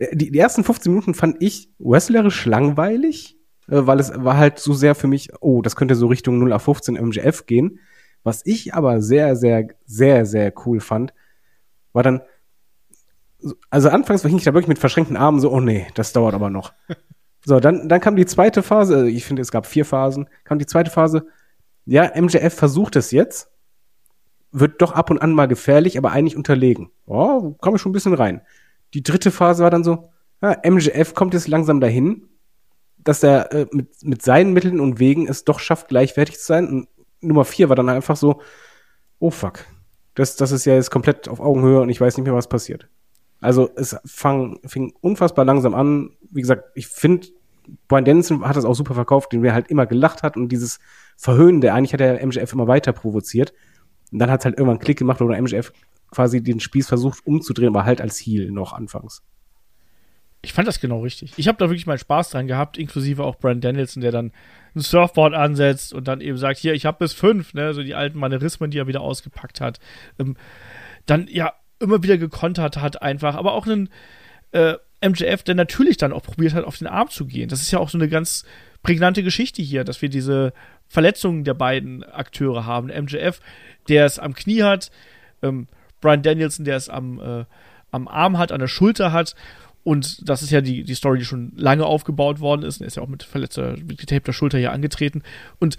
Speaker 3: äh, die, die ersten 15 Minuten fand ich wrestlerisch langweilig, weil es war halt so sehr für mich, oh, das könnte so Richtung 0 auf 15 MJF gehen. Was ich aber sehr, sehr, sehr, sehr cool fand, war dann, also anfangs hing ich da wirklich mit verschränkten Armen so, oh nee, das dauert aber noch. So, dann, dann kam die zweite Phase, also ich finde, es gab vier Phasen, kam die zweite Phase, ja, MJF versucht es jetzt, wird doch ab und an mal gefährlich, aber eigentlich unterlegen. Oh, komme ich schon ein bisschen rein. Die dritte Phase war dann so, ja, MJF kommt jetzt langsam dahin, dass er äh, mit, mit seinen Mitteln und Wegen es doch schafft, gleichwertig zu sein. Und Nummer vier war dann einfach so, oh fuck, das, das ist ja jetzt komplett auf Augenhöhe und ich weiß nicht mehr, was passiert. Also es fang, fing unfassbar langsam an. Wie gesagt, ich finde, Brian Dennison hat das auch super verkauft, den wer halt immer gelacht hat und dieses Verhöhnende, eigentlich hat er MJF immer weiter provoziert. Und dann hat es halt irgendwann einen Klick gemacht, oder MJF quasi den Spieß versucht umzudrehen, aber halt als Heel noch anfangs.
Speaker 2: Ich fand das genau richtig. Ich habe da wirklich mal Spaß dran gehabt, inklusive auch Brian Danielson, der dann ein Surfboard ansetzt und dann eben sagt, hier, ich habe bis fünf, ne, so die alten Manierismen, die er wieder ausgepackt hat. Ähm, dann ja immer wieder gekontert hat einfach, aber auch einen, äh, MJF dann natürlich dann auch probiert hat, auf den Arm zu gehen. Das ist ja auch so eine ganz prägnante Geschichte hier, dass wir diese Verletzungen der beiden Akteure haben. MJF, der es am Knie hat, ähm, Brian Danielson, der es am, äh, am Arm hat, an der Schulter hat. Und das ist ja die, die Story, die schon lange aufgebaut worden ist. Er ist ja auch mit verletzter, mit getapter Schulter hier angetreten. Und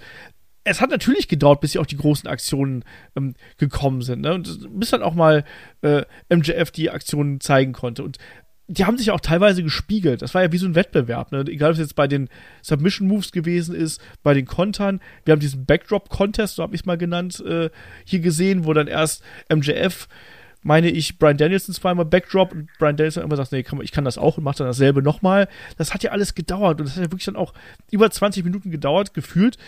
Speaker 2: es hat natürlich gedauert, bis hier auch die großen Aktionen ähm, gekommen sind. Ne? Und bis dann auch mal äh, MJF die Aktionen zeigen konnte. Und die haben sich auch teilweise gespiegelt. Das war ja wie so ein Wettbewerb. Ne? Egal, ob es jetzt bei den Submission Moves gewesen ist, bei den Kontern. Wir haben diesen Backdrop Contest, so habe ich es mal genannt, äh, hier gesehen, wo dann erst MJF, meine ich, Brian Danielson zweimal Backdrop und Brian Danielson immer sagt, nee, kann, ich kann das auch und macht dann dasselbe nochmal. Das hat ja alles gedauert und das hat ja wirklich dann auch über 20 Minuten gedauert, gefühlt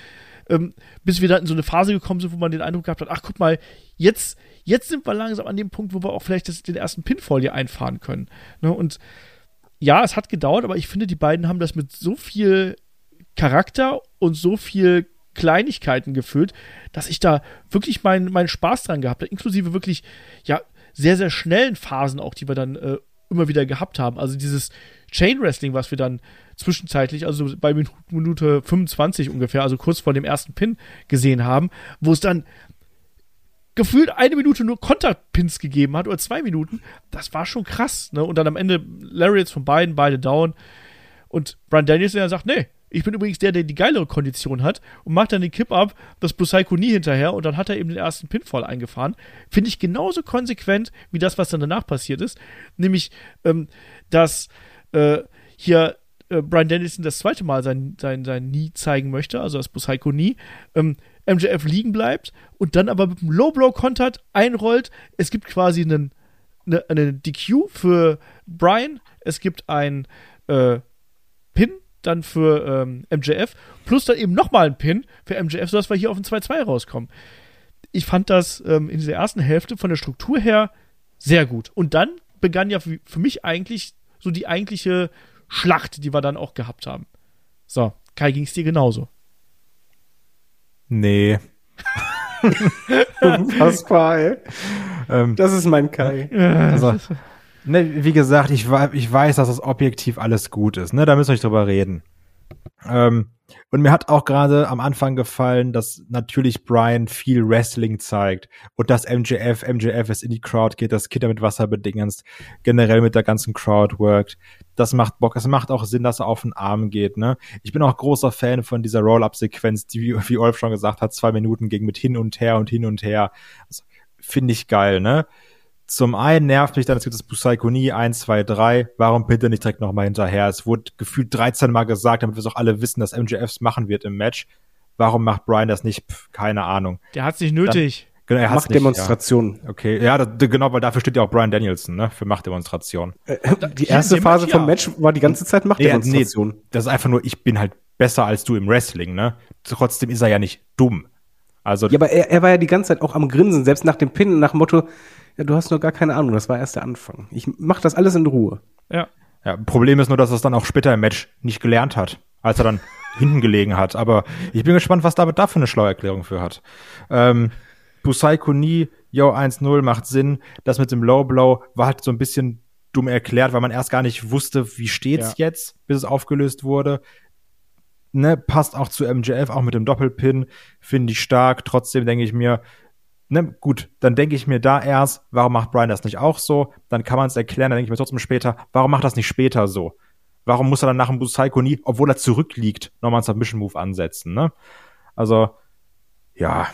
Speaker 2: ähm, bis wir dann in so eine Phase gekommen sind, wo man den Eindruck gehabt hat, ach guck mal, jetzt, jetzt sind wir langsam an dem Punkt, wo wir auch vielleicht das, den ersten Pinfall hier einfahren können. Ne? Und ja, es hat gedauert, aber ich finde, die beiden haben das mit so viel Charakter und so viel Kleinigkeiten gefüllt, dass ich da wirklich meinen mein Spaß dran gehabt habe, inklusive wirklich, ja, sehr, sehr schnellen Phasen auch, die wir dann äh, immer wieder gehabt haben. Also dieses Chain Wrestling, was wir dann zwischenzeitlich, also bei Minute 25 ungefähr, also kurz vor dem ersten Pin gesehen haben, wo es dann gefühlt eine Minute nur Konterpins gegeben hat oder zwei Minuten. Das war schon krass. Ne? Und dann am Ende Lariats von beiden, beide down. Und Brian Danielson der sagt, nee, ich bin übrigens der, der die geilere Kondition hat und macht dann den Kipp-Up, das Busaiko nie hinterher und dann hat er eben den ersten Pinfall eingefahren. Finde ich genauso konsequent wie das, was dann danach passiert ist. Nämlich, ähm, dass äh, hier äh, Brian Dennison das zweite Mal sein, sein, sein Nie zeigen möchte, also das Busaiko Nie, ähm, MJF liegen bleibt und dann aber mit einem Low Blow kontert, einrollt. Es gibt quasi einen, eine, eine DQ für Brian, es gibt ein äh, Pin dann für ähm, MJF, plus dann eben nochmal ein Pin für MJF, sodass wir hier auf ein 2-2 rauskommen. Ich fand das ähm, in dieser ersten Hälfte von der Struktur her sehr gut. Und dann begann ja für, für mich eigentlich so die eigentliche Schlacht, die wir dann auch gehabt haben. So, Kai, ging es dir genauso?
Speaker 4: Nee.
Speaker 3: Unfassbar, ey. Ähm, das ist mein Kai.
Speaker 4: Also, ne, wie gesagt, ich, ich weiß, dass das objektiv alles gut ist. Ne? Da müssen wir nicht drüber reden. Ähm, und mir hat auch gerade am Anfang gefallen, dass natürlich Brian viel Wrestling zeigt und dass MJF, MJF es in die Crowd geht, dass Kinder mit Wasser bedingenst, generell mit der ganzen Crowd workt. Das macht Bock. Es macht auch Sinn, dass er auf den Arm geht. Ne? Ich bin auch großer Fan von dieser Roll-Up-Sequenz, die, wie Olf schon gesagt hat, zwei Minuten ging mit hin und her und hin und her. Also, Finde ich geil, ne? Zum einen nervt mich dann, es gibt das Busaikonie 1, 2, 3. Warum bitte nicht direkt nochmal hinterher? Es wurde gefühlt 13 Mal gesagt, damit wir es auch alle wissen, dass MJFs machen wird im Match. Warum macht Brian das nicht? Pff, keine Ahnung.
Speaker 2: Der hat es nicht nötig.
Speaker 3: Dann, genau, er hat's Machtdemonstration.
Speaker 4: Ja. Okay, ja, das, genau, weil dafür steht ja auch Brian Danielson, ne? Für Machtdemonstration.
Speaker 3: Äh, die erste Phase vom Match war die ganze Zeit Machtdemonstration.
Speaker 4: Nee, nee, das ist einfach nur, ich bin halt besser als du im Wrestling, ne? Trotzdem ist er ja nicht dumm. Also.
Speaker 3: Ja, aber er, er war ja die ganze Zeit auch am Grinsen, selbst nach dem Pin, nach dem Motto, ja, du hast noch gar keine Ahnung, das war erst der Anfang. Ich mach das alles in Ruhe.
Speaker 4: Ja. Ja, Problem ist nur, dass er es dann auch später im Match nicht gelernt hat, als er dann hinten gelegen hat. Aber ich bin gespannt, was David da für eine schlaue Erklärung für hat. Ähm, Busai Kuni, yo, 1-0 macht Sinn. Das mit dem Low Blow war halt so ein bisschen dumm erklärt, weil man erst gar nicht wusste, wie steht's ja. jetzt, bis es aufgelöst wurde. Ne, passt auch zu MJF, auch mit dem Doppelpin, finde ich stark. Trotzdem denke ich mir, ne, gut, dann denke ich mir da erst, warum macht Brian das nicht auch so? Dann kann man es erklären, dann denke ich mir trotzdem später, warum macht das nicht später so? Warum muss er dann nach dem Busaiko nie, obwohl er zurückliegt, nochmal einen Submission-Move ansetzen, ne? Also, ja.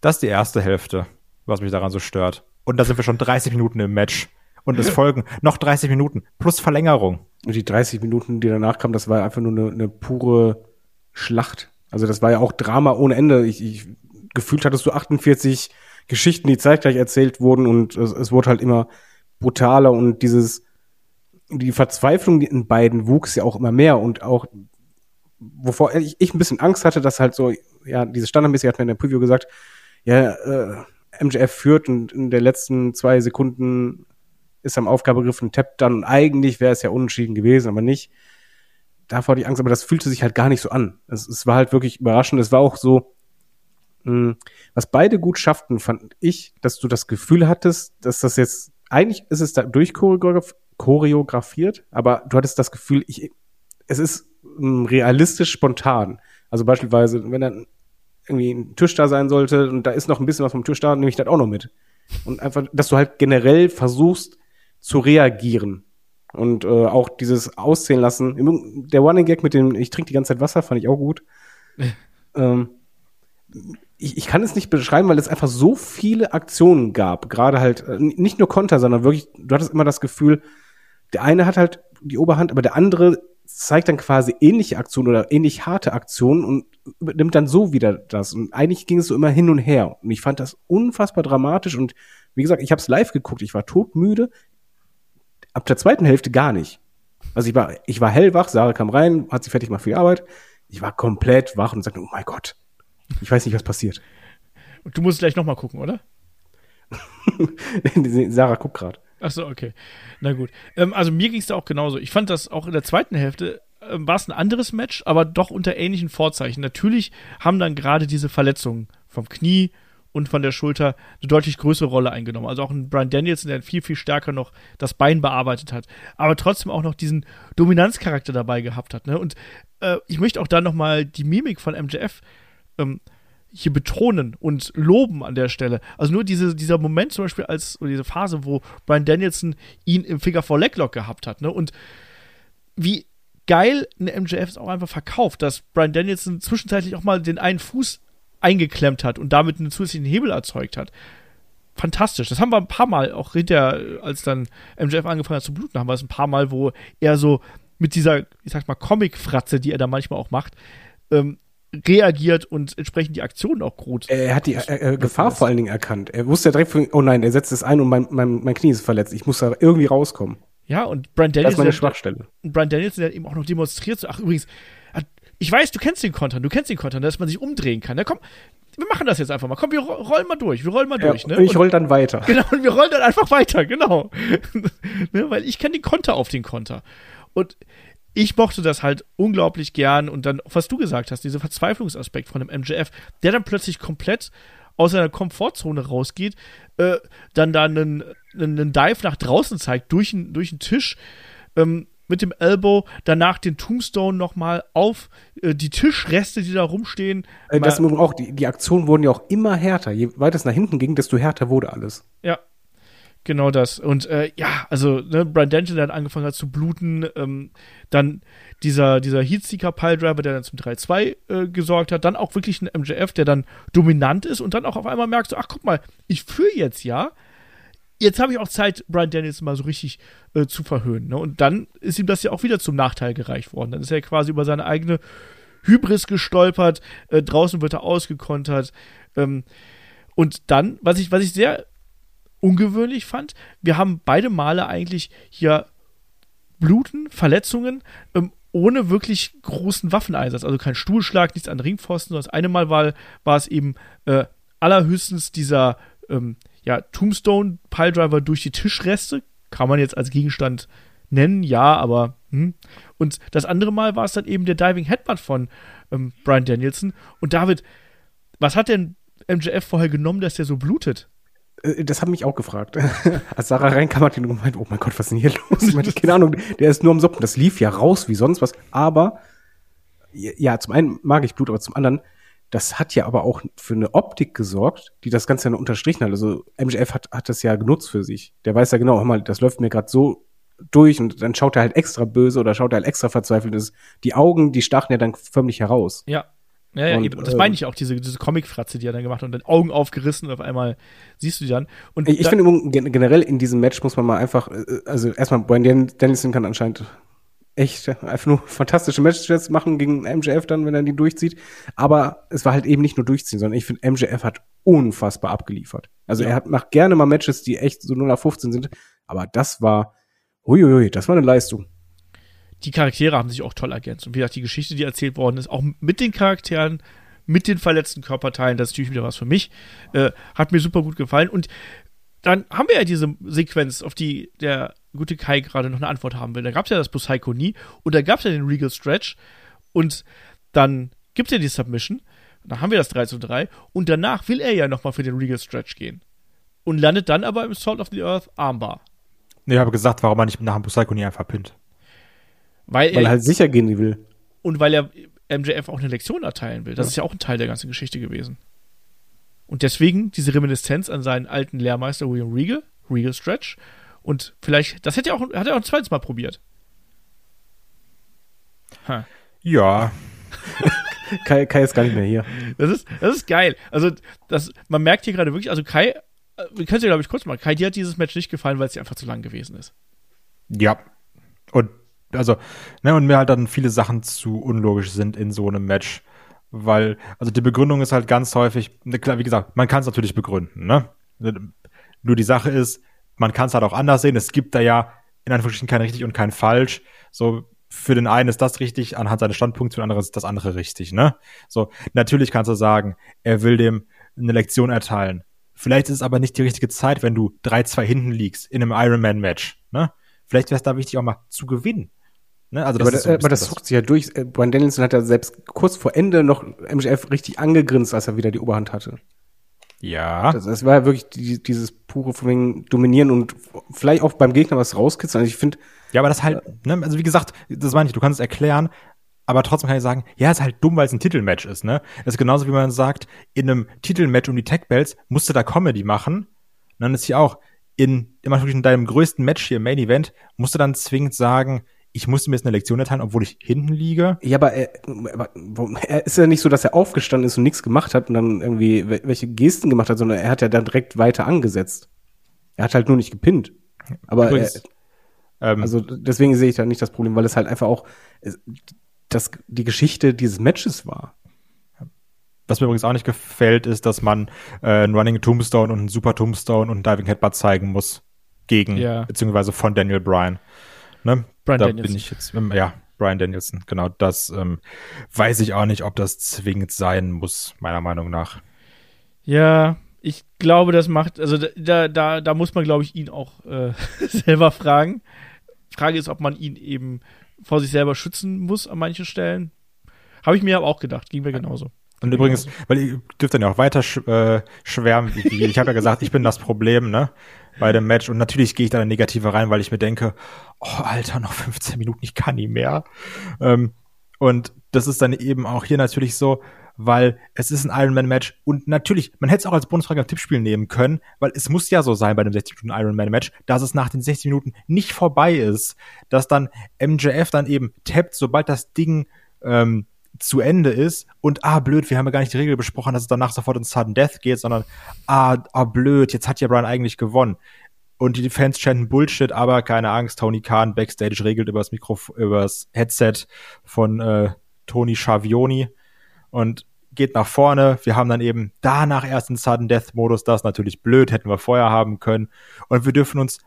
Speaker 4: Das ist die erste Hälfte, was mich daran so stört. Und da sind wir schon 30 Minuten im Match. Und es folgen noch 30 Minuten plus Verlängerung.
Speaker 3: Und die 30 Minuten, die danach kamen, das war einfach nur eine, eine pure Schlacht. Also das war ja auch Drama ohne Ende. Ich, ich gefühlt hattest du 48 Geschichten, die zeitgleich erzählt wurden und es, es wurde halt immer brutaler und dieses, die Verzweiflung in beiden wuchs ja auch immer mehr und auch, wovor ich, ich ein bisschen Angst hatte, dass halt so, ja, dieses standardmäßig hat mir in der Preview gesagt, ja, äh, MJF führt und in der letzten zwei Sekunden ist am Aufgabegriff und tappt dann und eigentlich wäre es ja unentschieden gewesen, aber nicht. Davor ich Angst, aber das fühlte sich halt gar nicht so an. Es, es war halt wirklich überraschend. Es war auch so, hm, was beide gut schafften, fand ich, dass du das Gefühl hattest, dass das jetzt, eigentlich ist es da durchchoreografiert, choreografiert, aber du hattest das Gefühl, ich, es ist ähm, realistisch spontan. Also beispielsweise, wenn dann irgendwie ein Tisch da sein sollte und da ist noch ein bisschen was vom Tisch da, nehme ich das auch noch mit. Und einfach, dass du halt generell versuchst zu reagieren. Und äh, auch dieses Auszählen lassen. Der Running Gag mit dem, ich trinke die ganze Zeit Wasser, fand ich auch gut. ähm, ich, ich kann es nicht beschreiben, weil es einfach so viele Aktionen gab. Gerade halt, äh, nicht nur Konter, sondern wirklich, du hattest immer das Gefühl, der eine hat halt die Oberhand, aber der andere zeigt dann quasi ähnliche Aktionen oder ähnlich harte Aktionen und nimmt dann so wieder das. Und eigentlich ging es so immer hin und her. Und ich fand das unfassbar dramatisch. Und wie gesagt, ich habe es live geguckt. Ich war todmüde. Ab der zweiten Hälfte gar nicht. Also ich war, ich war hellwach. Sarah kam rein, hat sie fertig gemacht für die Arbeit. Ich war komplett wach und sagte, oh mein Gott, ich weiß nicht, was passiert.
Speaker 2: Du musst gleich nochmal gucken, oder?
Speaker 3: Sarah guckt gerade.
Speaker 2: Ach so, okay. Na gut. Ähm, also mir ging es da auch genauso. Ich fand das auch in der zweiten Hälfte ähm, war es ein anderes Match, aber doch unter ähnlichen Vorzeichen. Natürlich haben dann gerade diese Verletzungen vom Knie und von der Schulter eine deutlich größere Rolle eingenommen. Also auch ein Brian Danielson, der viel, viel stärker noch das Bein bearbeitet hat, aber trotzdem auch noch diesen Dominanzcharakter dabei gehabt hat. Ne? Und äh, ich möchte auch da nochmal die Mimik von MJF ähm, hier betonen und loben an der Stelle. Also nur diese, dieser Moment zum Beispiel als, oder diese Phase, wo Brian Danielson ihn im Figure for Leglock gehabt hat, ne? Und wie geil eine MJF es auch einfach verkauft, dass Brian Danielson zwischenzeitlich auch mal den einen Fuß eingeklemmt hat und damit einen zusätzlichen Hebel erzeugt hat. Fantastisch. Das haben wir ein paar Mal, auch hinterher, als dann MJF angefangen hat zu bluten, haben wir es ein paar Mal, wo er so mit dieser, ich sag mal, Comic-Fratze, die er da manchmal auch macht, ähm, reagiert und entsprechend die Aktion auch gut.
Speaker 3: Er hat die äh, äh, Gefahr vor allen Dingen erkannt. Er wusste ja direkt, von, oh nein, er setzt es ein und mein, mein, mein Knie ist verletzt. Ich muss da irgendwie rauskommen.
Speaker 2: Ja, und Brian Daniels.
Speaker 3: Das ist meine Schwachstelle.
Speaker 2: Brian Daniels hat eben auch noch demonstriert, so, ach übrigens, ich weiß, du kennst den Konter, du kennst den Konter, dass man sich umdrehen kann. Na komm, wir machen das jetzt einfach mal. Komm, wir rollen mal durch. Wir rollen mal durch.
Speaker 3: Ja, ne? Und ich roll dann weiter.
Speaker 2: Genau, und wir rollen dann einfach weiter, genau. ne, weil ich kenne den Konter auf den Konter. Und ich mochte das halt unglaublich gern und dann, was du gesagt hast, dieser Verzweiflungsaspekt von dem MJF, der dann plötzlich komplett aus seiner Komfortzone rausgeht, äh, dann da einen, einen Dive nach draußen zeigt, durch, ein, durch einen Tisch, ähm, mit dem Elbow, danach den Tombstone nochmal auf äh, die Tischreste, die da rumstehen.
Speaker 3: Äh, das auch, die, die Aktionen wurden ja auch immer härter. Je weiter es nach hinten ging, desto härter wurde alles.
Speaker 2: Ja, Genau das. Und äh, ja, also ne, Brian Denton, der dann angefangen hat zu bluten, ähm, dann dieser, dieser Heatseeker Piledriver, der dann zum 3-2 äh, gesorgt hat, dann auch wirklich ein MJF, der dann dominant ist und dann auch auf einmal merkt, so, ach guck mal, ich führe jetzt ja. Jetzt habe ich auch Zeit, Brian Daniels mal so richtig äh, zu verhöhnen. Ne? Und dann ist ihm das ja auch wieder zum Nachteil gereicht worden. Dann ist er quasi über seine eigene Hybris gestolpert, äh, draußen wird er ausgekontert. Ähm, und dann, was ich, was ich sehr ungewöhnlich fand. Wir haben beide Male eigentlich hier Bluten, Verletzungen, ähm, ohne wirklich großen Waffeneinsatz. Also kein Stuhlschlag, nichts an Ringpfosten. Das eine Mal war, war es eben äh, allerhöchstens dieser ähm, ja, Tombstone Piledriver durch die Tischreste. Kann man jetzt als Gegenstand nennen, ja, aber. Hm. Und das andere Mal war es dann eben der Diving Headbutt von ähm, Brian Danielson. Und David, was hat denn MJF vorher genommen, dass der so blutet?
Speaker 3: Äh, das hat mich auch gefragt. Als Sarah reinkam, hat die nur gemeint, oh mein Gott, was ist denn hier los? Ich meinte, keine Ahnung, der ist nur am Soppen. Das lief ja raus wie sonst was. Aber, ja, zum einen mag ich Blut, aber zum anderen, das hat ja aber auch für eine Optik gesorgt, die das Ganze dann unterstrichen hat. Also MJF hat, hat das ja genutzt für sich. Der weiß ja genau, hör mal, das läuft mir gerade so durch und dann schaut er halt extra böse oder schaut er halt extra verzweifelt. Die Augen, die stachen ja dann förmlich heraus.
Speaker 2: Ja, ja, ja, und, eben. Das meine ich auch, diese, diese Comic-Fratze, die er dann gemacht hat und dann Augen aufgerissen und auf einmal siehst du die dann. Und
Speaker 3: ich, ich finde generell in diesem Match muss man mal einfach, äh, also erstmal Brian Dennison kann anscheinend echt einfach nur fantastische Matches machen gegen MJF dann, wenn er die durchzieht. Aber es war halt eben nicht nur durchziehen, sondern ich finde, MJF hat unfassbar abgeliefert. Also ja. er hat, macht gerne mal Matches, die echt so 0 auf 15 sind. Aber das war, uiuiui, das war eine Leistung
Speaker 2: die Charaktere haben sich auch toll ergänzt. Und wie gesagt, die Geschichte, die erzählt worden ist, auch mit den Charakteren, mit den verletzten Körperteilen, das ist natürlich wieder was für mich. Äh, hat mir super gut gefallen. Und dann haben wir ja diese Sequenz, auf die der gute Kai gerade noch eine Antwort haben will. Da gab es ja das Psycho nie und da gab es ja den Regal Stretch und dann gibt es ja die Submission. Dann haben wir das 3 zu 3 und danach will er ja nochmal für den Regal Stretch gehen. Und landet dann aber im Salt of the Earth Armbar.
Speaker 4: Nee, ich habe gesagt, warum er nicht nach dem Psycho nie einfach pinnt.
Speaker 2: Weil,
Speaker 3: Weil er halt sicher gehen will.
Speaker 2: und weil er MJF auch eine Lektion erteilen will. Das ist ja auch ein Teil der ganzen Geschichte gewesen. Und deswegen diese Reminiszenz an seinen alten Lehrmeister William Regal, Regal Stretch. Und vielleicht, das hätte er auch, hat er auch ein zweites Mal probiert. Ha.
Speaker 4: Ja,
Speaker 3: Kai, Kai ist gar nicht mehr hier.
Speaker 2: Das ist, das ist geil. Also, das, man merkt hier gerade wirklich, also Kai, äh, wir können es ja, glaube ich, kurz machen. Kai, dir hat dieses Match nicht gefallen, weil es dir einfach zu lang gewesen ist.
Speaker 4: Ja. Und also, ne, und mir halt dann viele Sachen zu unlogisch sind in so einem Match. Weil, also die Begründung ist halt ganz häufig, ne, klar, wie gesagt, man kann es natürlich begründen, ne? Nur die Sache ist, man kann es halt auch anders sehen. Es gibt da ja in Anführungsstrichen kein richtig und kein falsch. So, für den einen ist das richtig, anhand seines Standpunkts, für den anderen ist das andere richtig, ne? So, natürlich kannst du sagen, er will dem eine Lektion erteilen. Vielleicht ist es aber nicht die richtige Zeit, wenn du 3-2 hinten liegst in einem Ironman-Match, ne? Vielleicht wäre es da wichtig, auch mal zu gewinnen. Ne? Also
Speaker 3: aber, das,
Speaker 4: so ein
Speaker 3: aber das
Speaker 4: bisschen
Speaker 3: zuckt sich ja durch. Äh, Brian Danielson hat ja selbst kurz vor Ende noch MJF richtig angegrinst, als er wieder die Oberhand hatte.
Speaker 4: Ja.
Speaker 3: Das, das war ja wirklich die, dieses pure von wegen Dominieren und vielleicht auch beim Gegner was rauskitzeln. Also ich finde,
Speaker 4: Ja, aber das halt, ne, also wie gesagt, das meine ich, du kannst es erklären, aber trotzdem kann ich sagen, ja, ist halt dumm, weil es ein Titelmatch ist, ne? Das ist genauso wie man sagt, in einem Titelmatch um die Tech Belts musst du da Comedy machen. Und dann ist hier auch, in, immer in deinem größten Match hier, Main Event, musst du dann zwingend sagen, ich musste mir jetzt eine Lektion erteilen, obwohl ich hinten liege.
Speaker 3: ja, aber er, aber wo- er ist ja nicht so, dass er aufgestanden ist und nichts gemacht hat und dann irgendwie wel- welche Gesten gemacht hat, sondern er hat ja dann direkt weiter angesetzt. Er hat halt nur nicht gepinnt. Aber er,
Speaker 4: Übrigens, ähm,
Speaker 3: also deswegen sehe ich da nicht das Problem, weil es halt einfach auch das, die Geschichte dieses Matches war.
Speaker 4: was mir übrigens auch nicht gefällt, ist, dass man äh, einen Running Tombstone und einen Super Tombstone und einen Diving Headbutt zeigen muss. Gegen,
Speaker 2: Ja.
Speaker 4: beziehungsweise von Daniel Bryan. Ne?
Speaker 2: Bryan
Speaker 4: da
Speaker 2: Danielson.
Speaker 4: bin ich jetzt, ja, Brian Danielson, genau, das ähm, weiß ich auch nicht, ob das zwingend sein muss, meiner Meinung nach.
Speaker 2: Ja, ich glaube, das macht, also da, da, da muss man, glaube ich, ihn auch äh, selber fragen. Frage ist, ob man ihn eben vor sich selber schützen muss an manchen Stellen. Habe ich mir aber auch gedacht, ging mir genauso.
Speaker 4: Und übrigens, weil ihr dürft dann ja auch weiter sch äh, schwärmen, wie, wie ich habe ja gesagt, ich bin das Problem, ne, bei dem Match. Und natürlich gehe ich da in Negative rein, weil ich mir denke, oh, Alter, noch 15 Minuten, ich kann nie mehr. Ähm, und das ist dann eben auch hier natürlich so, weil es ist ein Ironman-Match und natürlich, man hätte es auch als Bonusfrage am Tippspiel nehmen können, weil es muss ja so sein bei dem 60 Minuten Ironman-Match, dass es nach den 60 Minuten nicht vorbei ist, dass dann MJF dann eben tappt, sobald das Ding ähm, zu Ende ist und ah, blöd, wir haben ja gar nicht die Regel besprochen, dass es danach sofort ins Sudden Death geht, sondern ah, ah, blöd, jetzt hat ja Brian eigentlich gewonnen. Und die Fans chanten Bullshit, aber keine Angst, Tony Khan backstage regelt übers Mikro, übers Headset von äh, Tony Schavioni und geht nach vorne. Wir haben dann eben danach erst den Sudden Death Modus, das ist natürlich blöd, hätten wir vorher haben können. Und wir dürfen uns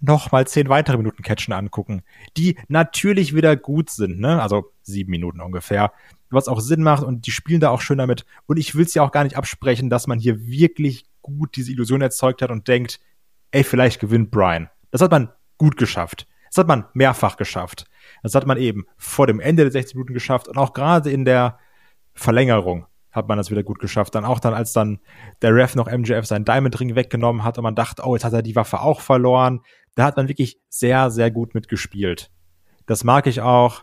Speaker 4: noch mal zehn weitere Minuten Catchen angucken, die natürlich wieder gut sind, ne? Also sieben Minuten ungefähr, was auch Sinn macht und die spielen da auch schön damit. Und ich will es ja auch gar nicht absprechen, dass man hier wirklich gut diese Illusion erzeugt hat und denkt, ey, vielleicht gewinnt Brian. Das hat man gut geschafft. Das hat man mehrfach geschafft. Das hat man eben vor dem Ende der 60 Minuten geschafft und auch gerade in der Verlängerung hat man das wieder gut geschafft. Dann auch dann, als dann der Ref noch MJF seinen Diamond Ring weggenommen hat und man dachte, oh, jetzt hat er die Waffe auch verloren. Da hat man wirklich sehr, sehr gut mitgespielt. Das mag ich auch.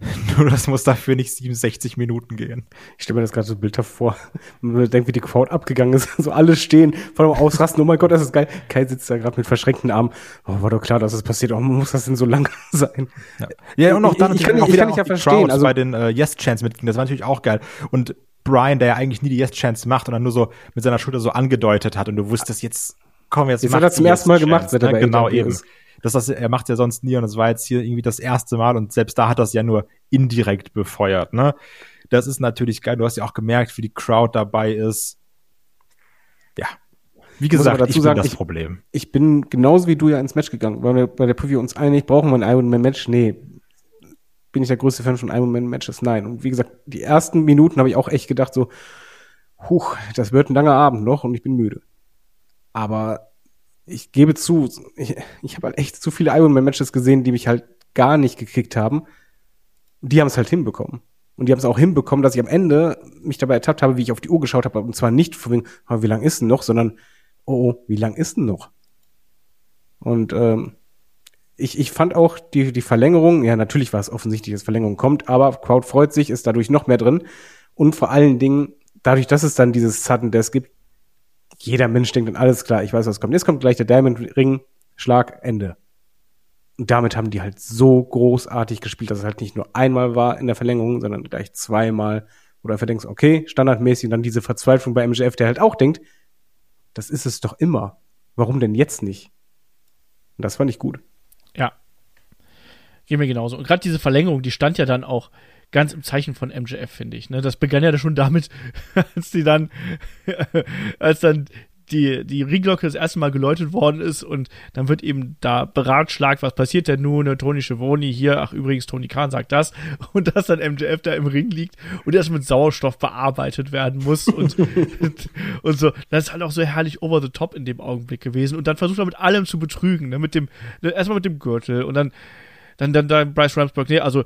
Speaker 4: Nur das muss dafür nicht 67 Minuten gehen.
Speaker 3: Ich stelle mir das gerade so bildhaft vor. Man denkt, wie die Crowd abgegangen ist. So alle stehen, vor allem ausrasten. Oh mein Gott, das ist geil. Kai sitzt da gerade mit verschränkten Armen. Oh, war doch klar, dass es passiert. Oh, muss das denn so lang sein?
Speaker 4: Ja, ja und auch dann
Speaker 3: Ich- ich kann-
Speaker 4: auch
Speaker 3: ich
Speaker 4: wieder
Speaker 3: kann dich ja
Speaker 4: auch die
Speaker 3: verstehen,
Speaker 4: Crowds
Speaker 3: also-
Speaker 4: bei den äh, Yes-Chants mitging. Das war natürlich auch geil. Und Brian, der ja eigentlich nie die Yes-Chants macht und dann nur so mit seiner Schulter so angedeutet hat und du wusstest jetzt, komm, jetzt
Speaker 3: Jetzt
Speaker 4: macht
Speaker 3: hat er zum ersten Mal gemacht, seit er bei?
Speaker 4: Genau, eben.
Speaker 3: ist.
Speaker 4: Das, das, er macht ja sonst nie und das war jetzt hier irgendwie das erste Mal und selbst da hat das ja nur indirekt befeuert, ne? Das ist natürlich geil. Du hast ja auch gemerkt, wie die Crowd dabei ist. Ja. Wie gesagt,
Speaker 3: dazu
Speaker 4: ich bin
Speaker 3: sagen,
Speaker 4: das
Speaker 3: ich-
Speaker 4: Problem.
Speaker 3: Ich bin genauso wie du ja ins Match gegangen. Waren wir bei der Preview uns einig, brauchen wir ein Ironman-Match? Nee. Bin ich der größte Fan von Ironman-Matches? Nein. Und wie gesagt, die ersten Minuten habe ich auch echt gedacht so, huch, das wird ein langer Abend noch und ich bin müde. Aber ich gebe zu, ich, ich habe halt echt zu viele Ironman-Matches gesehen, die mich halt gar nicht gekickt haben. Die haben es halt hinbekommen. Und die haben es auch hinbekommen, dass ich am Ende mich dabei ertappt habe, wie ich auf die Uhr geschaut habe. Und zwar nicht von wegen, "Ah, wie lang ist denn noch, sondern, oh, oh, wie lang ist denn noch? Und ähm, ich, ich fand auch die, die Verlängerung, ja, natürlich war es offensichtlich, dass Verlängerung kommt, aber Crowd freut sich, ist dadurch noch mehr drin. Und vor allen Dingen, dadurch, dass es dann dieses Sudden Death gibt, jeder Mensch denkt dann, alles klar, ich weiß, was kommt. Jetzt kommt gleich der Diamond Ring, Schlag, Ende. Und damit haben die halt so großartig gespielt, dass es halt nicht nur einmal war in der Verlängerung, sondern gleich zweimal. Oder einfach denkst, okay, standardmäßig und dann diese Verzweiflung bei MJF, der halt auch denkt, das ist es doch immer. Warum denn jetzt nicht? Und das fand ich gut.
Speaker 2: Ja. Geht mir genauso. Und gerade diese Verlängerung, die stand ja dann auch ganz im Zeichen von MJF, finde ich. Ne? Das begann ja schon damit, als die dann, als dann die, die Ringglocke das erste Mal geläutet worden ist und dann wird eben da beratschlagt, was passiert denn nun, ne, Tony Schiavone hier, ach übrigens, Tony Khan sagt das und dass dann MJF da im Ring liegt und erst mit Sauerstoff bearbeitet werden muss und, und so. Das ist halt auch so herrlich over the top in dem Augenblick gewesen und dann versucht er mit allem zu betrügen, ne, mit dem, ne, erstmal mit dem Gürtel und dann, dann, dann, dann Bryce Ramsburg, nee, also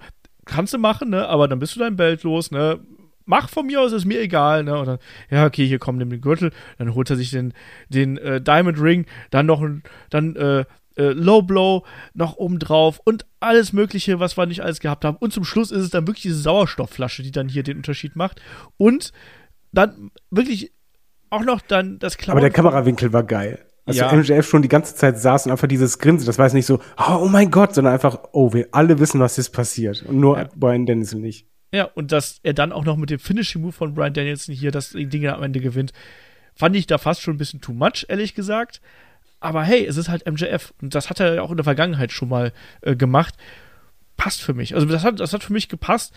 Speaker 2: kannst du machen, ne, aber dann bist du dein Belt los, ne, mach von mir aus, ist mir egal, ne? Und dann, ja, okay, hier kommt den Gürtel, dann holt er sich den, den äh, Diamond Ring, dann noch ein, dann äh, äh, Low Blow noch oben drauf und alles Mögliche, was wir nicht alles gehabt haben. Und zum Schluss ist es dann wirklich diese Sauerstoffflasche, die dann hier den Unterschied macht. Und dann wirklich auch noch dann das
Speaker 3: Klauen. Aber der Kamerawinkel war geil. Also
Speaker 2: ja.
Speaker 3: MJF schon die ganze Zeit saß und einfach dieses Grinsen, das war jetzt nicht so, oh, mein Gott, sondern einfach, oh, wir alle wissen, was jetzt passiert. Und nur ja. Brian Dennison nicht.
Speaker 2: Ja, und dass er dann auch noch mit dem Finishing Move von Brian Danielson hier das Ding am Ende gewinnt, fand ich da fast schon ein bisschen too much, ehrlich gesagt. Aber hey, es ist halt MJF und das hat er ja auch in der Vergangenheit schon mal äh, gemacht. Passt für mich. Also das hat, das hat für mich gepasst.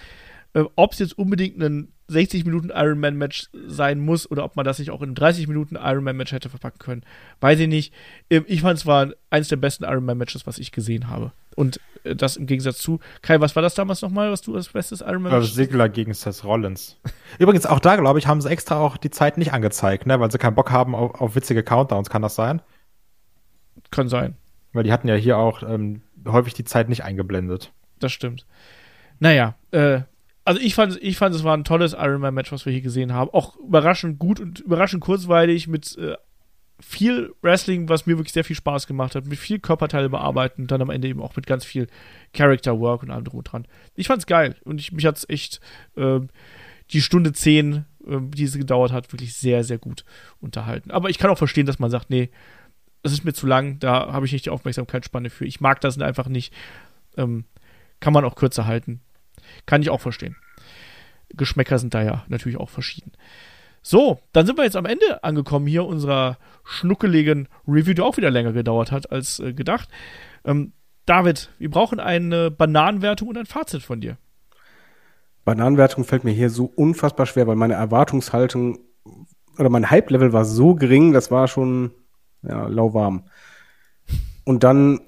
Speaker 2: Äh, ob es jetzt unbedingt ein 60 Minuten Ironman Match sein muss oder ob man das nicht auch in 30 Minuten Ironman Match hätte verpacken können, weiß ich nicht. Ähm, ich fand es war eines der besten Ironman Matches, was ich gesehen habe. Und äh, das im Gegensatz zu Kai, was war das damals nochmal, was du als bestes Ironman
Speaker 4: Match? Sigler gegen Seth Rollins. Übrigens auch da glaube ich haben sie extra auch die Zeit nicht angezeigt, ne, weil sie keinen Bock haben auf, auf witzige Countdowns. Kann das sein?
Speaker 2: Kann sein.
Speaker 4: Weil die hatten ja hier auch ähm, häufig die Zeit nicht eingeblendet.
Speaker 2: Das stimmt. Naja, äh, also ich fand, ich fand, es war ein tolles Iron Man Match, was wir hier gesehen haben. Auch überraschend gut und überraschend kurzweilig mit äh, viel Wrestling, was mir wirklich sehr viel Spaß gemacht hat, mit viel Körperteile bearbeiten und dann am Ende eben auch mit ganz viel Character Work und allem drum und dran. Ich fand's geil und ich, mich hat's echt äh, die Stunde zehn, äh, die es gedauert hat, wirklich sehr, sehr gut unterhalten. Aber ich kann auch verstehen, dass man sagt, nee, das ist mir zu lang, da habe ich nicht die Aufmerksamkeitsspanne für. Ich mag das einfach nicht. Ähm, kann man auch kürzer halten. Kann ich auch verstehen. Geschmäcker sind da ja natürlich auch verschieden. So, dann sind wir jetzt am Ende angekommen hier unserer schnuckeligen Review, die auch wieder länger gedauert hat als äh, gedacht. Ähm, David, wir brauchen eine Bananenwertung und ein Fazit von dir.
Speaker 3: Bananenwertung fällt mir hier so unfassbar schwer, weil meine Erwartungshaltung oder mein Hype-Level war so gering, das war schon ja, lauwarm. Und dann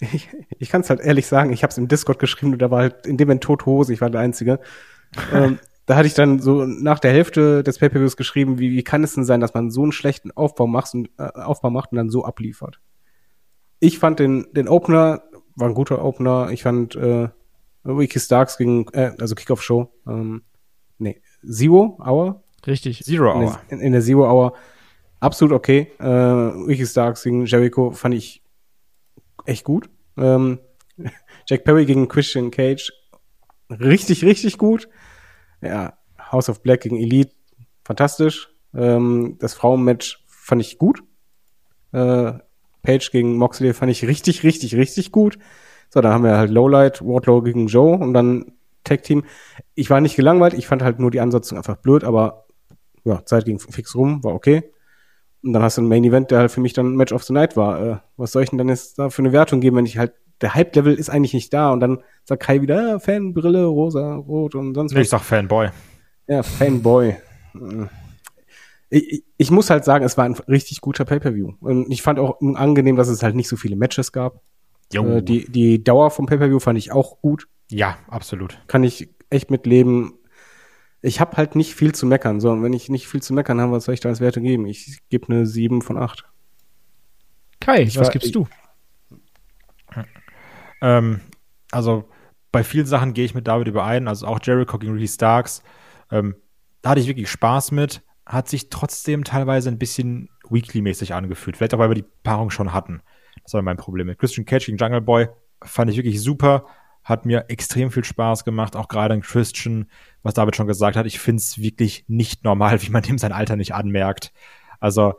Speaker 3: ich, ich kann es halt ehrlich sagen, ich habe es im Discord geschrieben und da war halt in dem Moment tote Hose, ich war der Einzige. ähm, da hatte ich dann so nach der Hälfte des Pay-Per-Views geschrieben, wie, wie kann es denn sein, dass man so einen schlechten Aufbau macht und, äh, Aufbau macht und dann so abliefert. Ich fand den, den Opener, war ein guter Opener. Ich fand äh, Ricky Starks gegen, äh, also Kickoff-Show, ähm, nee, Zero Hour.
Speaker 2: Richtig,
Speaker 3: Zero Hour. In, in, in der Zero Hour absolut okay. Äh, Ricky Starks gegen Jericho fand ich echt gut. Ähm, Jack Perry gegen Christian Cage, richtig, richtig gut. Ja, House of Black gegen Elite, fantastisch. Ähm, das Frauenmatch fand ich gut. Äh, Page gegen Moxley fand ich richtig, richtig, richtig gut. So, dann haben wir halt Lowlight, Wardlow gegen Joe und dann Tag Team. Ich war nicht gelangweilt, ich fand halt nur die Ansetzung einfach blöd, aber ja, Zeit ging fix rum, war okay. Und dann hast du ein Main Event, der halt für mich dann Match of the Night war. Äh, was soll ich denn dann jetzt da für eine Wertung geben, wenn ich halt, der Hype-Level ist eigentlich nicht da und dann sagt Kai wieder, ja, Fanbrille, rosa, rot und sonst
Speaker 4: was. Ich sag Fanboy.
Speaker 3: Ja, Fanboy. Ich, ich muss halt sagen, es war ein richtig guter Pay-Per-View. Und ich fand auch angenehm, dass es halt nicht so viele Matches gab. Äh, die, die Dauer vom Pay-Per-View fand ich auch gut.
Speaker 4: Ja, absolut.
Speaker 3: Kann ich echt mitleben ich habe halt nicht viel zu meckern. So, und wenn ich nicht viel zu meckern habe, was soll ich da als Werte geben? Ich gebe eine 7 von 8.
Speaker 2: Kai, ich was war, gibst ich, du?
Speaker 4: Ähm, also bei vielen Sachen gehe ich mit David überein, also auch Jericho gegen Ricky Starks. Ähm, da hatte ich wirklich Spaß mit, hat sich trotzdem teilweise ein bisschen Weekly-mäßig angefühlt. Vielleicht auch, weil wir die Paarung schon hatten. Das war mein Problem mit Christian Cage gegen Jungle Boy. Fand ich wirklich super. Hat mir extrem viel Spaß gemacht, auch gerade in Christian, was David schon gesagt hat. Ich finde es wirklich nicht normal, wie man dem sein Alter nicht anmerkt. Also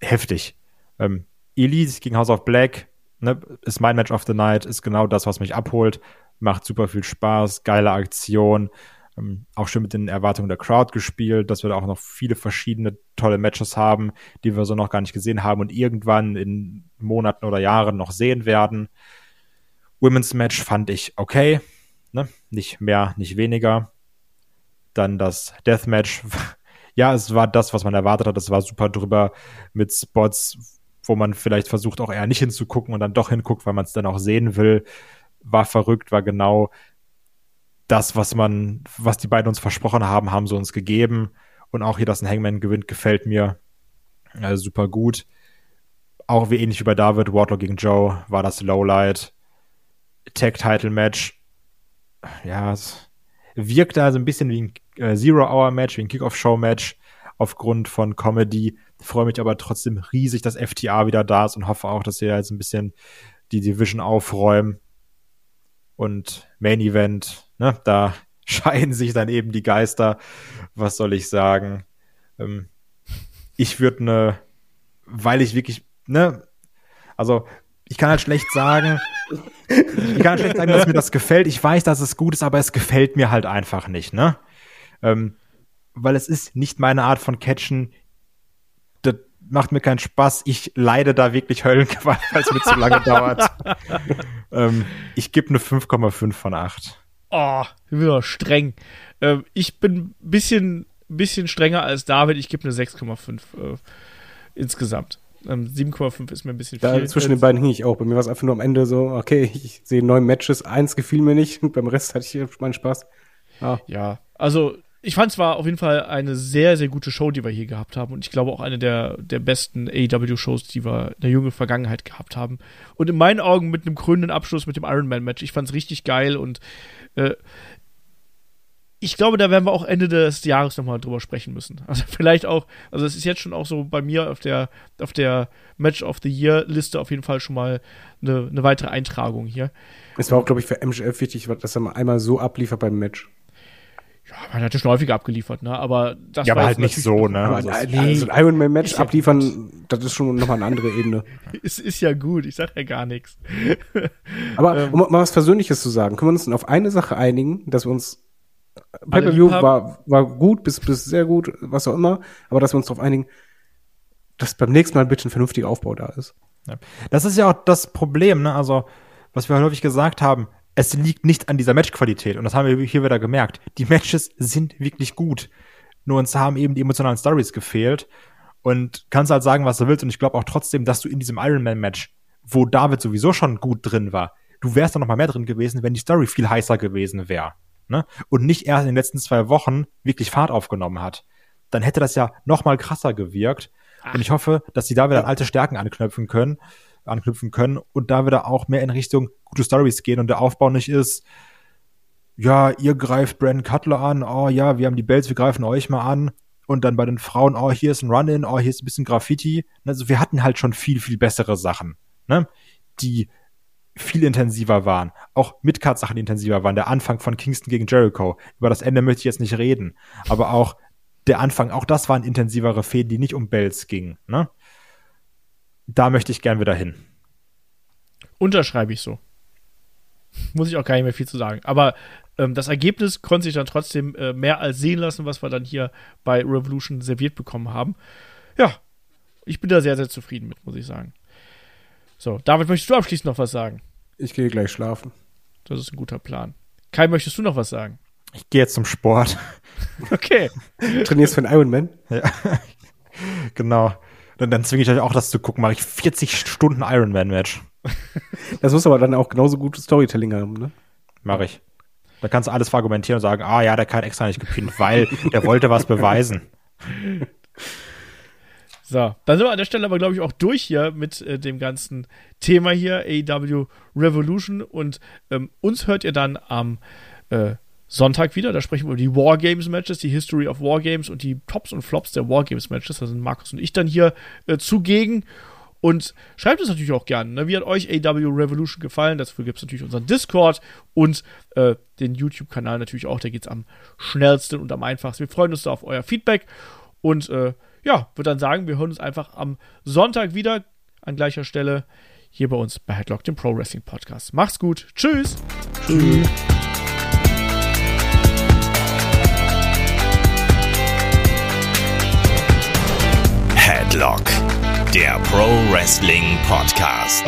Speaker 4: heftig. Ähm, Elite gegen House of Black ne, ist mein Match of the Night, ist genau das, was mich abholt. Macht super viel Spaß, geile Aktion. Ähm, auch schön mit den Erwartungen der Crowd gespielt, dass wir da auch noch viele verschiedene tolle Matches haben, die wir so noch gar nicht gesehen haben und irgendwann in Monaten oder Jahren noch sehen werden. Women's Match fand ich okay, ne? nicht mehr, nicht weniger. Dann das Deathmatch. ja, es war das, was man erwartet hat. Es war super drüber mit Spots, wo man vielleicht versucht, auch eher nicht hinzugucken und dann doch hinguckt, weil man es dann auch sehen will. War verrückt, war genau das, was man, was die beiden uns versprochen haben, haben sie uns gegeben. Und auch hier, dass ein Hangman gewinnt, gefällt mir äh, super gut. Auch wie ähnlich wie bei David, Wardlow gegen Joe, war das Lowlight. Tag-Title-Match. Ja, es wirkt da so ein bisschen wie ein äh, Zero-Hour-Match, wie ein Kick-Off-Show-Match aufgrund von Comedy. Freue mich aber trotzdem riesig, dass FTA wieder da ist und hoffe auch, dass sie jetzt ein bisschen die Division aufräumen. Und Main Event, ne, da scheiden sich dann eben die Geister. Was soll ich sagen? Ähm, ich würde ne, weil ich wirklich, ne, also ich kann halt schlecht sagen, ich kann halt schlecht sagen, dass mir das gefällt. Ich weiß, dass es gut ist, aber es gefällt mir halt einfach nicht, ne? Ähm, weil es ist nicht meine Art von Catchen. Das macht mir keinen Spaß. Ich leide da wirklich Höllenqual, weil es mir zu lange dauert. ähm, ich gebe eine 5,5 von 8.
Speaker 2: Oh, wieder streng. Ähm, ich bin ein bisschen, bisschen strenger als David. Ich gebe eine 6,5 äh, insgesamt. Ähm, 7,5 ist mir ein bisschen
Speaker 3: da
Speaker 2: viel.
Speaker 3: Zwischen den beiden hing ich auch. Bei mir war es einfach nur am Ende so, okay, ich sehe neun Matches, eins gefiel mir nicht und beim Rest hatte ich meinen Spaß.
Speaker 2: Ja, ja also ich fand es war auf jeden Fall eine sehr, sehr gute Show, die wir hier gehabt haben. Und ich glaube auch eine der, der besten AEW-Shows, die wir in der jungen Vergangenheit gehabt haben. Und in meinen Augen mit einem krönenden Abschluss mit dem Iron Man-Match. Ich fand es richtig geil und äh, ich glaube, da werden wir auch Ende des Jahres nochmal drüber sprechen müssen. Also vielleicht auch, also es ist jetzt schon auch so bei mir auf der, auf der Match of the Year-Liste auf jeden Fall schon mal eine, eine weitere Eintragung hier.
Speaker 3: Es war auch, glaube ich, für MGF wichtig, dass er mal einmal so abliefert beim Match.
Speaker 2: Ja, man hat ja schon häufiger abgeliefert, ne? Aber das
Speaker 4: ja,
Speaker 2: war
Speaker 4: aber halt nicht so, ne?
Speaker 3: Also, nee, also ein Ironman-Match ja abliefern, gut. das ist schon nochmal eine andere Ebene.
Speaker 2: es ist ja gut, ich sag ja gar nichts.
Speaker 3: aber ähm, um mal was Persönliches zu sagen, können wir uns denn auf eine Sache einigen, dass wir uns Pay-Per-View war, war gut, bis, bis sehr gut, was auch immer, aber dass wir uns darauf einigen, dass beim nächsten Mal bitte ein vernünftiger Aufbau da ist.
Speaker 4: Das ist ja auch das Problem, ne? Also, was wir häufig gesagt haben, es liegt nicht an dieser Matchqualität. Und das haben wir hier wieder gemerkt. Die Matches sind wirklich gut. Nur uns haben eben die emotionalen Stories gefehlt. Und kannst halt sagen, was du willst. Und ich glaube auch trotzdem, dass du in diesem Ironman-Match, wo David sowieso schon gut drin war, du wärst da noch mal mehr drin gewesen, wenn die Story viel heißer gewesen wäre. Ne? Und nicht erst in den letzten zwei Wochen wirklich Fahrt aufgenommen hat. Dann hätte das ja noch mal krasser gewirkt. Ach. Und ich hoffe, dass sie da wieder an alte Stärken anknüpfen können anknüpfen können und da wieder auch mehr in Richtung gute Stories gehen und der Aufbau nicht ist, ja, ihr greift Brandon Cutler an, oh ja, wir haben die Bells, wir greifen euch mal an und dann bei den Frauen, oh, hier ist ein Run-In, oh, hier ist ein bisschen Graffiti. Also wir hatten halt schon viel, viel bessere Sachen, ne? die viel intensiver waren. Auch Midcard-Sachen, die intensiver waren. Der Anfang von Kingston gegen Jericho. Über das Ende möchte ich jetzt nicht reden. Aber auch der Anfang, auch das waren intensivere Fäden, die nicht um Bells gingen. Ne? da möchte ich gern wieder hin.
Speaker 2: Unterschreibe ich so. Muss ich auch gar nicht mehr viel zu sagen. Aber ähm, das Ergebnis konnte sich dann trotzdem äh, mehr als sehen lassen, was wir dann hier bei Revolution serviert bekommen haben. Ja, ich bin da sehr, sehr zufrieden mit, muss ich sagen. So, David, möchtest du abschließend noch was sagen?
Speaker 3: Ich gehe gleich schlafen.
Speaker 2: Das ist ein guter Plan. Kai, möchtest du noch was sagen?
Speaker 4: Ich gehe jetzt zum Sport.
Speaker 2: Okay.
Speaker 3: Trainierst für einen Ironman?
Speaker 4: Ja. genau. Dann, dann zwinge ich euch auch das zu gucken. Mache ich 40 Stunden Ironman-Match.
Speaker 3: Das muss aber dann auch genauso gutes Storytelling haben, ne?
Speaker 4: Mache ich. Da kannst du alles argumentieren und sagen, ah ja, der kann extra nicht gepinnt, weil der wollte was beweisen.
Speaker 2: So, dann sind wir an der Stelle aber, glaube ich, auch durch hier mit äh, dem ganzen Thema hier, AEW Revolution. Und ähm, uns hört ihr dann am äh, Sonntag wieder. Da sprechen wir über die Wargames-Matches, die History of Wargames und die Tops und Flops der Wargames-Matches. Da sind Markus und ich dann hier äh, zugegen. Und schreibt es natürlich auch gerne. Ne? Wie hat euch AW Revolution gefallen? Dafür gibt es natürlich unseren Discord und äh, den YouTube-Kanal natürlich auch. Da geht es am schnellsten und am einfachsten. Wir freuen uns da auf euer Feedback. Und äh, ja, würde dann sagen, wir hören uns einfach am Sonntag wieder an gleicher Stelle hier bei uns bei Headlock, dem Pro Wrestling Podcast. Macht's gut. Tschüss. Tschüss.
Speaker 1: Headlock, der Pro Wrestling Podcast.